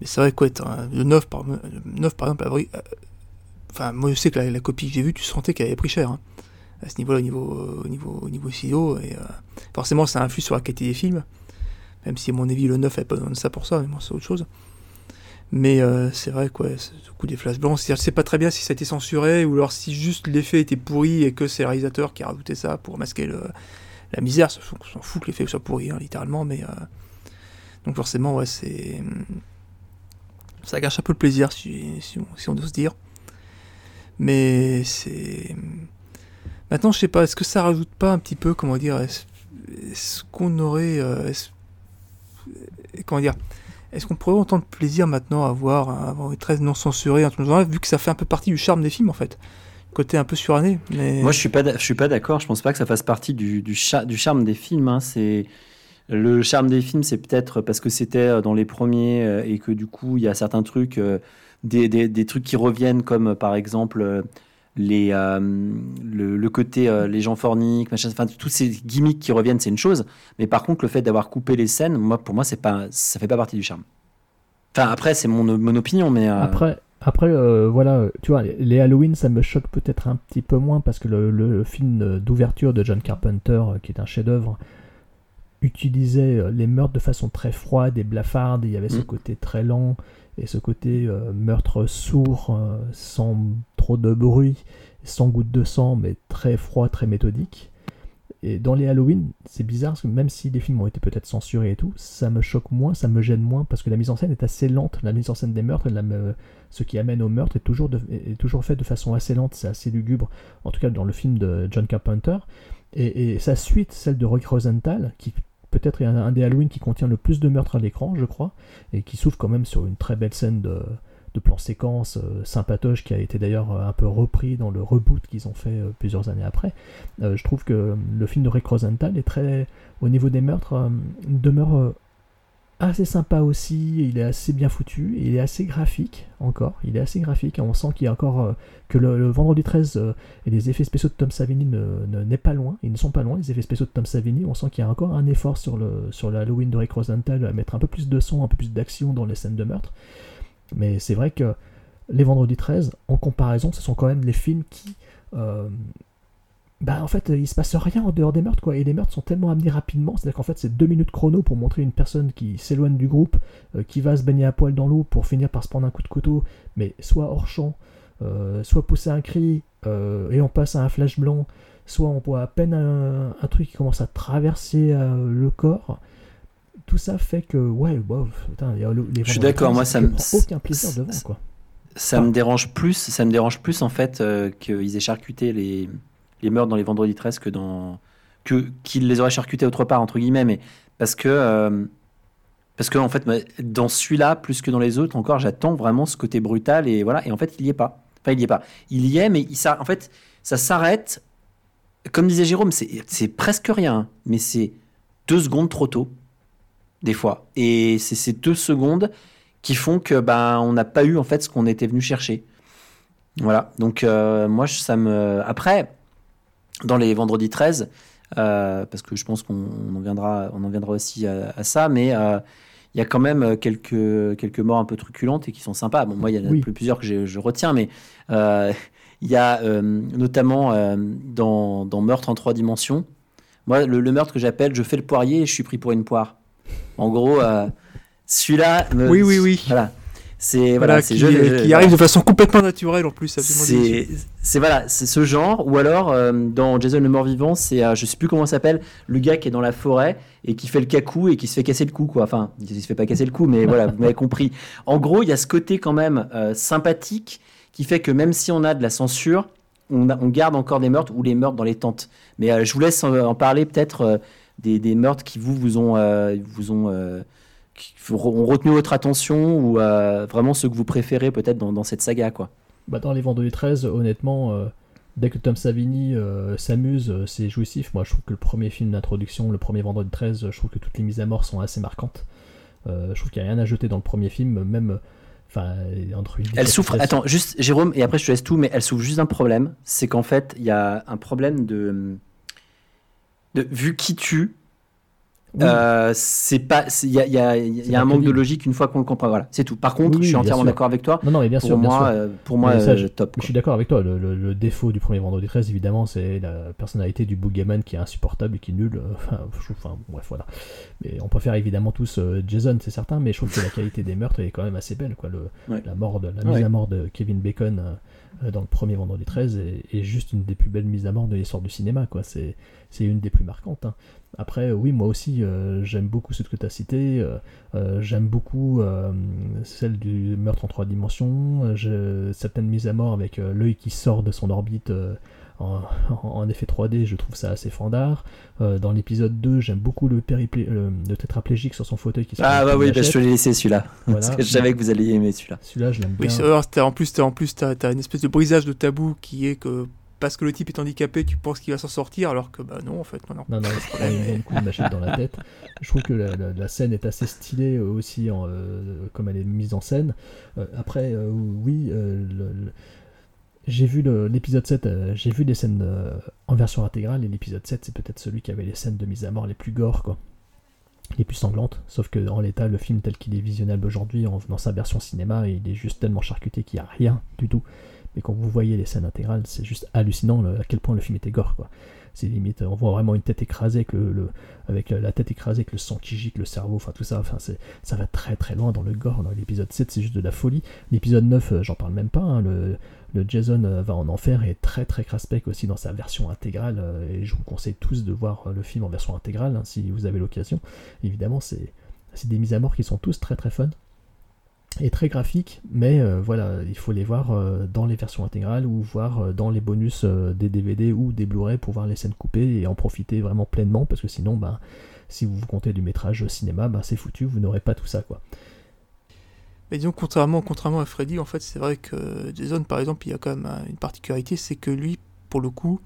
mais c'est vrai un- le 9 par, le 9 par exemple, abri- euh, Enfin, moi je sais que la, copie que j'ai vue, tu sentais qu'elle avait pris cher. hein, à ce niveau-là, au niveau, au niveau, au niveau CEO. Et euh, forcément, ça influe sur la qualité des films. Même si, à mon avis, le 9 n'a pas besoin de ça pour ça, mais moi, c'est autre chose. Mais euh, c'est vrai, quoi, c'est le coup des flashs blancs. Je sais pas très bien si ça a été censuré ou alors si juste l'effet était pourri et que c'est le réalisateur qui a rajouté ça pour masquer le, la misère. S'en fout que l'effet soit pourri, hein, littéralement, mais. euh, donc, forcément, c'est. Ça gâche un peu le plaisir, si, on, si on dire. Mais c'est. Maintenant, je sais pas, est-ce que ça rajoute pas un petit peu, comment dire, est-ce qu'on aurait. euh, est-ce- comment dire Est-ce qu'on pourrait de plaisir maintenant à voir, à avoir les 13 non genre, vu que ça fait un peu partie du charme des films en fait? Côté un peu suranné. Mais... Moi, je suis pas, d'a- je suis pas d'accord. Je pense pas que ça fasse partie du, du, cha- du charme des films. hein. C'est le charme des films, c'est peut-être parce que c'était euh, dans les premiers euh, et que du coup, il y a certains trucs, euh, des, des, des trucs qui reviennent, comme par exemple les euh, le, le côté euh, les gens forniques, machin. Enfin, tous ces gimmicks qui reviennent, c'est une chose. Mais par contre, le fait d'avoir coupé les scènes, moi, pour moi, c'est pas, ça fait pas partie du charme. Enfin, après, c'est mon, mon opinion, mais euh, Après, après euh, voilà, tu vois, les- Halloween, ça me choque peut-être un petit peu moins parce que le, le film d'ouverture de John Carpenter, euh, qui est un chef-d'œuvre, utilisait euh, les meurtres de façon très froide et blafarde. et Il y avait ce Mm. côté très lent et ce côté euh, meurtre sourd, euh, sans trop de bruit, sans goutte de sang, mais très froid, très méthodique. Et dans les Halloween, c'est bizarre même si les films ont été peut-être censurés et tout, ça me choque moins, ça me gêne moins parce que la mise en scène est assez lente. La mise en scène des meurtres, la me- ce qui amène au meurtre est toujours, de- fait de façon assez lente, c'est assez lugubre. En tout cas, dans le film de John Carpenter. Et, sa suite, celle de Roy Rosenthal, qui peut-être est un des Halloween qui contient le plus de meurtres à l'écran, je crois, et qui s'ouvre quand même sur une très belle scène de, de plan séquence euh, sympatoche qui a été d'ailleurs euh, un peu repris dans le reboot qu'ils ont fait euh, plusieurs années après. Euh, je trouve que le film de Rick Rosenthal est très, au niveau des meurtres, demeure assez sympa aussi. Il est assez bien foutu, il est assez graphique encore. Il est assez graphique. On sent qu'il y a encore que le, vendredi 13 euh, et les effets spéciaux de Tom Savini ne, ne- n'est pas loin. Ils ne sont pas loin. Les effets spéciaux de Tom Savini, on sent qu'il y a encore un effort sur le sur le Halloween de Rick Rosenthal à mettre un peu plus de son, un peu plus d'action dans les scènes de meurtre. Mais c'est vrai que les vendredis 13, en comparaison, ce sont quand même les films qui. euh, bah en fait, il se passe rien en dehors des meurtres, quoi. Et les meurtres sont tellement amenés rapidement, c'est-à-dire qu'en fait, c'est deux minutes chrono pour montrer une personne qui s'éloigne du groupe, euh, qui va se baigner à poil dans l'eau pour finir par se prendre un coup de couteau, mais soit hors champ, euh, soit pousser un cri et on passe à un flash blanc, soit on voit à peine un, truc qui commence à traverser le corps. Tout ça fait que, ouais, wow, putain, il y a le- les Je suis d'accord, 13, moi, ça me- prends aucun plaisir devant, quoi. Ça me dérange plus, ça me dérange plus en fait euh, qu'ils aient charcuté les, les meurtres dans les vendredis 13 que dans que qu'ils les auraient charcutés autre part entre guillemets, mais parce que euh, parce que en fait dans celui-là plus que dans les autres encore j'attends vraiment ce côté brutal et voilà et en fait il y est pas. Enfin il y est pas. Il y est mais il s'arr- en fait ça s'arrête. Comme disait Jérôme, c'est presque rien, mais c'est deux secondes trop tôt des fois et c'est ces deux secondes qui font que ben on n'a pas eu en fait ce qu'on était venu chercher. Voilà. Donc euh, moi ça me après dans les vendredis 13 euh, parce que je pense qu'on on en viendra on en viendra aussi à, à ça mais euh, il y a quand même quelques quelques morts un peu truculentes et qui sont sympas. Bon moi il y en a Oui. plusieurs que je retiens mais il y a notamment dans, dans Meurtre en trois dimensions. Moi le, le meurtre que j'appelle je fais le poirier et je suis pris pour une poire. En gros euh, celui-là Oui, oui, oui. voilà. C'est Voilà, voilà, c'est qui, arrive de façon complètement naturelle en plus. c'est voilà, c'est ce genre, ou alors euh, dans Jason le mort-vivant, c'est euh, je sais plus comment ça s'appelle, le gars qui est dans la forêt et qui fait le cacou et qui se fait casser le cou quoi. Enfin, il se fait pas casser le cou, mais voilà, vous m'avez compris. En gros, il y a ce côté quand même euh, sympathique qui fait que même si on a de la censure, on, a- on garde encore des meurtres ou les meurtres dans les tentes. Mais euh, je vous laisse en, en parler peut-être euh, des, des meurtres qui vous vous ont euh, vous ont euh, qui ont retenu votre attention ou euh, vraiment ceux que vous préférez peut-être dans, dans cette saga quoi? Bah, dans les Vendredis 13, honnêtement, dès que Tom Savini s'amuse, c'est jouissif. Moi, je trouve que le premier film d'introduction, le premier Vendredi 13, je trouve que toutes les mises à mort sont assez marquantes. Je trouve qu'il n'y a rien à jeter dans le premier film, même. Enfin, entre Elle souffre. Attends, juste Jérôme, et après je te laisse tout, mais elle souffre juste d'un problème. C'est qu'en fait, il y a un problème de. De vu qui tue. Oui. euh, c'est pas. c'est- Il y a, il y a- il y a C'est un manque de logique une fois qu'on le comprend. Voilà, c'est tout. Par contre, Oui, oui, je suis entièrement d'accord avec toi. Non, non, mais bien pour sûr, bien moi, sûr. euh, pour moi, ça, euh, je- top. Je suis d'accord avec toi. Le, le- le défaut du premier Vendredi 13, évidemment, c'est la personnalité du Boogeyman qui est insupportable et qui est nul. Euh, Enfin, je trouve- enfin, bref, voilà. Mais on préfère évidemment tous Jason, c'est certain, mais je trouve que la qualité des meurtres est quand même assez belle. Quoi. Le, Ouais. La mort, de, la Ouais. mise à mort de Kevin Bacon dans le premier Vendredi 13 est, est juste une des plus belles mises à mort de l'histoire du cinéma. Quoi. C'est, c'est une des plus marquantes. hein. Après, euh, oui, moi aussi, euh, j'aime beaucoup ce que tu as cité. euh, euh, j'aime beaucoup euh, celle du meurtre en trois dimensions. je- certaines mises à mort avec euh, l'œil qui sort de son orbite euh, en, effet 3D, je trouve ça assez fandard. Euh, dans l'épisode 2, j'aime beaucoup le, périplé- le, le tétraplégique sur son fauteuil qui se Ah bah oui, bah, je te l'ai laissé celui-là. Voilà. Parce que je savais que vous alliez aimer celui-là. Celui-là, je l'aime Oui, bien. t'as- en plus, en plus, t'as, t'as une espèce de brisage de tabou qui est que parce que le type est handicapé, tu penses qu'il va s'en sortir, alors que bah non, en fait, non. non. Non, non, il se prend un bon coup de machette dans la tête. Je trouve que la, la- la scène est assez stylée euh, aussi, en, euh, comme elle est mise en scène. Euh, après, euh, oui, j'ai vu l'épisode 7, euh, j'ai vu les scènes en version intégrale, et l'épisode 7, c'est peut-être celui qui avait les scènes de mise à mort les plus gore, quoi. Les plus sanglantes. Sauf que en l'état, le film tel qu'il est visionnable aujourd'hui, en- dans sa version cinéma, il est juste tellement charcuté qu'il n'y a rien du tout. Mais quand vous voyez les scènes intégrales, c'est juste hallucinant à quel point le film était gore, quoi. C'est limite, on voit vraiment une tête écrasée avec, le, avec la tête écrasée, avec le sang qui gicle, le cerveau, enfin tout ça, enfin ça va très très loin dans le gore. L'épisode 7, c'est juste de la folie. L'épisode 9, euh, j'en parle même pas, hein, le, Jason euh, va en enfer est très très craspec aussi dans sa version intégrale, euh, et je vous conseille tous de voir le film en version intégrale hein, si vous avez l'occasion. Évidemment, c'est, c'est des mises à mort qui sont tous très très fun et très graphiques, mais euh, voilà, il faut les voir euh, dans les versions intégrales ou voir euh, dans les bonus des DVD ou des Blu-ray pour voir les scènes coupées et en profiter vraiment pleinement parce que sinon, ben, si vous vous comptez du métrage cinéma, ben, c'est foutu, vous n'aurez pas tout ça quoi. Mais disons, contrairement, contrairement à Freddy, en fait, c'est vrai que Jason, par exemple, il y a quand même un- une particularité, c'est que lui, pour le coup,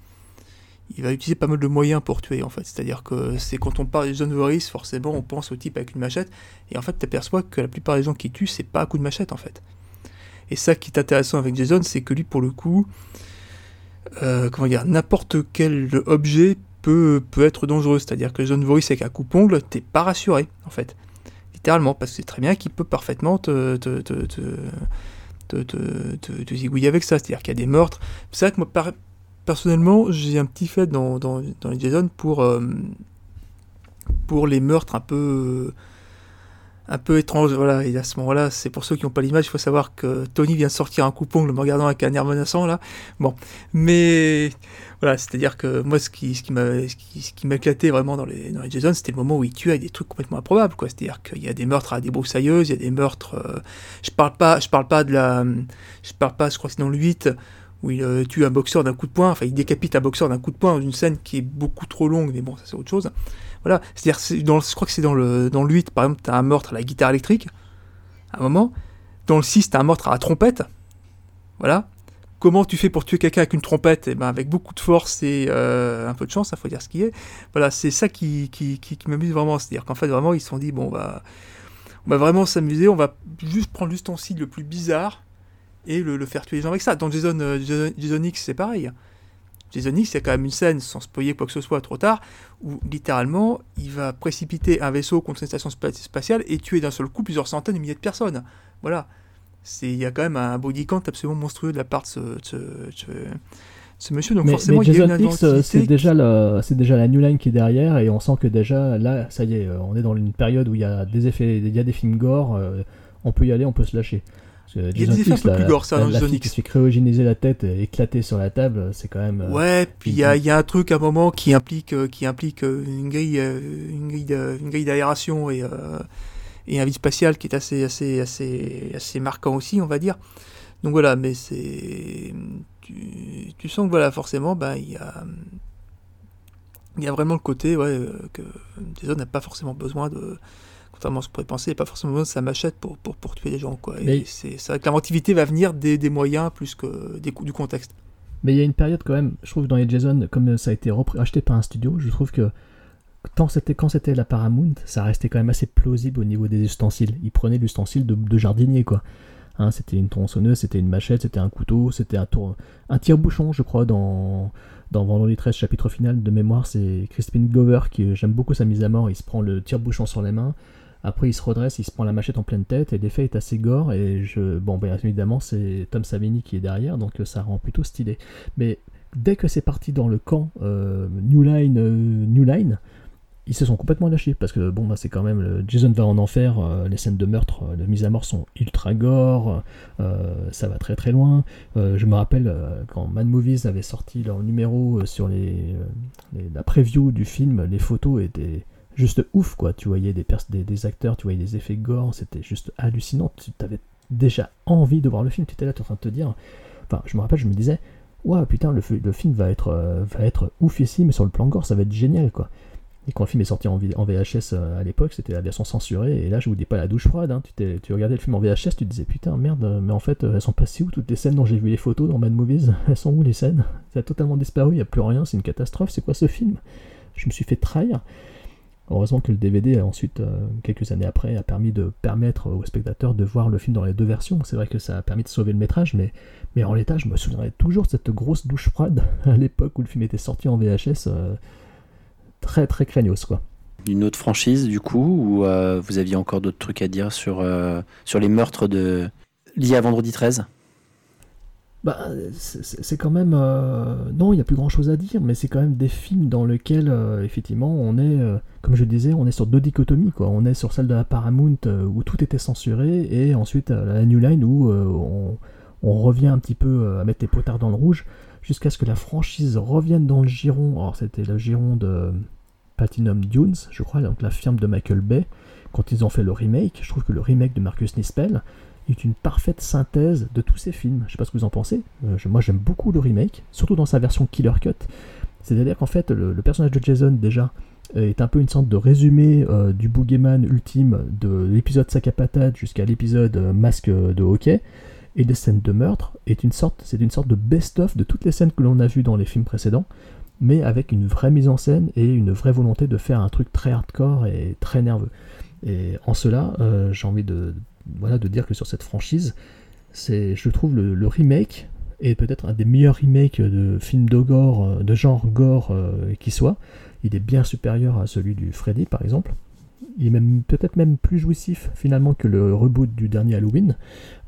il va utiliser pas mal de moyens pour tuer, en fait. C'est-à-dire que c'est quand on parle de Jason Voorhees, forcément, on pense au type avec une machette, et en fait, tu aperçois que la plupart des gens qui tuent, c'est pas à coup de machette, en fait. Et ça qui est intéressant avec Jason, c'est que lui, pour le coup, euh, comment dire, n'importe quel objet peut, peut être dangereux. C'est-à-dire que Jason Voorhees avec un coupe-ongle, t'es pas rassuré, en fait littéralement, parce que c'est très bien qu'il peut parfaitement te, te, te, te, te, te- te- te zigouiller avec ça. C'est-à-dire qu'il y a des meurtres. C'est vrai que moi, par- personnellement, j'ai un petit fait dans, dans, dans les Jason pour, euh, pour les meurtres un peu un peu étranges. Voilà, et à ce moment-là, c'est pour ceux qui n'ont pas l'image, il faut savoir que Tony vient de sortir un coupon, me regardant avec un air menaçant là. Bon, mais voilà, c'est-à-dire que moi, ce qui, ce qui m'a, ce qui, m'éclatait vraiment dans les, dans les Jason, c'était le moment où il tue avec des trucs complètement improbables, quoi. C'est-à-dire qu'il y a des meurtres à des broussailleuses, il y a des meurtres. euh, je parle pas, je parle pas de la, je parle pas, je crois que c'est dans le 8 où il euh, tue un boxeur d'un coup de poing, enfin il décapite un boxeur d'un coup de poing dans une scène qui est beaucoup trop longue, mais bon, ça c'est autre chose. Voilà, c'est-à-dire, je crois que c'est dans le, dans le 8, par exemple, t'as un meurtre à la guitare électrique, à un moment. Dans le 6, t'as un meurtre à la trompette. Voilà. Comment tu fais pour tuer quelqu'un avec une trompette? Eh ben, avec beaucoup de force et euh, un peu de chance, il faut dire ce qui est. Voilà, c'est ça qui, qui, m'amuse vraiment. C'est-à-dire qu'en fait, vraiment, ils se sont dit, bon, bah, on va vraiment s'amuser, on va juste prendre l'ustensile le plus bizarre et le, le faire tuer les gens avec ça. Dans Jason, euh, Jason, Jason X, c'est pareil. Jason X, il y a quand même une scène, sans spoiler quoi que ce soit trop tard, où littéralement, il va précipiter un vaisseau contre une station spa- spatiale et tuer d'un seul coup plusieurs centaines de milliers de personnes. Voilà. Il y a quand même un body count absolument monstrueux de la part de ce, de ce, de ce- de ce monsieur. Donc mais, forcément, mais il y a Jason une X, euh, c'est déjà, la- déjà la New Line qui est derrière et on sent que déjà là, ça y est, euh, on est dans une période où il y a des effets, il y a des films gore, on peut y aller, on peut se lâcher. Il y a des effets un peu plus gore, ça, dans la Jason fille X. qui se fait cryogéniser la tête, et éclater sur la table, c'est quand même. euh, Ouais, puis il y a, il y a un truc à un moment qui implique, euh, qui implique euh, une grille, euh, une grille, de- une grille d'aération et, euh, et un vide spatial qui est assez, assez, assez, assez marquant aussi, on va dire. Donc voilà, mais c'est, tu, tu sens que voilà, forcément, ben il y a, il y a vraiment le côté, ouais, euh, que Jason n'a pas forcément besoin de, contrairement à ce qu'on pourrait penser, il n'a pas forcément besoin de sa machette pour, pour, pour tuer les gens, quoi. Et Mais- c'est, vrai que l'inventivité va venir des, des moyens plus que des, du contexte. Mais il y a une période quand même, je trouve dans les Jason, comme ça a été acheté par un studio, je trouve que tant c'était, quand c'était la Paramount, ça restait quand même assez plausible au niveau des ustensiles. Ils prenaient l'ustensile de, de jardinier, quoi. Hein, c'était une tronçonneuse, c'était une machette, c'était un couteau, c'était un, tour, un tire-bouchon, je crois, dans, dans Vendredi 13, chapitre final de mémoire. C'est Crispin Glover qui, j'aime beaucoup sa mise à mort. Il se prend le tire-bouchon sur les mains. Après, il se redresse, il se prend la machette en pleine tête, et l'effet est assez gore. Et je, bon, bien évidemment, c'est Tom Savini qui est derrière, donc euh, ça rend plutôt stylé. Mais dès que c'est parti dans le camp euh, New Line, euh, New Line, ils se sont complètement lâchés parce que bon, bah, c'est quand même Jason va en enfer. les scènes de meurtre, de mise à mort sont ultra gore, ça va très très loin. Je me rappelle quand Mad Movies avait sorti leur numéro sur les- la preview du film, les photos étaient juste ouf quoi. Tu voyais des, des, acteurs, tu voyais des effets gore, c'était juste hallucinant. Tu avais déjà envie de voir le film. Tu étais là, tu en train de te dire. Enfin, je me rappelle, je me disais, waouh putain, le, fi- le film va être, euh, va être ouf ici, mais sur le plan gore, ça va être génial quoi. Et quand le film est sorti en, VHS euh, à l'époque, c'était la version censurée, et là je vous dis pas la douche froide, hein. tu, tu regardais le film en VHS, tu te disais putain merde, euh, mais en fait elles sont passées où toutes les scènes dont j'ai vu les photos dans Mad Movies? Elles sont où les scènes? Ça a totalement disparu, il n'y a plus rien, c'est une catastrophe, c'est quoi ce film? Je me suis fait trahir. Heureusement que le DVD, ensuite, euh, quelques années après, a permis de permettre aux spectateurs de voir le film dans les deux versions. C'est vrai que ça a permis de sauver le métrage, mais, mais en l'état, je me souviendrai toujours de cette grosse douche froide à l'époque où le film était sorti en VHS. euh, très très craignos, quoi. Une autre franchise, du coup, ou euh, vous aviez encore d'autres trucs à dire sur, euh, sur les meurtres de... liés à Vendredi 13 Bah, c'est- quand même. euh, Non, il n'y a plus grand chose à dire, mais c'est quand même des films dans lesquels, euh, effectivement, on est, euh, comme je disais, on est sur deux dichotomies. Quoi. On est sur celle de la Paramount où tout était censuré, et ensuite la New Line où on, revient un petit peu à mettre les potards dans le rouge, jusqu'à ce que la franchise revienne dans le giron. Alors, c'était le giron de Platinum Dunes, je crois, donc la firme de Michael Bay, quand ils ont fait le remake. Je trouve que le remake de Marcus Nispel est une parfaite synthèse de tous ces films. Je sais pas ce que vous en pensez. Euh, moi, j'aime beaucoup le remake, surtout dans sa version Killer Cut. C'est-à-dire qu'en fait, le, personnage de Jason, déjà, euh, est un peu une sorte de résumé euh, du boogeyman ultime de l'épisode sac à patate jusqu'à l'épisode masque de hockey. Et des scènes de meurtre une sorte, c'est une sorte de best-of de toutes les scènes que l'on a vues dans les films précédents, mais avec une vraie mise en scène et une vraie volonté de faire un truc très hardcore et très nerveux. Et en cela, j'ai envie de, voilà, de dire que sur cette franchise, c'est, je trouve le, remake est peut-être un des meilleurs remakes de films de gore, euh, de genre gore euh, qui soit. Il est bien supérieur à celui du Freddy par exemple. Il est même peut-être même plus jouissif finalement que le reboot du dernier Halloween,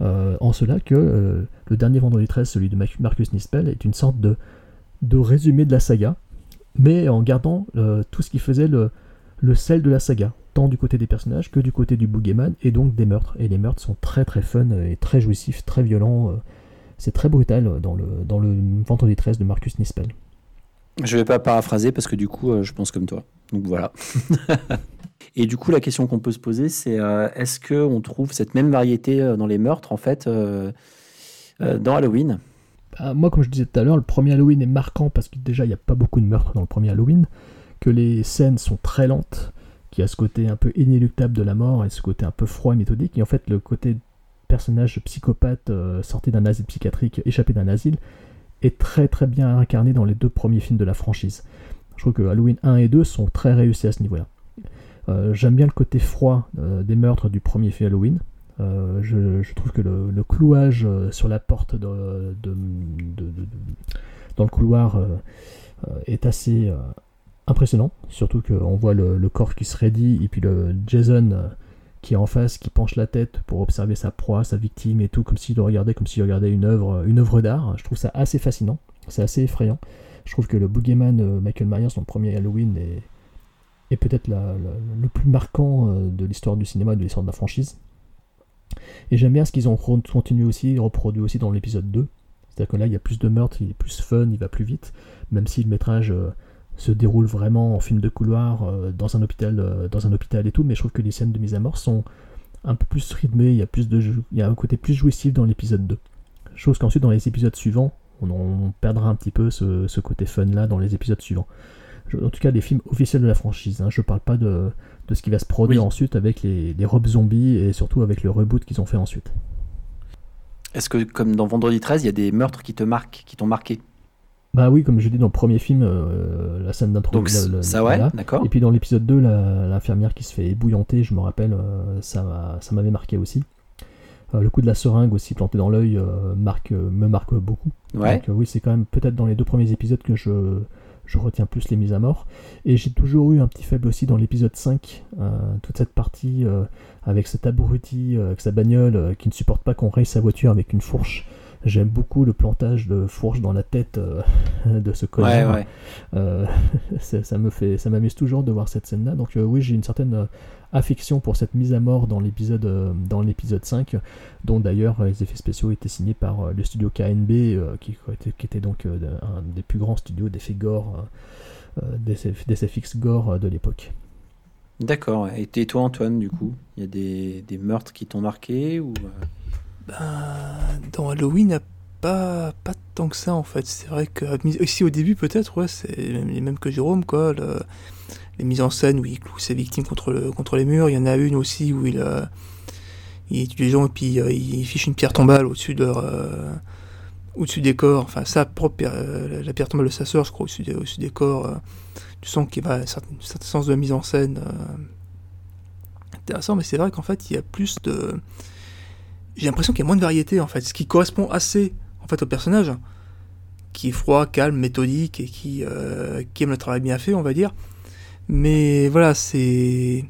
euh, en cela que le dernier Vendredi 13, celui de Marcus Nispel, est une sorte de, de résumé de la saga, mais en gardant tout ce qui faisait le, le sel de la saga, tant du côté des personnages que du côté du boogeyman, et donc des meurtres. Et les meurtres sont très très fun et très jouissifs, très violents. euh, C'est très brutal euh, dans le, dans le Vendredi 13 de Marcus Nispel. Je vais pas paraphraser parce que du coup, euh, je pense comme toi. Donc voilà. Et du coup, la question qu'on peut se poser, c'est est-ce qu'on trouve cette même variété dans les meurtres, en fait, dans Halloween? Bah, moi, comme je disais tout à l'heure, le premier Halloween est marquant parce que déjà, il n'y a pas beaucoup de meurtres dans le premier Halloween, que les scènes sont très lentes, qu'il y a ce côté un peu inéluctable de la mort et ce côté un peu froid et méthodique, et en fait, le côté personnage psychopathe euh, sorti d'un asile psychiatrique, échappé d'un asile, est très très bien incarné dans les deux premiers films de la franchise. Je trouve que Halloween 1 et 2 sont très réussis à ce niveau-là. Euh, J'aime bien le côté froid euh, des meurtres du premier film Halloween. Je, trouve que le, clouage sur la porte dans le couloir est assez impressionnant. Surtout qu'on voit le, le corps qui se raidit et puis le Jason euh, qui est en face, qui penche la tête pour observer sa proie, sa victime et tout, comme s'il regardait, comme s'il regardait une œuvre, une œuvre d'art. Je trouve ça assez fascinant, c'est assez effrayant. Je trouve que le boogeyman euh, Michael Myers le premier Halloween est, peut-être le plus marquant euh, de l'histoire du cinéma, de l'histoire de la franchise. Et j'aime bien ce qu'ils ont continué aussi, reproduit aussi dans l'épisode 2. C'est-à-dire que là, il y a plus de meurtres, il est plus fun, il va plus vite, même si le métrage se déroule vraiment en film de couloir euh, dans un hôpital, euh, dans un hôpital et tout. Mais je trouve que les scènes de mise à mort sont un peu plus rythmées, il y a plus de, il y a un côté plus jouissif dans l'épisode 2. Chose qu'ensuite dans les épisodes suivants, on, perdra un petit peu ce, côté fun là dans les épisodes suivants. en tout cas, les films officiels de la franchise. Hein, je parle pas de, de, ce qui va se produire ensuite avec les, les robes zombies et surtout avec le reboot qu'ils ont fait ensuite. Est-ce que, comme dans Vendredi 13, il y a des meurtres qui te marquent, qui t'ont marqué? Bah oui, comme je dis dans le premier film, euh, la scène d'introduction. Ça, ouais, d'accord. Et puis dans l'épisode 2, l'infirmière qui se fait ébouillanter, je me rappelle, euh, ça m'avait marqué aussi. Euh, le coup de la seringue aussi planté dans l'œil marque, me marque beaucoup. Ouais. Donc oui, c'est quand même peut-être dans les deux premiers épisodes que je, je retiens plus les mises à mort. Et j'ai toujours eu un petit faible aussi dans l'épisode 5, toute cette partie avec cet abruti, avec sa bagnole, qui ne supporte pas qu'on raye sa voiture avec une fourche. J'aime beaucoup le plantage de fourche dans la tête euh, de ce connard. ça, me fait, ça m'amuse toujours de voir cette scène-là. Donc oui, j'ai une certaine affection pour cette mise à mort dans l'épisode dans l'épisode 5, dont d'ailleurs les effets spéciaux étaient signés par le studio KNB, qui, qui, était donc un des plus grands studios d'effets gore, d'SFX gore de l'époque. D'accord. Et toi, Antoine, du coup, il y a des, des meurtres qui t'ont marqué ou euh? Ben, Dans Halloween, a pas, pas tant que ça, en fait. C'est vrai que, ici au début, peut-être, ouais, c'est les mêmes que Jérôme, quoi. les mises en scène où il cloue ses victimes contre, contre les murs. Il y en a une aussi où il, euh, il tue les gens et puis euh, il fiche une pierre tombale au-dessus de au-dessus des corps. Enfin, ça, propre, la pierre tombale de sa sœur, je crois, au-dessus des, des corps tu sens qu'il va un certain, sens de mise en scène euh, intéressant, mais c'est vrai qu'en fait, il y a plus de. J'ai l'impression qu'il y a moins de variété, en fait, ce qui correspond assez en fait, au personnage, qui est froid, calme, méthodique et qui, euh, qui aime le travail bien fait, on va dire. Mais voilà, c'est.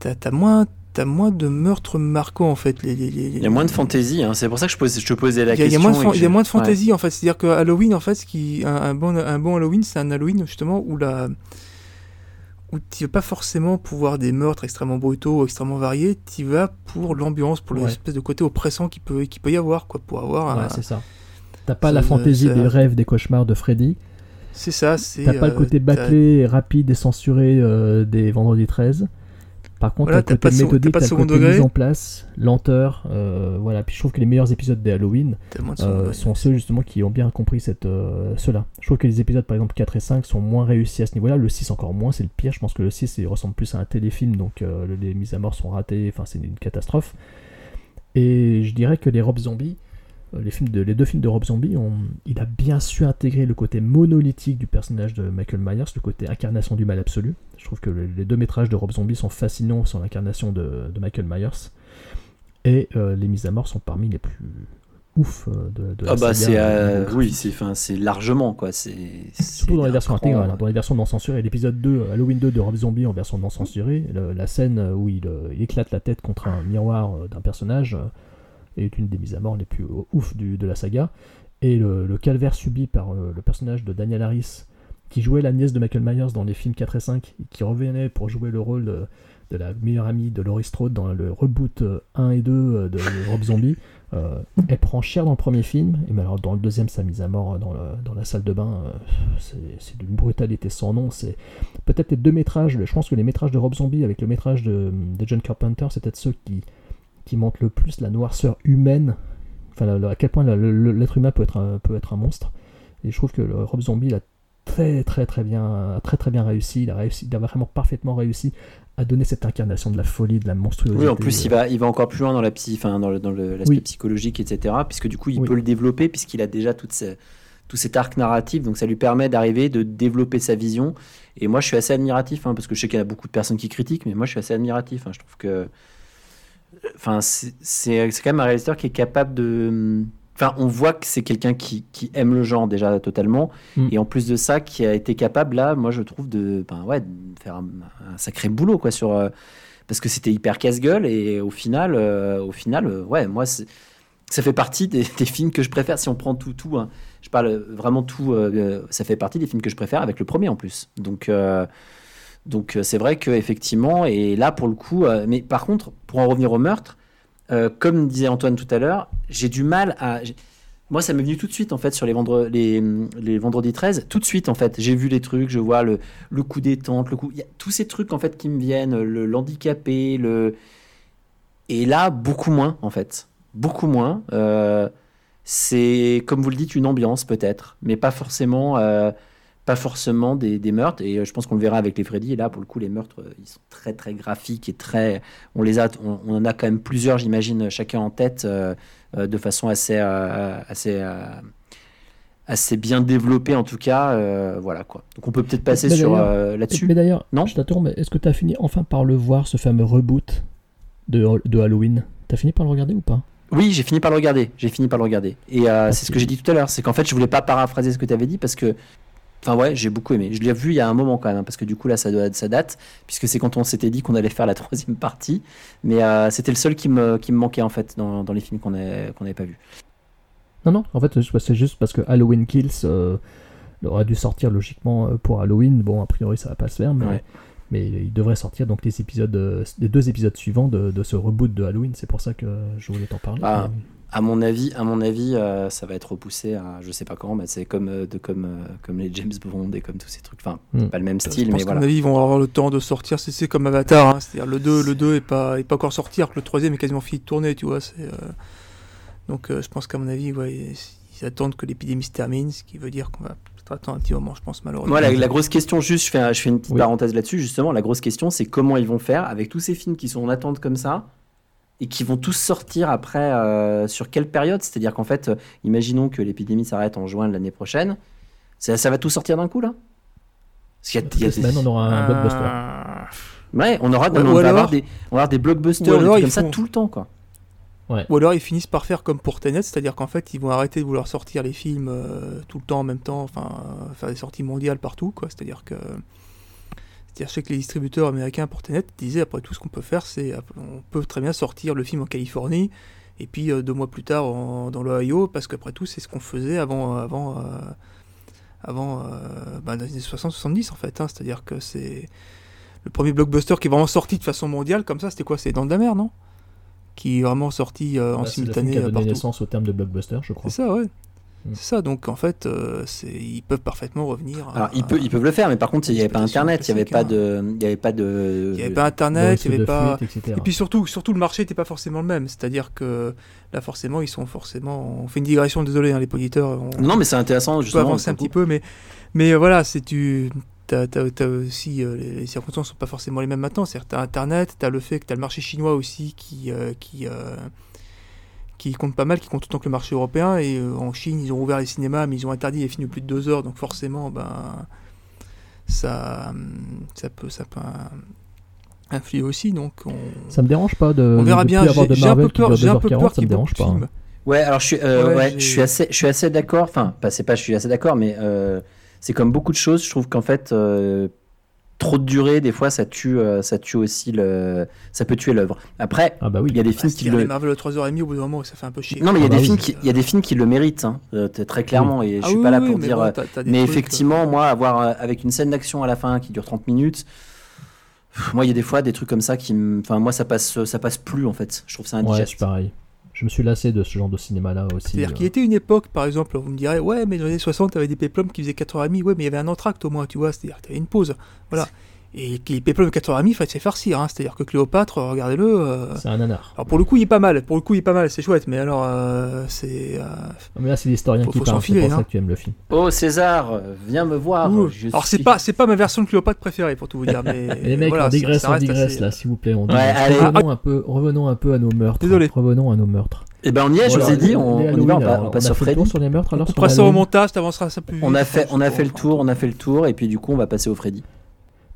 T'as moins, t'as moins de meurtres marquants en fait. Il y a moins de fantaisie, hein. c'est pour ça que je, pose, je te posais la question. Il y a moins de, moins fantaisie en fait, c'est-à-dire que Halloween en fait, qui, un, bon, un bon Halloween, c'est un Halloween justement où la où tu vas pas forcément pour voir des meurtres extrêmement brutaux, extrêmement variés, tu vas pour l'ambiance, pour l'espèce de côté oppressant qui peut, qui peut y avoir, quoi, pour avoir. Ouais, c'est ça. T'as pas la fantaisie des rêves, des cauchemars de Freddy. C'est ça, c'est. T'as pas le côté euh, bâclé, rapide et censuré euh, des Vendredi 13. Par contre, voilà, t'as côté méthodique, t'as le côté mise en place, lenteur, euh, voilà. Puis je trouve que les meilleurs épisodes des Halloween euh, sont ceux justement qui ont bien compris cette, euh, cela. Je trouve que les épisodes par exemple 4 et 5 sont moins réussis à ce niveau-là. Le 6 encore moins, c'est le pire. Je pense que le 6 il ressemble plus à un téléfilm, donc les mises à mort sont ratées, enfin c'est une catastrophe. Et je dirais que les robes zombies, les, films de, les deux films de Rob Zombie, il a bien su intégrer le côté monolithique du personnage de Michael Myers, le côté incarnation du mal absolu. Je trouve que les deux métrages de Rob Zombie sont fascinants sur l'incarnation de, Michael Myers. Et euh, les mises à mort sont parmi les plus ouf euh, de, de ah bah c'est euh, oui c'est enfin c'est largement quoi c'est surtout dans les versions intégrales hein. dans les versions non censurées l'épisode 2 Halloween 2 de Rob Zombie en version non censurée la scène où il, éclate la tête contre un miroir d'un personnage est une des mises à mort les plus ouf de la saga et le, calvaire subi par le personnage de Daniel Harris qui jouait la nièce de Michael Myers dans les films 4 et 5, et qui revenait pour jouer le rôle de, la meilleure amie de Laurie Strode dans le reboot 1 et 2 de Rob Zombie. Euh, elle prend cher dans le premier film, et alors dans le deuxième, sa mise à mort dans, dans la salle de bain, euh, c'est d'une brutalité sans nom. C'est peut-être les deux métrages, je pense que les métrages de Rob Zombie avec le métrage de, John Carpenter, c'est peut-être ceux qui, qui montrent le plus la noirceur humaine, enfin à quel point l'être humain peut être, un, peut être un monstre. Et je trouve que Rob Zombie l'a très très très bien, très très bien réussi. Il a réussi, il a vraiment parfaitement réussi à donner cette incarnation de la folie, de la monstruosité. Oui, en plus, il va, il va encore plus loin dans la psy, enfin, dans, dans l'aspect psychologique, etc. Puisque du coup, il peut le développer puisqu'il a déjà toute tout cet arc narratif, donc ça lui permet d'arriver, de développer sa vision. Et moi, je suis assez admiratif, hein, parce que je sais qu'il y a beaucoup de personnes qui critiquent, mais moi, je suis assez admiratif. Hein. je trouve que, enfin, c'est quand même un réalisateur qui est capable de Enfin, on voit que c'est quelqu'un qui, aime le genre déjà totalement, mm. et en plus de ça, qui a été capable là, moi je trouve de, ben ouais, de faire un, sacré boulot quoi sur, euh, parce que c'était hyper casse-gueule et au final, euh, au final, euh, ouais, moi ça fait partie des, films que je préfère. Si on prend tout, tout, hein, je parle vraiment tout, ça fait partie des films que je préfère avec le premier en plus. Donc donc c'est vrai que effectivement, et là pour le coup, mais par contre, pour en revenir au meurtre euh, comme disait Antoine tout à l'heure, j'ai du mal à. Moi, ça m'est venu tout de suite, en fait, sur les, vendre... les, vendredis 13. Tout de suite, en fait, j'ai vu les trucs, je vois le, coup des tentes, le coup. Il y a tous ces trucs, en fait, qui me viennent, le l'handicapé, le. Et là, beaucoup moins, en fait. Beaucoup moins. Euh, c'est, comme vous le dites, une ambiance, peut-être, mais pas forcément. euh, pas forcément des, des meurtres et euh, je pense qu'on le verra avec les Freddy et là pour le coup les meurtres euh, ils sont très très graphiques et très on les a on, on en a quand même plusieurs j'imagine chacun en tête euh, de façon assez euh, assez euh, assez bien développée en tout cas voilà quoi donc on peut peut-être passer Mais sur là-dessus Mais d'ailleurs, Non? je t'attends, mais est-ce que tu as fini enfin par le voir, ce fameux reboot de, de Halloween? T'as fini par le regarder ou pas? Oui, j'ai fini par le regarder. J'ai fini par le regarder. Et euh, c'est ce que j'ai dit tout à l'heure. C'est qu'en fait, je voulais pas paraphraser ce que tu avais dit parce que. Enfin, ouais, j'ai beaucoup aimé. Je l'ai vu il y a un moment quand même, hein, parce que du coup, là, ça, doit, ça date, puisque c'est quand on s'était dit qu'on allait faire la troisième partie. Mais euh, c'était le seul qui me, qui me manquait, en fait, dans, dans les films qu'on n'avait pas vus. Non, non, en fait, c'est juste parce que Halloween Kills euh, aurait dû sortir logiquement euh, pour Halloween. Bon, a priori, ça va pas se faire, mais, Ouais. mais il devrait sortir donc les épisodes, euh, les deux épisodes suivants de, de ce reboot de Halloween. C'est pour ça que je voulais t'en parler. Ah. mais- À mon avis, à mon avis euh, ça va être repoussé à je sais pas quand, mais c'est comme, euh, de, comme, euh, comme les James Bond et comme tous ces trucs. Enfin, Hmm. pas le même Je style, pense mais qu'à mon voilà. avis, ils vont avoir le temps de sortir. C'est- C'est comme Avatar, hein. c'est-à-dire le 2, le 2 est pas, est pas encore sorti, alors que le troisième est quasiment fini de tourner, tu vois. c'est, euh, Donc euh, je pense qu'à mon avis, ouais, ils, attendent que l'épidémie se termine, ce qui veut dire qu'on va peut-être attendre un petit moment, je pense, malheureusement. Moi, la, la grosse question, juste, je fais, un- je fais une petite Oui. parenthèse là-dessus, justement. La grosse question, c'est comment ils vont faire avec tous ces films qui sont en attente comme ça et qui vont tous sortir après euh, sur quelle période? C'est-à-dire qu'en fait, euh, imaginons que l'épidémie s'arrête en juin de l'année prochaine. Ça, ça va tout sortir d'un coup, là? Parce qu'il y a- y des- on aura un blockbuster. Euh, Ouais, on aura, Ouais, on ou va avoir des, on va avoir des blockbusters, ou des alors ils comme ça font- tout le temps, quoi. Ou alors ils finissent par faire comme pour Tenet, c'est-à-dire qu'en fait ils vont arrêter de vouloir sortir les films euh, tout le temps en même temps, enfin euh, faire des sorties mondiales partout, quoi. C'est-à-dire que, c'est-à-dire je sais que les distributeurs américains pour Tenet disaient après tout ce qu'on peut faire, c'est on peut très bien sortir le film en Californie et puis euh, deux mois plus tard en- dans l'Ohio, parce qu'après tout c'est ce qu'on faisait avant, avant, euh, avant, euh, bah, dans les années 60-70 en fait. hein. c'est-à-dire que c'est le premier blockbuster qui est vraiment sorti de façon mondiale comme ça, c'était quoi? C'est Dents de la mer, non? Qui est vraiment sorti en Bah, c'est simultané qui a donné partout. naissance au terme de blockbuster, je crois. C'est ça, ouais. Mm. C'est ça, donc en fait, euh, ils peuvent parfaitement revenir. à- Alors, ils, peuvent, ils peuvent le faire, mais par contre, il n'y avait pas Internet, il n'y avait pas de. Il y avait pas de. Il n'y avait pas Internet, il n'y avait pas. fuite, etc. Et puis surtout, surtout le marché n'était pas forcément le même. C'est-à-dire que là, forcément, ils sont forcément. On fait une digression, désolé, hein, les auditeurs. On... Non, mais c'est intéressant, on peut justement. avancer un petit peu, mais, mais euh, voilà, c'est tu. T'as, aussi euh, les, les circonstances sont pas forcément les mêmes maintenant. C'est-à-dire t'as Internet, t'as le fait que t'as le marché chinois aussi qui euh, qui euh, qui compte pas mal, qui compte autant que le marché européen. Et euh, en Chine, ils ont ouvert les cinémas, mais ils ont interdit les films de plus de deux heures. Donc forcément, ben ça ça peut ça peut influer aussi. Donc on, Ça me dérange pas de. on verra de bien. J'ai un peu peur. J'ai un peu 2h40, peur ça qu'il dérange pas. hein. films. Ouais, alors je suis, euh, Ouais, ouais, j'ai- je suis assez, je suis assez d'accord. Enfin, pas, c'est pas, je suis assez d'accord, mais euh, c'est comme beaucoup de choses. Je trouve qu'en fait, euh, trop de durée, des fois, ça tue, euh, ça tue aussi le, ça peut tuer l'œuvre. Après, Ah bah oui. il y a des Ah, films qui le, les Marvel 3h30 au bout d'un moment, ça fait un peu chier. non, mais il y a Ah bah des oui. films qui, il y a des films qui le méritent, hein, euh, très clairement. Et je Ah suis oui, pas là oui, pour mais dire. bon, euh, t'as- t'as des mais trucs, effectivement, euh, moi, avoir avec une scène d'action à la fin qui dure 30 minutes. pff, Moi, il y a des fois des trucs comme ça qui. Enfin, moi, ça passe, ça passe plus en fait. Je trouve ça Ouais, je indigeste. suis pareil. Je me suis lassé de ce genre de cinéma-là aussi. C'est-à-dire euh. qu'il y était une époque, par exemple, vous me direz, ouais, mais dans les années 60, t'avais des péplums qui faisaient 4h30, ouais, mais il y avait un entracte au moins, tu vois, c'est-à-dire que t'avais une pause. Voilà. Et les péplums de 4h30, il fallait se farcir, hein, c'est-à-dire que Cléopâtre, regardez-le. euh, C'est un nanar. Alors pour le coup, il est pas mal, pour le coup, il est pas mal, c'est chouette, mais alors, euh, c'est. euh, Mais là, c'est l'historien qui faut parle. C'est s'enfiler, pour ça hein. que tu aimes le film. Oh César, euh, viens me voir. je Alors c'est suis- pas, c'est pas ma version de Cléopâtre préférée, pour tout vous dire, mais. Les mecs, voilà, on digresse, ça on reste digresse assez- là, s'il vous plaît. On Ouais, allez. Revenons, un peu, revenons un peu à nos meurtres. Désolé. Revenons à nos meurtres. Eh ben on y est, je vous ai dit, on, on y va, on, passe a sur fait le Freddy. tour sur les meurtres alors On ça au montage, t'avanceras ça plus vite. On a fait, on a fait le tour, on a fait le tour, et puis du coup on va passer au Freddy.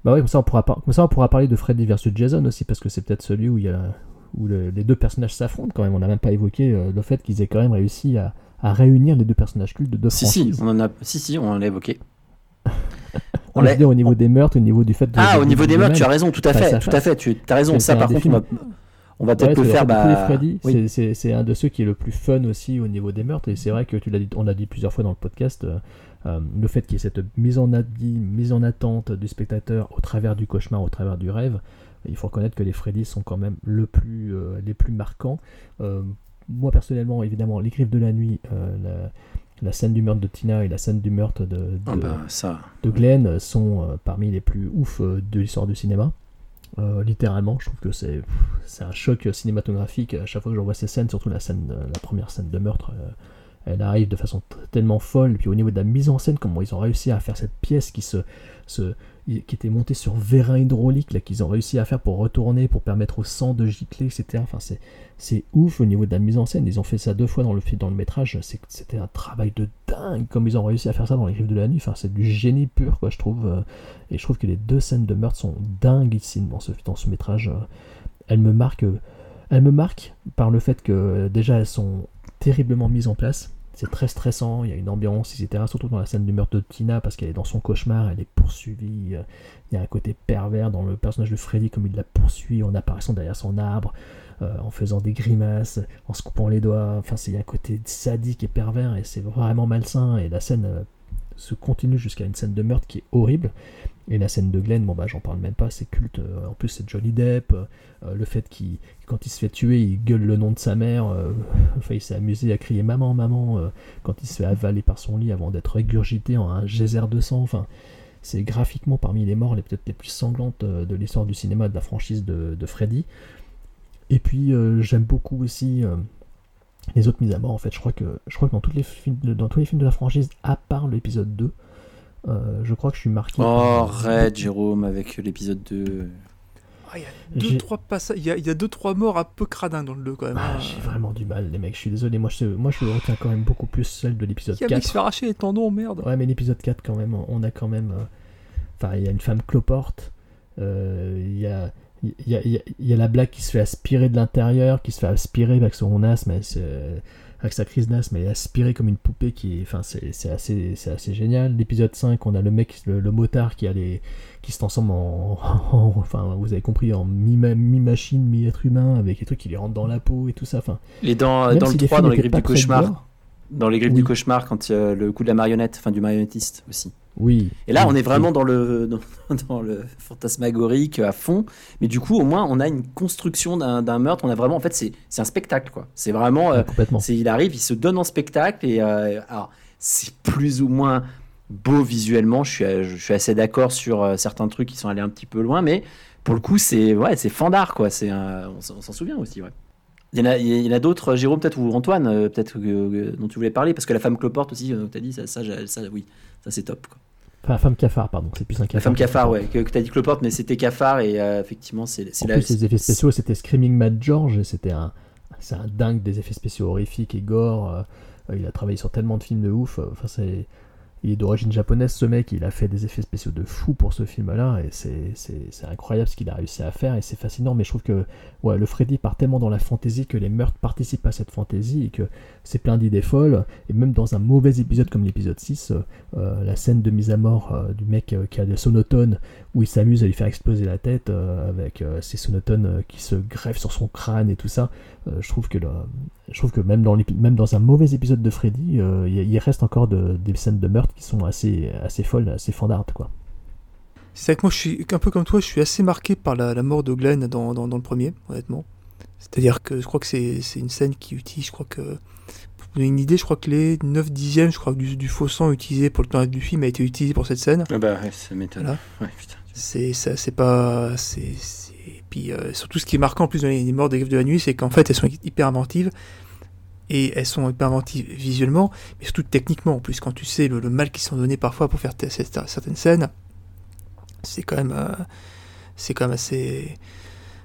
Bah oui, comme ça, on pourra par- comme ça on pourra parler de Freddy versus Jason aussi, parce que c'est peut-être celui où, il y a... où le- les deux personnages s'affrontent quand même. On n'a même pas évoqué euh, le fait qu'ils aient quand même réussi à, à réunir les deux personnages cultes de deux Si si, on en a, si si, on en a évoqué. On l'a dit au niveau des meurtres, au niveau du fait de. Ah, au niveau de- des de meurtres, tu as raison, tout à fait, tout à fait. Tu as raison. Ça, par des contre, on va, films- on va Ouais, peut-être c'est le faire. Bah, Freddy, oui. c'est un de ceux qui est le plus fun aussi au niveau des meurtres. Et c'est vrai que tu l'as dit, on l'a dit plusieurs fois dans le podcast, euh, euh, le fait qu'il y ait cette mise en, mise en attente du spectateur au travers du cauchemar, au travers du rêve. il faut reconnaître que les Freddy sont quand même le plus, les plus marquants. moi personnellement, évidemment, Les Griffes de la Nuit, la, la scène du meurtre de Tina et la scène du meurtre de, de, Ah bah, ça. de Glenn sont euh, parmi les plus ouf euh, de l'histoire du cinéma. Euh, littéralement, je trouve que c'est c'est un choc cinématographique à chaque fois que je vois ces scènes, surtout la scène, la première scène de meurtre. euh, elle arrive de façon tellement folle, puis au niveau de la mise en scène, comment ils ont réussi à faire cette pièce qui se, se qui était montée sur vérin hydraulique, là qu'ils ont réussi à faire pour retourner, pour permettre au sang de gicler, etc. Enfin, c'est c'est ouf au niveau de la mise en scène. Ils ont fait ça deux fois dans le, dans le métrage. C'est- C'était un travail de dingue comme ils ont réussi à faire ça dans les griffes de la nuit. Enfin, c'est du génie pur, quoi, je trouve. euh, Et je trouve que les deux scènes de meurtre sont dingues ici dans ce, dans ce métrage. euh. Elles me marquent, euh, elles me marquent par le fait que déjà elles sont terriblement mises en place. C'est très stressant, il y a une ambiance, etc. Surtout dans la scène du meurtre de Tina, parce qu'elle est dans son cauchemar, elle est poursuivie. euh, Il y a un côté pervers dans le personnage de Freddy, comme il la poursuit en apparaissant derrière son arbre, euh, en faisant des grimaces, en se coupant les doigts. Enfin, c'est un côté sadique et pervers, et c'est vraiment malsain. Et la scène euh, se continue jusqu'à une scène de meurtre qui est horrible. Et la scène de Glenn, bon bah j'en parle même pas, c'est culte. Euh, En plus c'est Johnny Depp. Euh, le fait qu'il, quand il se fait tuer, il gueule le nom de sa mère. euh, enfin, il s'est amusé à crier maman, maman euh, quand il se fait avaler par son lit avant d'être régurgité en un geyser de sang. Enfin, c'est graphiquement parmi les morts les peut-être les plus sanglantes euh, de l'histoire du cinéma de la franchise de, Freddy. Et puis euh, j'aime beaucoup aussi euh, les autres mises à mort. En fait, je crois que je crois dans toutes les films, dans tous les films de la franchise, à part l'épisode 2, euh, je crois que je suis marqué. Oh, par- arrête, Jérôme, avec l'épisode 2. Ah, il y a deux, J'ai- trois passages, il y a, il y a deux, trois morts un peu cradins dans le 2 quand même. Ah, hein. j'ai vraiment du mal, les mecs. Je suis désolé. Moi, je, moi, je retiens quand même beaucoup plus celle de l'épisode Il y a un mec qui se 4. fait arracher les tendons, merde. Ouais, mais l'épisode 4, quand même, on a quand même. euh, Enfin, il y a une femme cloporte. euh, Il y, a, il, y a, il y a- il y a la blague qui se fait aspirer de l'intérieur, qui se fait aspirer avec son asthme, elle se- avec sa crise d'asthme, elle est aspirée comme une poupée. qui est- Enfin, c'est c'est assez, c'est assez génial. L'épisode 5, on a le mec, le, le motard qui, a les, qui se transforme en, en- Enfin, vous avez compris, en mi-ma- mi-machine, mi-être humain, avec les trucs qui lui rentrent dans la peau et tout ça. Enfin, Et dans, Même dans si le les 3, films dans les griffes du cauchemar. Dans les griffes Oui. du cauchemar, quand il y a le coup de la marionnette, enfin du marionnettiste aussi. Oui. Et là, on est vraiment dans le, dans, dans le fantasmagorique à fond. Mais du coup, au moins, on a une construction d'un meurtre. On a vraiment, en fait, c'est un spectacle, quoi. C'est vraiment. euh, complètement. il arrive, il se donne en spectacle. Et euh, alors, c'est plus ou moins beau visuellement. Je suis, je suis assez d'accord sur euh, certains trucs qui sont allés un petit peu loin. Mais pour le coup, c'est ouais, c'est fandard, quoi. C'est on s'en on s'en souvient aussi, ouais. Il y en a, il y en a d'autres, Jérôme, peut-être, ou Antoine, peut-être, dont tu voulais parler, parce que la femme cloporte aussi, tu as dit, ça, ça, oui, ça c'est top. Quoi. Enfin, femme cafard, pardon. C'est plus un cafard. La femme cafard, ouais, que, que tu as dit cloporte, mais c'était cafard, et euh, effectivement, c'est c'est En la. plus, les effets spéciaux, c'était Screaming Mad George, et c'était un, c'est un dingue des effets spéciaux horrifiques et gore. euh, il a travaillé sur tellement de films de ouf. euh, Enfin, c'est, il est d'origine japonaise, ce mec. Il a fait des effets spéciaux de fou pour ce film-là, et c'est, c'est, c'est incroyable ce qu'il a réussi à faire, et c'est fascinant. Mais je trouve que, ouais, le Freddy part tellement dans la fantaisie que les meurtres participent à cette fantaisie, et que c'est plein d'idées folles. Et même dans un mauvais épisode comme l'épisode 6, euh, euh, la scène de mise à mort euh, du mec qui a des sonotones où il s'amuse à lui faire exploser la tête avec ces sonotones qui se greffent sur son crâne et tout ça. Je trouve que je trouve que même dans même dans un mauvais épisode de Freddy, il reste encore de- des scènes de meurtre qui sont assez assez folles, assez fandardes quoi. C'est vrai que moi, je suis un peu comme toi, je suis assez marqué par la, la mort de Glenn dans, dans, dans le premier, honnêtement. C'est-à-dire que je crois que c'est une scène qui utilise, je crois que. Pour vous donner une idée, je crois que les 9 dixièmes, je crois du, du faux sang utilisé pour le tournage du film a été utilisé pour cette scène. Ah bah ouais, ça m'étonne. Voilà. Ouais, putain. C'est ça, c'est pas. C'est. Puis euh, surtout, ce qui est marquant en plus dans les, morts des griffes de la nuit, c'est qu'en fait, elles sont hyper inventives. Et elles sont hyper inventives visuellement, mais surtout techniquement. En plus, quand tu sais le, le mal qu'ils sont donnés parfois pour faire certaines scènes, c'est quand même. euh, c'est quand même assez.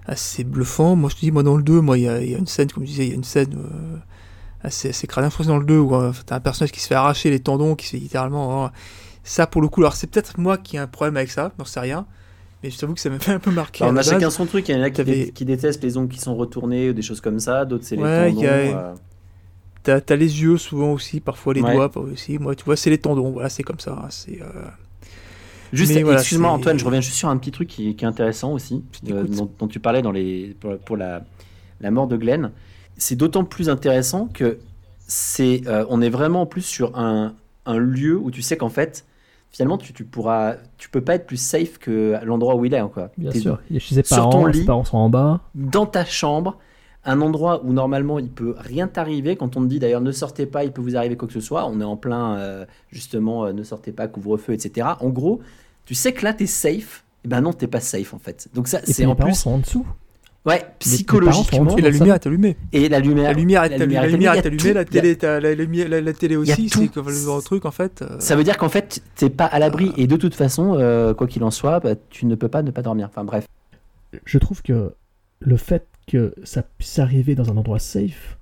assez bluffant. Moi, je te dis, moi, dans le 2, moi, il y a, il y a une scène, comme je disais, il y a une scène. euh, assez, assez que dans le 2 où euh, t'as un personnage qui se fait arracher les tendons, qui se fait littéralement. hein, ça, pour le coup, alors c'est peut-être moi qui ai un problème avec ça, j'en sais rien. Mais je t'avoue que ça m'a fait un peu marquer. Alors, on a la chacun base. son truc. Il y en a qui, T'avais- dé- qui détestent les ongles qui sont retournés ou des choses comme ça. D'autres, c'est les Ouais, il tendons. a- euh, T'as t'as les yeux souvent aussi, parfois les Ouais. doigts aussi. Moi, tu vois, c'est les tendons. Voilà, c'est comme ça. hein, C'est. euh, Juste, voilà, excuse-moi Antoine, je reviens juste sur un petit truc qui, qui est intéressant aussi, euh, dont, dont tu parlais dans les, pour, pour la, la mort de Glenn. C'est d'autant plus intéressant que c'est, euh, on est vraiment en plus sur un, un lieu où tu sais qu'en fait, finalement, tu, tu pourras, tu peux pas être plus safe que l'endroit où il est, quoi. Bien sûr, il est chez ses sur parents, ton ses lit. parents sont en bas. Dans ta chambre, un endroit où normalement il peut rien t'arriver. Quand on te dit d'ailleurs ne sortez pas, il peut vous arriver quoi que ce soit. On est en plein euh, justement euh, ne sortez pas, couvre-feu, etc. En gros, tu sais que là t'es safe. Et ben non, t'es pas safe en fait. Donc ça, c'est les en parents plus, sont en dessous. ouais, les parents sont psychologiquement. en Et la lumière est allumée. Et la lumière, La lumière est allumée, la lumière est allumée, la Il y a- télé, la, lumière- la- la télé y a aussi, tout. c'est comme le genre de truc en fait. euh, Ça veut dire qu'en fait, t'es pas à l'abri. Et de toute façon, euh, quoi qu'il en soit, bah, tu ne peux pas ne pas dormir. Enfin bref. je trouve que le fait que ça puisse arriver dans un endroit safe,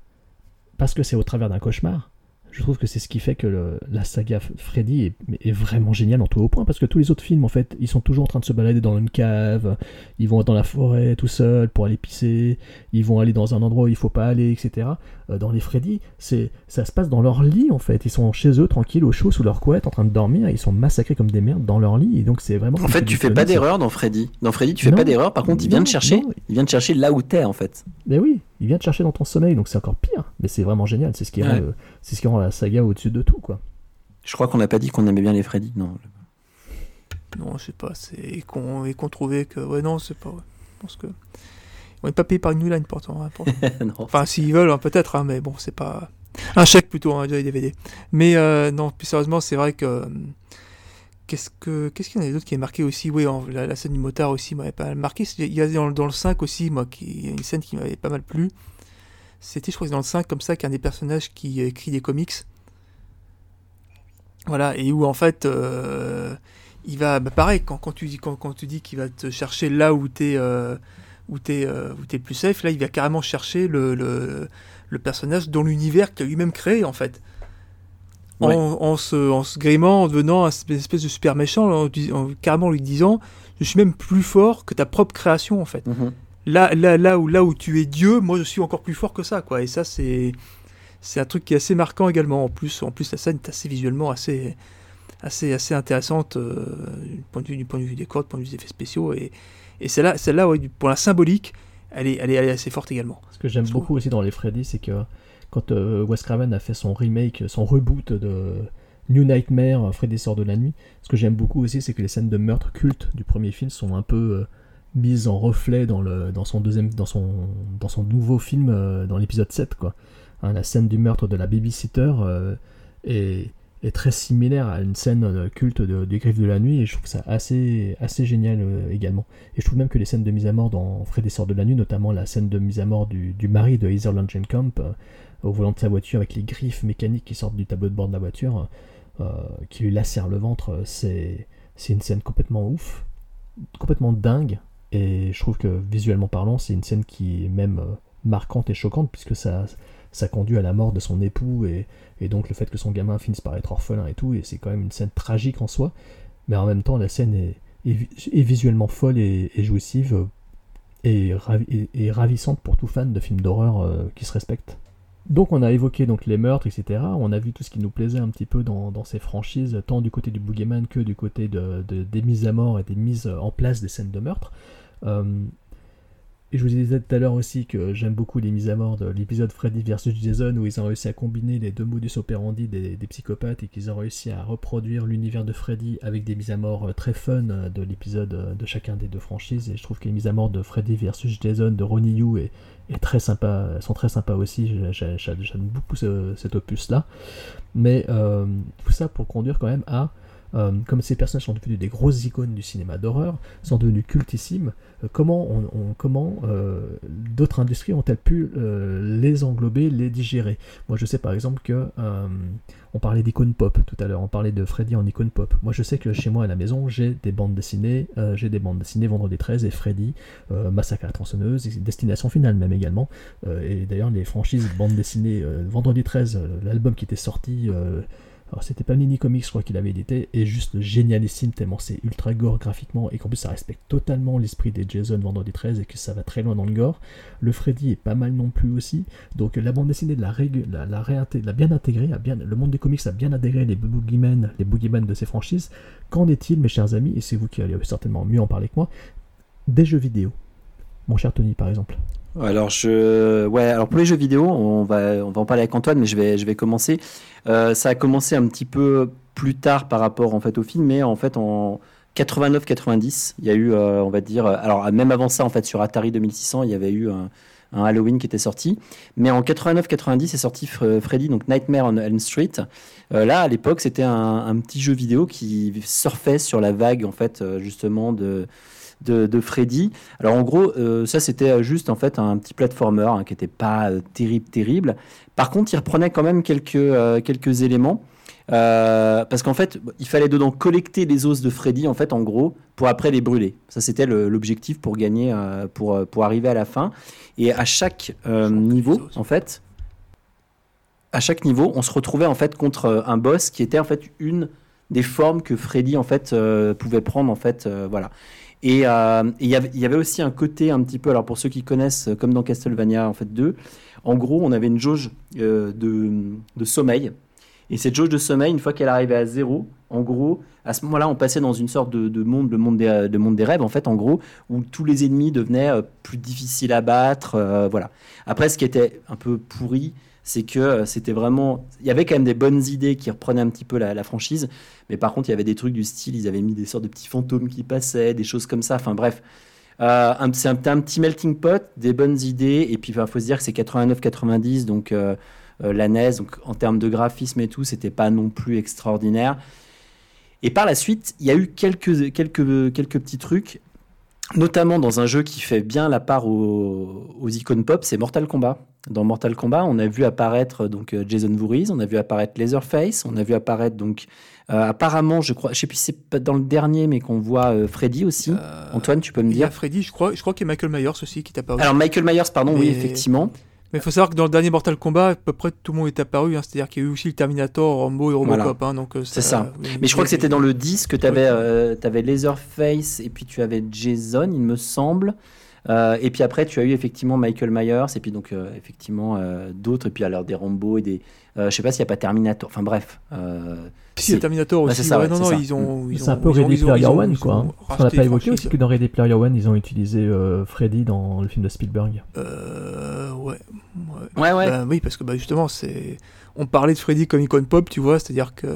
parce que c'est au travers d'un cauchemar, je trouve que c'est ce qui fait que la saga Freddy est, vraiment géniale en tout au point, parce que tous les autres films, en fait, ils sont toujours en train de se balader dans une cave, ils vont dans la forêt tout seuls pour aller pisser, ils vont aller dans un endroit où il faut pas aller, etc. Euh, dans les Freddy, c'est ça se passe dans leur lit, en fait. Ils sont chez eux, tranquilles, au chaud, sous leur couette, en train de dormir, ils sont massacrés comme des merdes dans leur lit, et donc c'est vraiment... En fait, tu fais pas d'erreur dans Freddy. Dans Freddy, tu fais Non. pas d'erreur. Par contre, il vient te chercher. non. Il vient te chercher là où t'es en fait. Mais oui, il vient te chercher dans ton sommeil, donc c'est encore pire. Mais c'est vraiment génial, c'est ce qui rend, le- c'est ce qui rend la saga au-dessus de tout, quoi. Je crois qu'on n'a pas dit qu'on aimait bien les Freddy. Non. Non, je sais pas, c'est et qu'on et qu'on trouvait que ouais non, c'est pas. Je pense que on n'est pas payé par New Line pourtant. hein, pour-. Enfin, s'ils veulent, hein, peut-être, hein, mais bon, c'est pas un chèque plutôt, hein, déjà les DVD. Mais euh, non, plus sérieusement, c'est vrai que euh, qu'est-ce que qu'est-ce qu'il y en a d'autre qui est marqué aussi? Oui, en- la, la scène du motard aussi m'avait pas mal marqué. Il y a dans, le- dans le 5 aussi, moi, qui il y a une scène qui m'avait pas mal plu. C'était, je crois, que dans le 5 comme ça, qu'un des personnages qui euh, écrit des comics. Voilà, et où en fait, euh, il va, bah, pareil, quand, quand tu dis, quand, quand tu dis qu'il va te chercher là où t'es, euh, où t'es, euh, le plus safe, là, il va carrément chercher le, le, le personnage dans l'univers qu'il a lui-même créé, en fait. En, Ouais. en se, en se grimant, en devenant un espèce de super méchant, en, en carrément lui disant, je suis même plus fort que ta propre création, en fait. Mhm. Là, là, là, où, là où tu es Dieu, moi je suis encore plus fort que ça, quoi. Et ça, c'est, c'est un truc qui est assez marquant également. En plus, en plus la scène est assez visuellement assez, assez, assez intéressante euh, du point de vue du point de vue des cordes, du point de vue des effets spéciaux. Et, et celle-là, celle-là, ouais, du- pour la symbolique, elle est, elle est, elle est assez forte également. Ce que j'aime trouve. beaucoup aussi dans les Freddy, c'est que quand euh, Wes Craven a fait son remake, son reboot de New Nightmare, euh, Freddy sort de la nuit, ce que j'aime beaucoup aussi, c'est que les scènes de meurtre culte du premier film sont un peu euh, mises en reflet dans, le, dans, son deuxième, dans, son, dans son nouveau film, euh, dans l'épisode 7. Quoi. Hein, la scène du meurtre de la babysitter est, est très similaire à une scène euh, culte de, du Griffe de la nuit, et je trouve ça assez, assez génial euh, également. Et je trouve même que les scènes de mise à mort dans Freddy sort de la nuit, notamment la scène de mise à mort du, du mari de Heather Langenkamp euh, au volant de sa voiture avec les griffes mécaniques qui sortent du tableau de bord de la voiture, qui lui lacèrent le ventre, c'est, une scène complètement ouf, complètement dingue. Et je trouve que visuellement parlant, c'est une scène qui est même marquante et choquante puisque ça, ça conduit à la mort de son époux et, donc le fait que son gamin finisse par être orphelin et tout. Et c'est quand même une scène tragique en soi. Mais en même temps, la scène est, est, vi- est visuellement folle et, jouissive euh, et, ravi- et- et ravissante pour tout fan de films d'horreur euh, qui se respecte. Donc on a évoqué donc les meurtres, etc. On a vu tout ce qui nous plaisait un petit peu dans, ces franchises, tant du côté du Boogeyman que du côté de, de- des mises à mort et des mises en place des scènes de meurtre. Euh, et je vous disais tout à l'heure aussi que j'aime beaucoup les mises à mort de l'épisode Freddy vs Jason où ils ont réussi à combiner les deux modus operandi des, psychopathes et qu'ils ont réussi à reproduire l'univers de Freddy avec des mises à mort euh, très fun euh, de l'épisode euh, de chacun des deux franchises. Et je trouve que les mises à mort de Freddy vs Jason de Ronnie Yu est, très sympa, sont très sympas aussi. J'ai- j'ai- J'aime beaucoup ce- cet opus là. Mais tout ça pour conduire quand même à euh, comme ces personnages sont devenus des grosses icônes du cinéma d'horreur, sont devenus cultissimes, euh, comment, on, comment euh, d'autres industries ont-elles pu les englober, les digérer? Moi je sais par exemple que on parlait d'icônes pop tout à l'heure, on parlait de Freddy en icône pop. Moi je sais que chez moi à la maison j'ai des bandes dessinées, j'ai des bandes dessinées Vendredi 13 et Freddy, Massacre à la tronçonneuse, Destination Finale même également. Et d'ailleurs les franchises bandes dessinées Vendredi 13, euh, l'album qui était sorti alors c'était pas Mini Comics, je crois qu'il avait édité, est juste génialissime tellement c'est ultra gore graphiquement et qu'en plus ça respecte totalement l'esprit des Jason Vendredi 13 et que ça va très loin dans le gore. Le Freddy est pas mal non plus aussi, donc la bande dessinée de la, la, bien intégré, a bien, le monde des comics a bien intégré les boogeymen, les boogeymen de ces franchises. Qu'en est-il mes chers amis, et c'est vous qui allez certainement mieux en parler que moi, des jeux vidéo Mon cher Tony par exemple. Alors je, ouais, alors pour les jeux vidéo, on va, on va en parler avec Antoine, mais je vais, je vais commencer. Euh, ça a commencé un petit peu plus tard par rapport en fait au film, mais en fait en 89-90, il y a eu, euh, on va dire, euh, alors même avant ça en fait sur Atari 2600, il y avait eu un, Halloween qui était sorti, mais en 89-90 est sorti Fre- Freddy donc Nightmare on Elm Street. Là à l'époque c'était un, un petit jeu vidéo qui surfait sur la vague en fait justement de de, de Freddy. Alors en gros, euh, ça c'était euh, juste en fait un petit platformer hein, qui n'était pas euh, terrible, terrible. Par contre, il reprenait quand même quelques, euh, quelques éléments. Parce qu'en fait, il fallait dedans collecter les os de Freddy, en fait, en gros, pour après les brûler. Ça, c'était l'objectif pour gagner, pour, pour arriver à la fin. Et à chaque niveau, en fait, à chaque niveau, on se retrouvait en fait contre un boss qui était en fait une des formes que Freddy en fait euh, pouvait prendre en fait, euh, voilà. Et euh, il y avait- aussi un côté un petit peu, alors pour ceux qui connaissent, euh, comme dans Castlevania en fait 2, en gros, on avait une jauge euh, de, de sommeil. Et cette jauge de sommeil, une fois qu'elle arrivait à zéro, en gros, à ce moment-là, on passait dans une sorte de, de monde, le monde des, des rêves, en fait, en gros, où tous les ennemis devenaient plus difficiles à battre. voilà. Après, ce qui était un peu pourri, c'est que euh, c'était vraiment. Il y avait quand même des bonnes idées qui reprenaient un petit peu la, la franchise, mais par contre, il y avait des trucs du style, ils avaient mis des sortes de petits fantômes qui passaient, des choses comme ça. Enfin, bref. Euh, c'est un, un petit melting pot, des bonnes idées, et puis il faut se dire que c'est 89-90, donc euh, euh, la NES, donc en termes de graphisme et tout, c'était pas non plus extraordinaire. Et par la suite, il y a eu quelques, quelques, quelques petits trucs, notamment dans un jeu qui fait bien la part aux, aux icônes pop, c'est Mortal Kombat. Dans Mortal Kombat, on a vu apparaître donc euh, Jason Voorhees, on a vu apparaître Leatherface, on a vu apparaître donc euh, apparemment, je crois, je sais plus si c'est dans le dernier, mais qu'on voit euh, Freddy aussi. Antoine, tu peux me Il y a dire? Freddy, je crois, je crois qu'il y a Michael Myers aussi qui est apparu. Alors Michael Myers, pardon, oui, effectivement. Mais il faut savoir que dans le dernier Mortal Kombat, à peu près tout le monde est apparu. hein. C'est-à-dire qu'il y a eu aussi le Terminator, Rambo et Robocop. Voilà. hein, donc, euh, C'est ça. oui, Mais je crois que c'était dans le 10 que tu avais, Ouais. Leatherface et puis tu avais Jason, il me semble. Euh, et puis après, tu as eu effectivement Michael Myers et puis donc euh, effectivement euh, d'autres. Et puis alors des Rambo et des. euh, je sais pas s'il n'y a pas Terminator. Enfin bref. euh, Si, il y a Terminator aussi. c'est ça, ouais, non, non, ça. ils ont. ils C'est un peu Ready Player One, quoi. hein. Qu'on n'a pas évoqué aussi que dans Ready Player One, ils ont utilisé euh, Freddy dans le film de Spielberg. Euh, ouais. Ouais, ouais. Bah oui, parce que bah, justement, c'est. On parlait de Freddy comme icône pop, tu vois, c'est-à-dire que.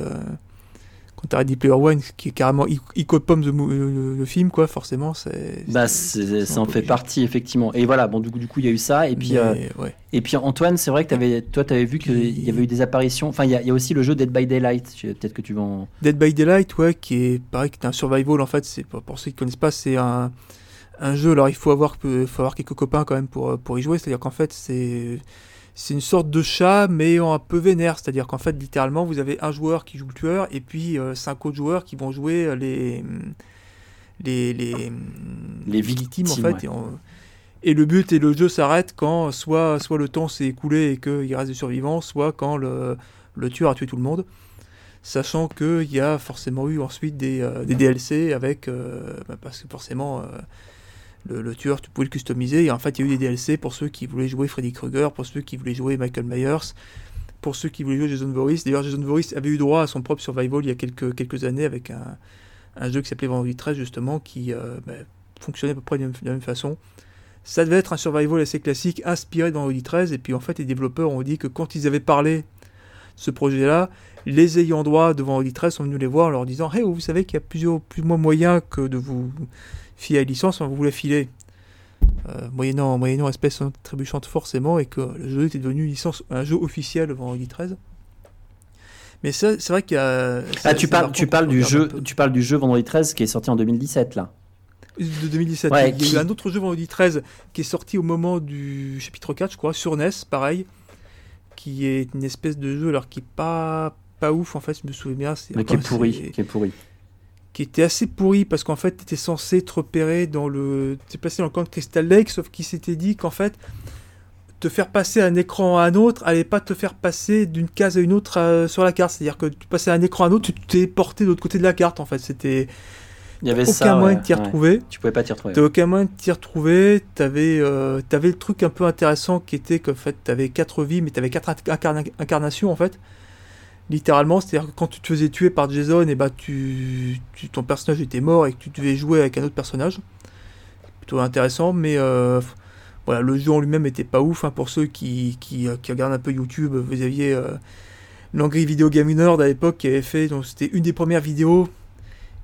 T'as Ready Player One, qui est carrément de mo- le, le film, quoi, forcément, c'est. Bah, c'est- c'est- c'est ça en fait obligé. partie effectivement. Et voilà, bon du coup, du coup il y a eu ça. Et puis, Mais, euh, ouais. et puis Antoine, c'est vrai que avais, toi tu avais vu qu'il y avait eu des apparitions. Enfin, il y, a- il y a aussi le jeu Dead by Daylight. Peut-être que tu vas en. Dead by Daylight, ouais, qui est pareil, qui est un survival en fait. C'est pour ceux qui connaissent pas, c'est un, un jeu. Alors il faut avoir, faut avoir quelques copains quand même pour pour y jouer. C'est-à-dire qu'en fait c'est c'est une sorte de chat mais un peu vénère. C'est-à-dire qu'en fait littéralement vous avez un joueur qui joue le tueur et puis euh, cinq autres joueurs qui vont jouer euh, les les les, Les victimes en fait. ouais. Et, on- et le but et le jeu s'arrête quand soit soit le temps s'est écoulé et qu'il reste des survivants, soit quand le le tueur a tué tout le monde sachant qu'il y a forcément eu ensuite des, euh, des DLC avec, euh, bah, parce que forcément, le, tueur, tu pouvais le customiser, et en fait, il y a eu des DLC pour ceux qui voulaient jouer Freddy Krueger, pour ceux qui voulaient jouer Michael Myers, pour ceux qui voulaient jouer Jason Voorhees. D'ailleurs, Jason Voorhees avait eu droit à son propre survival il y a quelques, années avec un, jeu qui s'appelait Vendredi 13, justement, qui euh, bah, fonctionnait à peu près de la même, façon. Ça devait être un survival assez classique, inspiré de Vendredi 13, et puis en fait, les développeurs ont dit que quand ils avaient parlé de ce projet-là, les ayants droit de Vendredi 13 sont venus les voir en leur disant Hey, vous savez qu'il y a plusieurs plus ou moins moyens que de vous filer à licence, on la filer. Euh, moyennant, moyennant espèce trébuchante forcément, et que le jeu était devenu licence, un jeu officiel Vendredi 13. Mais ça, c'est vrai qu'il y a. Ah, tu parles, par tu parles du jeu, tu parles du jeu Vendredi 13 qui est sorti en 2017 là. de 2017. Ouais, il y a qui- eu un autre jeu vendredi 13 qui est sorti au moment du chapitre 4, je crois, sur NES, pareil, qui est une espèce de jeu alors qui est pas pas ouf en fait, je me souviens bien. Mais qui est pourri, qui est pourri. Qui était assez pourri parce qu'en fait, tu étais censé te repérer dans le. Tu passé dans le camp de Crystal Lake, sauf qu'il s'était dit qu'en fait, te faire passer un écran à un autre allait pas te faire passer d'une case à une autre euh, sur la carte. C'est-à-dire que tu passais un écran à un autre, tu t'es porté de l'autre côté de la carte en fait. C'était. Il y avait aucun ça, moyen ouais, de t'y ouais. retrouver. Tu pouvais pas t'y retrouver. T'as aucun moyen de t'y retrouver. T'avais, euh, t'avais le truc un peu intéressant qui était qu'en fait, t'avais quatre vies, mais t'avais quatre incarna- incarnations en fait. Littéralement, c'est-à-dire que quand tu te faisais tuer par Jason, et bah tu, tu- ton personnage était mort et que tu devais jouer avec un autre personnage. Plutôt intéressant, mais euh, voilà, le jeu en lui-même était pas ouf. hein, pour ceux qui, qui, euh, qui regardent un peu YouTube, vous aviez euh, l'Angry Video Game Nerd à l'époque qui avait fait, donc c'était une des premières vidéos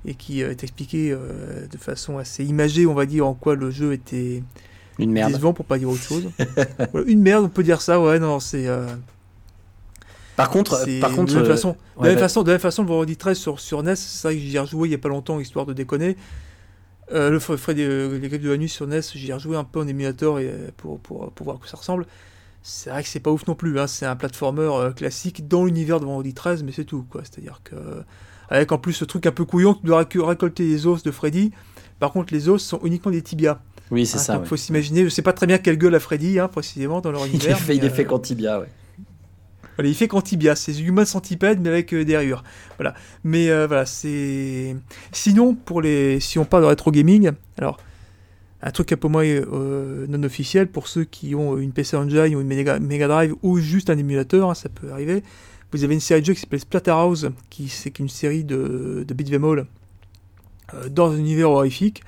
et qui euh, t'expliquait euh, de façon assez imagée, on va dire, en quoi le jeu était Une merde. décevant pour pas dire autre chose. Voilà, une merde, on peut dire ça, ouais, non, c'est. Euh, Par contre, c'est- par contre, de la même euh, façon, de ouais, la même bah- façon, de la même façon, le vendredi 13 sur, sur NES, c'est vrai que j'y ai rejoué il y a pas longtemps, histoire de déconner. Euh, le Fred, euh, les griffes de la nuit sur NES, j'y ai rejoué un peu en émulateur et, euh, pour, pour, pour voir à quoi ça ressemble. C'est vrai que c'est pas ouf non plus, hein, c'est un platformer euh, classique dans l'univers de vendredi 13, mais c'est tout, quoi. C'est-à-dire que. Avec en plus ce truc un peu couillon, tu dois récolter les os de Freddy. Par contre, les os sont uniquement des tibias. Oui, c'est Hein, ça. donc ouais. faut s'imaginer, je sais pas très bien quelle gueule a Freddy, hein, précisément, dans leur Il univers. est fait, il est fait euh, qu'en tibia, ouais. Il fait qu'en tibia, c'est Human Centipede mais avec euh, des rayures. Voilà. Mais euh, voilà, c'est. Sinon, pour les, si on parle de rétro gaming, alors un truc un peu moins euh, non officiel pour ceux qui ont une PC Engine ou une Mega, Drive ou juste un émulateur, hein, ça peut arriver. Vous avez une série de jeux qui s'appelle Splatterhouse, qui c'est une série de, de beat'em all dans un univers horrifique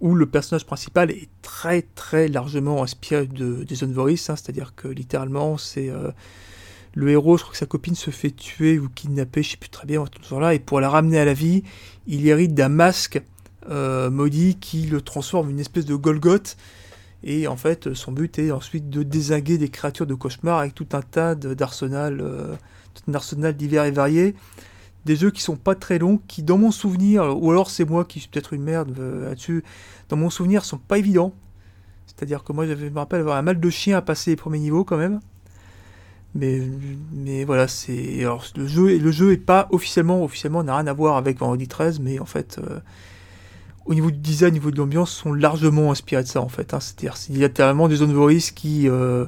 où le personnage principal est très très largement inspiré de, des zones Voris, hein, c'est-à-dire que littéralement c'est le héros, je crois que sa copine se fait tuer ou kidnapper, je sais plus très bien, tout là et pour la ramener à la vie, il hérite d'un masque euh, maudit qui le transforme en une espèce de Golgoth. Et en fait, son but est ensuite de désinguer des créatures de cauchemar avec tout un tas d'arsenal, euh, divers et variés. Des jeux qui sont pas très longs, qui dans mon souvenir, ou alors c'est moi qui suis peut-être une merde euh, là-dessus, dans mon souvenir sont pas évidents. C'est-à-dire que moi, je me rappelle avoir un mal de chien à passer les premiers niveaux quand même. Mais, mais voilà, c'est. Alors, le jeu, le jeu est pas officiellement, officiellement, n'a rien à voir avec Vendredi 13, mais en fait, euh, au niveau du design, au niveau de l'ambiance, sont largement inspirés de ça en fait. hein. C'est-à-dire, il y a littéralement des zones Voris qui euh,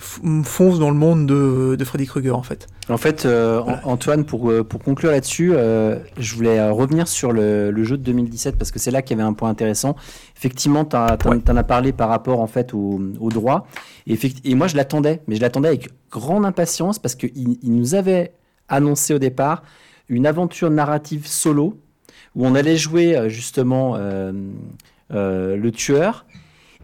f- foncent dans le monde de, de Freddy Krueger en fait. En fait, euh, An- Antoine, pour, euh, pour conclure là-dessus, euh, je voulais revenir sur le, le jeu de 2017 parce que c'est là qu'il y avait un point intéressant. Effectivement, tu en as parlé par rapport en fait au, au droit. Et, moi, je l'attendais, mais je l'attendais avec grande impatience parce qu'il il nous avait annoncé au départ une aventure narrative solo où on allait jouer justement euh, le tueur.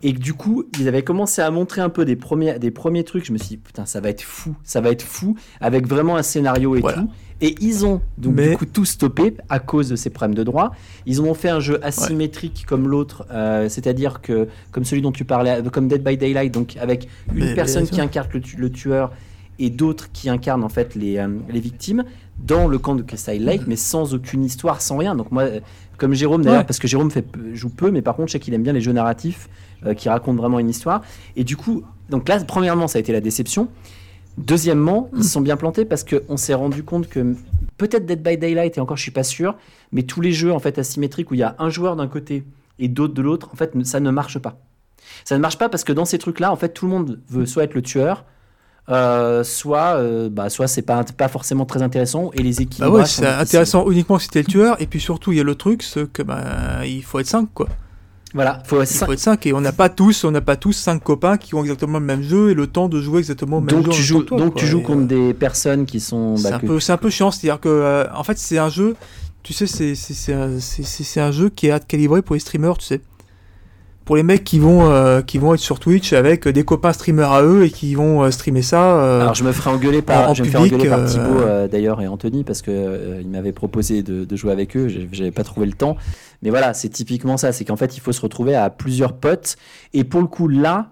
Et que du coup, ils avaient commencé à montrer un peu des premiers, des premiers trucs. Je me suis dit, putain, ça va être fou, ça va être fou, avec vraiment un scénario et tout. Et ils ont donc Mais- du coup tout stoppé à cause de ces problèmes de droit. Ils ont fait un jeu asymétrique comme l'autre, euh, c'est-à-dire que comme celui dont tu parlais, comme Dead by Daylight, donc avec une Mais- personne qui incarne le, tu- le tueur et d'autres qui incarnent en fait les, euh, les victimes dans le camp de Crystal Lake, mais sans aucune histoire, sans rien. Donc moi, euh, comme Jérôme d'ailleurs, Ouais. parce que Jérôme fait, joue peu, mais par contre je sais qu'il aime bien les jeux narratifs qui racontent vraiment une histoire. Et du coup, donc là, premièrement, ça a été la déception. Deuxièmement, ils se sont bien plantés parce qu'on s'est rendu compte que peut-être Dead by Daylight, et encore je suis pas sûr, mais tous les jeux en fait asymétriques où il y a un joueur d'un côté et d'autres de l'autre, en fait, ça ne marche pas. Ça ne marche pas parce que dans ces trucs-là, en fait, tout le monde veut soit être le tueur, euh, soit, euh, bah, soit c'est pas, pas forcément très intéressant et les équipes. Bah ouais, c'est intéressant uniquement si t'es le tueur, et puis surtout, il y a le truc, c'est que bah, il faut être 5 quoi. Voilà, faut, il faut être 5 et on n'a pas tous, on n'a pas tous 5 copains qui ont exactement le même jeu et le temps de jouer exactement le même Donc jeu. tu joues, toi, donc quoi. tu joues contre des personnes qui sont. C'est bah, un, que- peu, c'est un peu chiant, c'est-à-dire que euh, en fait c'est un jeu, tu sais, c'est, c'est, c'est, un, un jeu qui est calibré pour les streamers, tu sais. Pour les mecs qui vont, euh, qui vont être sur Twitch avec des copains streamers à eux et qui vont euh, streamer ça. euh, Alors je me ferai engueuler par, en- je me public, engueuler par euh, Thibaut euh, d'ailleurs et Anthony parce que euh, il m'avait proposé de, de jouer avec eux, j'avais pas trouvé le temps. Mais voilà, c'est typiquement ça, c'est qu'en fait il faut se retrouver à plusieurs potes et pour le coup là,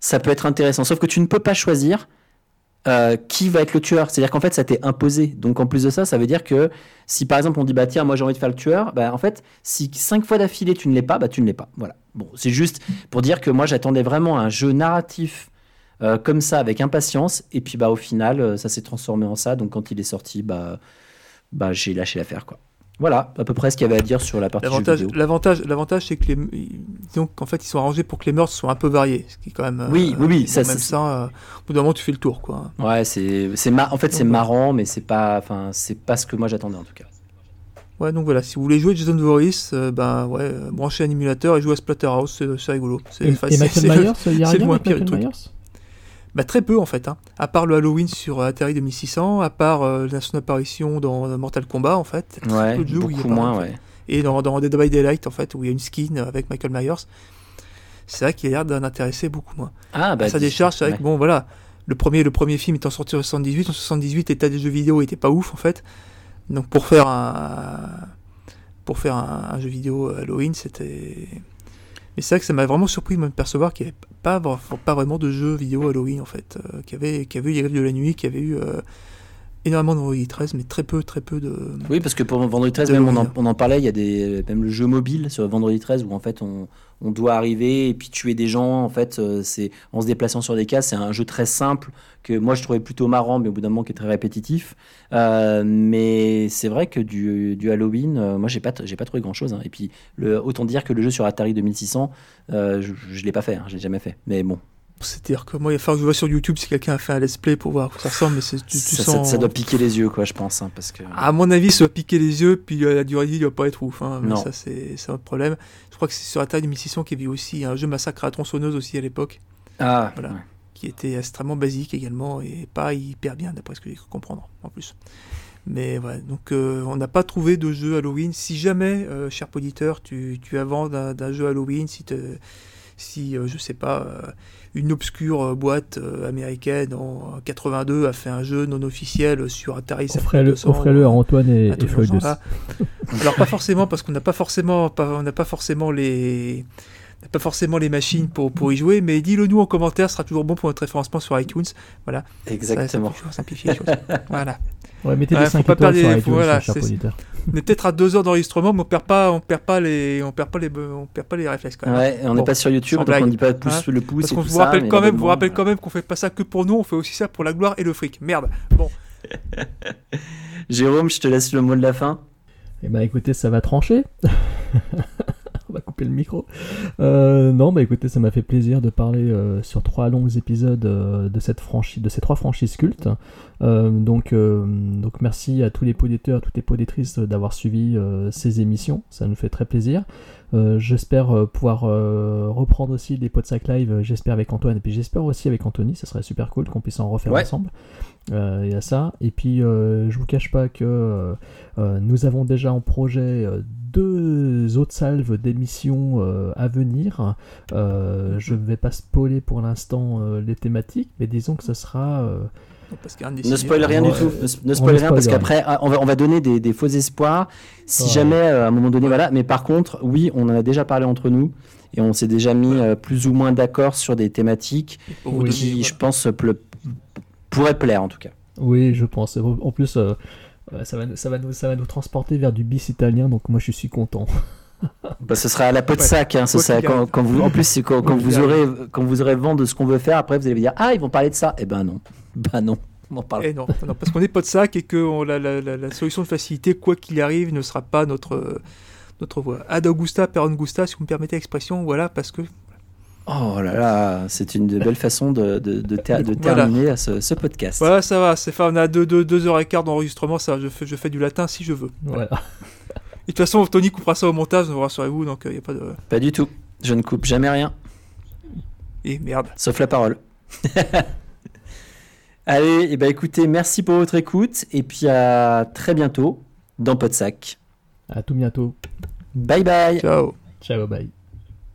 ça peut être intéressant. Sauf que tu ne peux pas choisir euh, qui va être le tueur. C'est-à-dire qu'en fait ça t'est imposé. Donc en plus de ça, ça veut dire que si par exemple on dit bah tiens moi j'ai envie de faire le tueur, bah en fait si cinq fois d'affilée tu ne l'es pas, bah tu ne l'es pas. Voilà. Bon, c'est juste pour dire que moi j'attendais vraiment un jeu narratif euh, comme ça avec impatience et puis bah au final euh, ça s'est transformé en ça donc quand il est sorti bah bah j'ai lâché l'affaire quoi voilà à peu près ce qu'il y avait à dire sur la partie jeux L'avantage, vidéo l'avantage, l'avantage, c'est que les, disons qu'en fait, ils sont arrangés pour que les meurtres soient un peu variés, ce qui est quand même. Oui, oui, oui, ça, ça, même ça, euh, au bout d'un moment, tu fais le tour, quoi. ouais c'est c'est mar- en fait c'est Donc, marrant mais c'est pas enfin c'est pas ce que moi j'attendais en tout cas Ouais, donc voilà, si vous voulez jouer Jason Voorhees, euh, ben ouais, euh, branchez un émulateur et jouez à Splatterhouse, c'est, c'est rigolo. C'est, Et, et c'est- Michael Myers, il y a c'est rien le moins pire truc. Myers? Bah très peu en fait, hein. à part le Halloween sur Atari 2600, à part euh, la- son apparition dans euh, Mortal Kombat en fait. Ouais, peu de jeux beaucoup moins, ouais. Et dans, dans Dead by Daylight en fait, où il y a une skin avec Michael Myers, c'est vrai qu'il a l'air d'en intéresser beaucoup moins. Ah, bah, dis- décharge, c'est vrai ouais. que bon voilà, le premier, le premier film étant sorti en 78. En 78, l'état des jeux vidéo était pas ouf en fait. Donc pour faire un, pour faire un, un jeu vidéo Halloween, c'était. Mais c'est vrai que ça m'a vraiment surpris de me percevoir qu'il n'y avait pas, pas vraiment de jeux vidéo Halloween en fait. Euh, qu'il y avait, y eu les Griffes de la nuit, qu'il y avait eu euh, énormément de Vendredi 13, mais très peu, très peu de. Oui, parce que pour Vendredi 13, de même on en, Halloween. on en parlait, il y a des, même le jeu mobile sur Vendredi 13 où en fait on, on doit arriver et puis tuer des gens. En fait, euh, c'est en se déplaçant sur des cases. C'est un jeu très simple que moi je trouvais plutôt marrant, mais au bout d'un moment qui est très répétitif. Euh, mais c'est vrai que du, du Halloween, euh, moi j'ai pas, j'ai pas trouvé grand chose. Et puis le, autant dire que le jeu sur Atari 2600, euh, je, je l'ai pas fait, hein, je l'ai jamais fait. Mais bon, C'est-à-dire que moi, il va falloir que je vois sur YouTube si quelqu'un a fait un let's play pour voir à quoi ça ressemble, mais tu, tu ça, ça- sens. ça doit piquer les yeux, quoi, je pense, hein, parce que. À mon avis, ça va piquer les yeux, puis euh, la durée de vie ne va pas être ouf. Hein, mais Non. ça, c'est, un problème. Je crois que c'est sur Atari 2600 qu'il y avait aussi un jeu Massacre à la tronçonneuse aussi à l'époque, Ah, Voilà. ouais. qui était extrêmement basique également et pas hyper bien d'après ce que j'ai cru comprendre en plus. Mais voilà, donc euh, on n'a pas trouvé de jeu Halloween. Si jamais, euh, cher auditeur, tu, tu as vent d'un, jeu Halloween, si, te, si euh, je sais pas, euh, une obscure euh, boîte américaine en 82 a fait un jeu non officiel sur Atari Offrez-le 5200, offrez-le à Antoine et, à et voilà. Alors pas forcément parce qu'on n'a pas forcément, pas- on n'a pas forcément les, pas forcément les machines pour, pour y jouer, mais dis-le nous en commentaire, ce sera toujours bon pour notre référencement sur iTunes. Voilà. Ça, Exactement. Ça, toujours simplifier les choses. voilà. Ouais, mettez Ouais, des faut 5 pas étoiles perdre sur les- iTunes, faut- voilà, cher c'est- auditeur. On est peut-être à deux heures d'enregistrement, mais on perd pas, on perd pas les, on perd pas les, on perd pas les réflexes quand même. Ouais, on n'est Bon, pas sur YouTube, donc on blague. dit pas pouce Hein le pouce Parce qu'on vous ça. rappelle quand même, vous l'abonnement, rappelle quand même qu'on fait pas ça que pour nous, on fait aussi ça pour la gloire et le fric. Merde. Bon. Jérôme, je te laisse le mot de la fin. Eh ben écoutez, ça va trancher. Couper le micro. Euh, non, bah écoutez, ça m'a fait plaisir de parler euh, sur trois longs épisodes euh, de cette franchise, de ces trois franchises cultes. Donc, donc merci à tous les poditeurs, toutes les poditrices d'avoir suivi ces émissions. Ça nous fait très plaisir. J'espère pouvoir reprendre aussi des Podsac Live, euh, j'espère avec Antoine, et puis j'espère aussi avec Anthony, ça serait super cool qu'on puisse en refaire Ouais. ensemble. Euh, y a ça. Et puis, euh, je vous cache pas que euh, nous avons déjà en projet deux autres salves d'émissions euh, à venir. Euh, je ne vais pas spoiler pour l'instant euh, les thématiques, mais disons que ce sera. euh, Ne spoil rien du tout. Ne, spoil rien spoil parce qu'après, ah, on va, on va donner des, des faux espoirs. Si Ouais. jamais, euh, à un moment donné, voilà. Mais par contre, oui, on en a déjà parlé entre nous et on s'est déjà mis euh, plus ou moins d'accord sur des thématiques Oui. qui, je pense, pourraient plaire en tout cas. Oui, je pense. En plus, euh, ça, va, nous- ça, va nous, ça va nous transporter vers du bis italien, donc moi je suis content. Bah, ce sera à la peau de sac. Hein, ce sera quand, vous, en plus, quand, vous aurez quand vous aurez vent de ce qu'on veut faire. Après, vous allez vous dire ah, ils vont parler de ça. Eh ben non. Bah non. On en parle. Eh non, non, parce qu'on n'est pas de sac et que on- la, la- la- la solution de facilité, quoi qu'il arrive, ne sera pas notre, euh, notre voie. Ad Augusta, per Angusta, si vous me permettez l'expression, voilà, parce que Oh là là, c'est une belle façon de, de, de, ter- de Voilà. terminer ce, ce podcast. voilà, ça va, c'est fait, on a deux, deux, deux heures et quart d'enregistrement, ça, je fais, je fais du latin si je veux. Voilà. Et de toute façon, Tony coupera ça au montage, vous rassurez-vous, donc il n'y a pas de. Pas du tout. Je ne coupe jamais rien, Et merde. sauf la parole. Allez, et ben écoutez, merci pour votre écoute et puis à très bientôt dans Podsac. À tout bientôt. Bye bye. Ciao. Ciao, bye.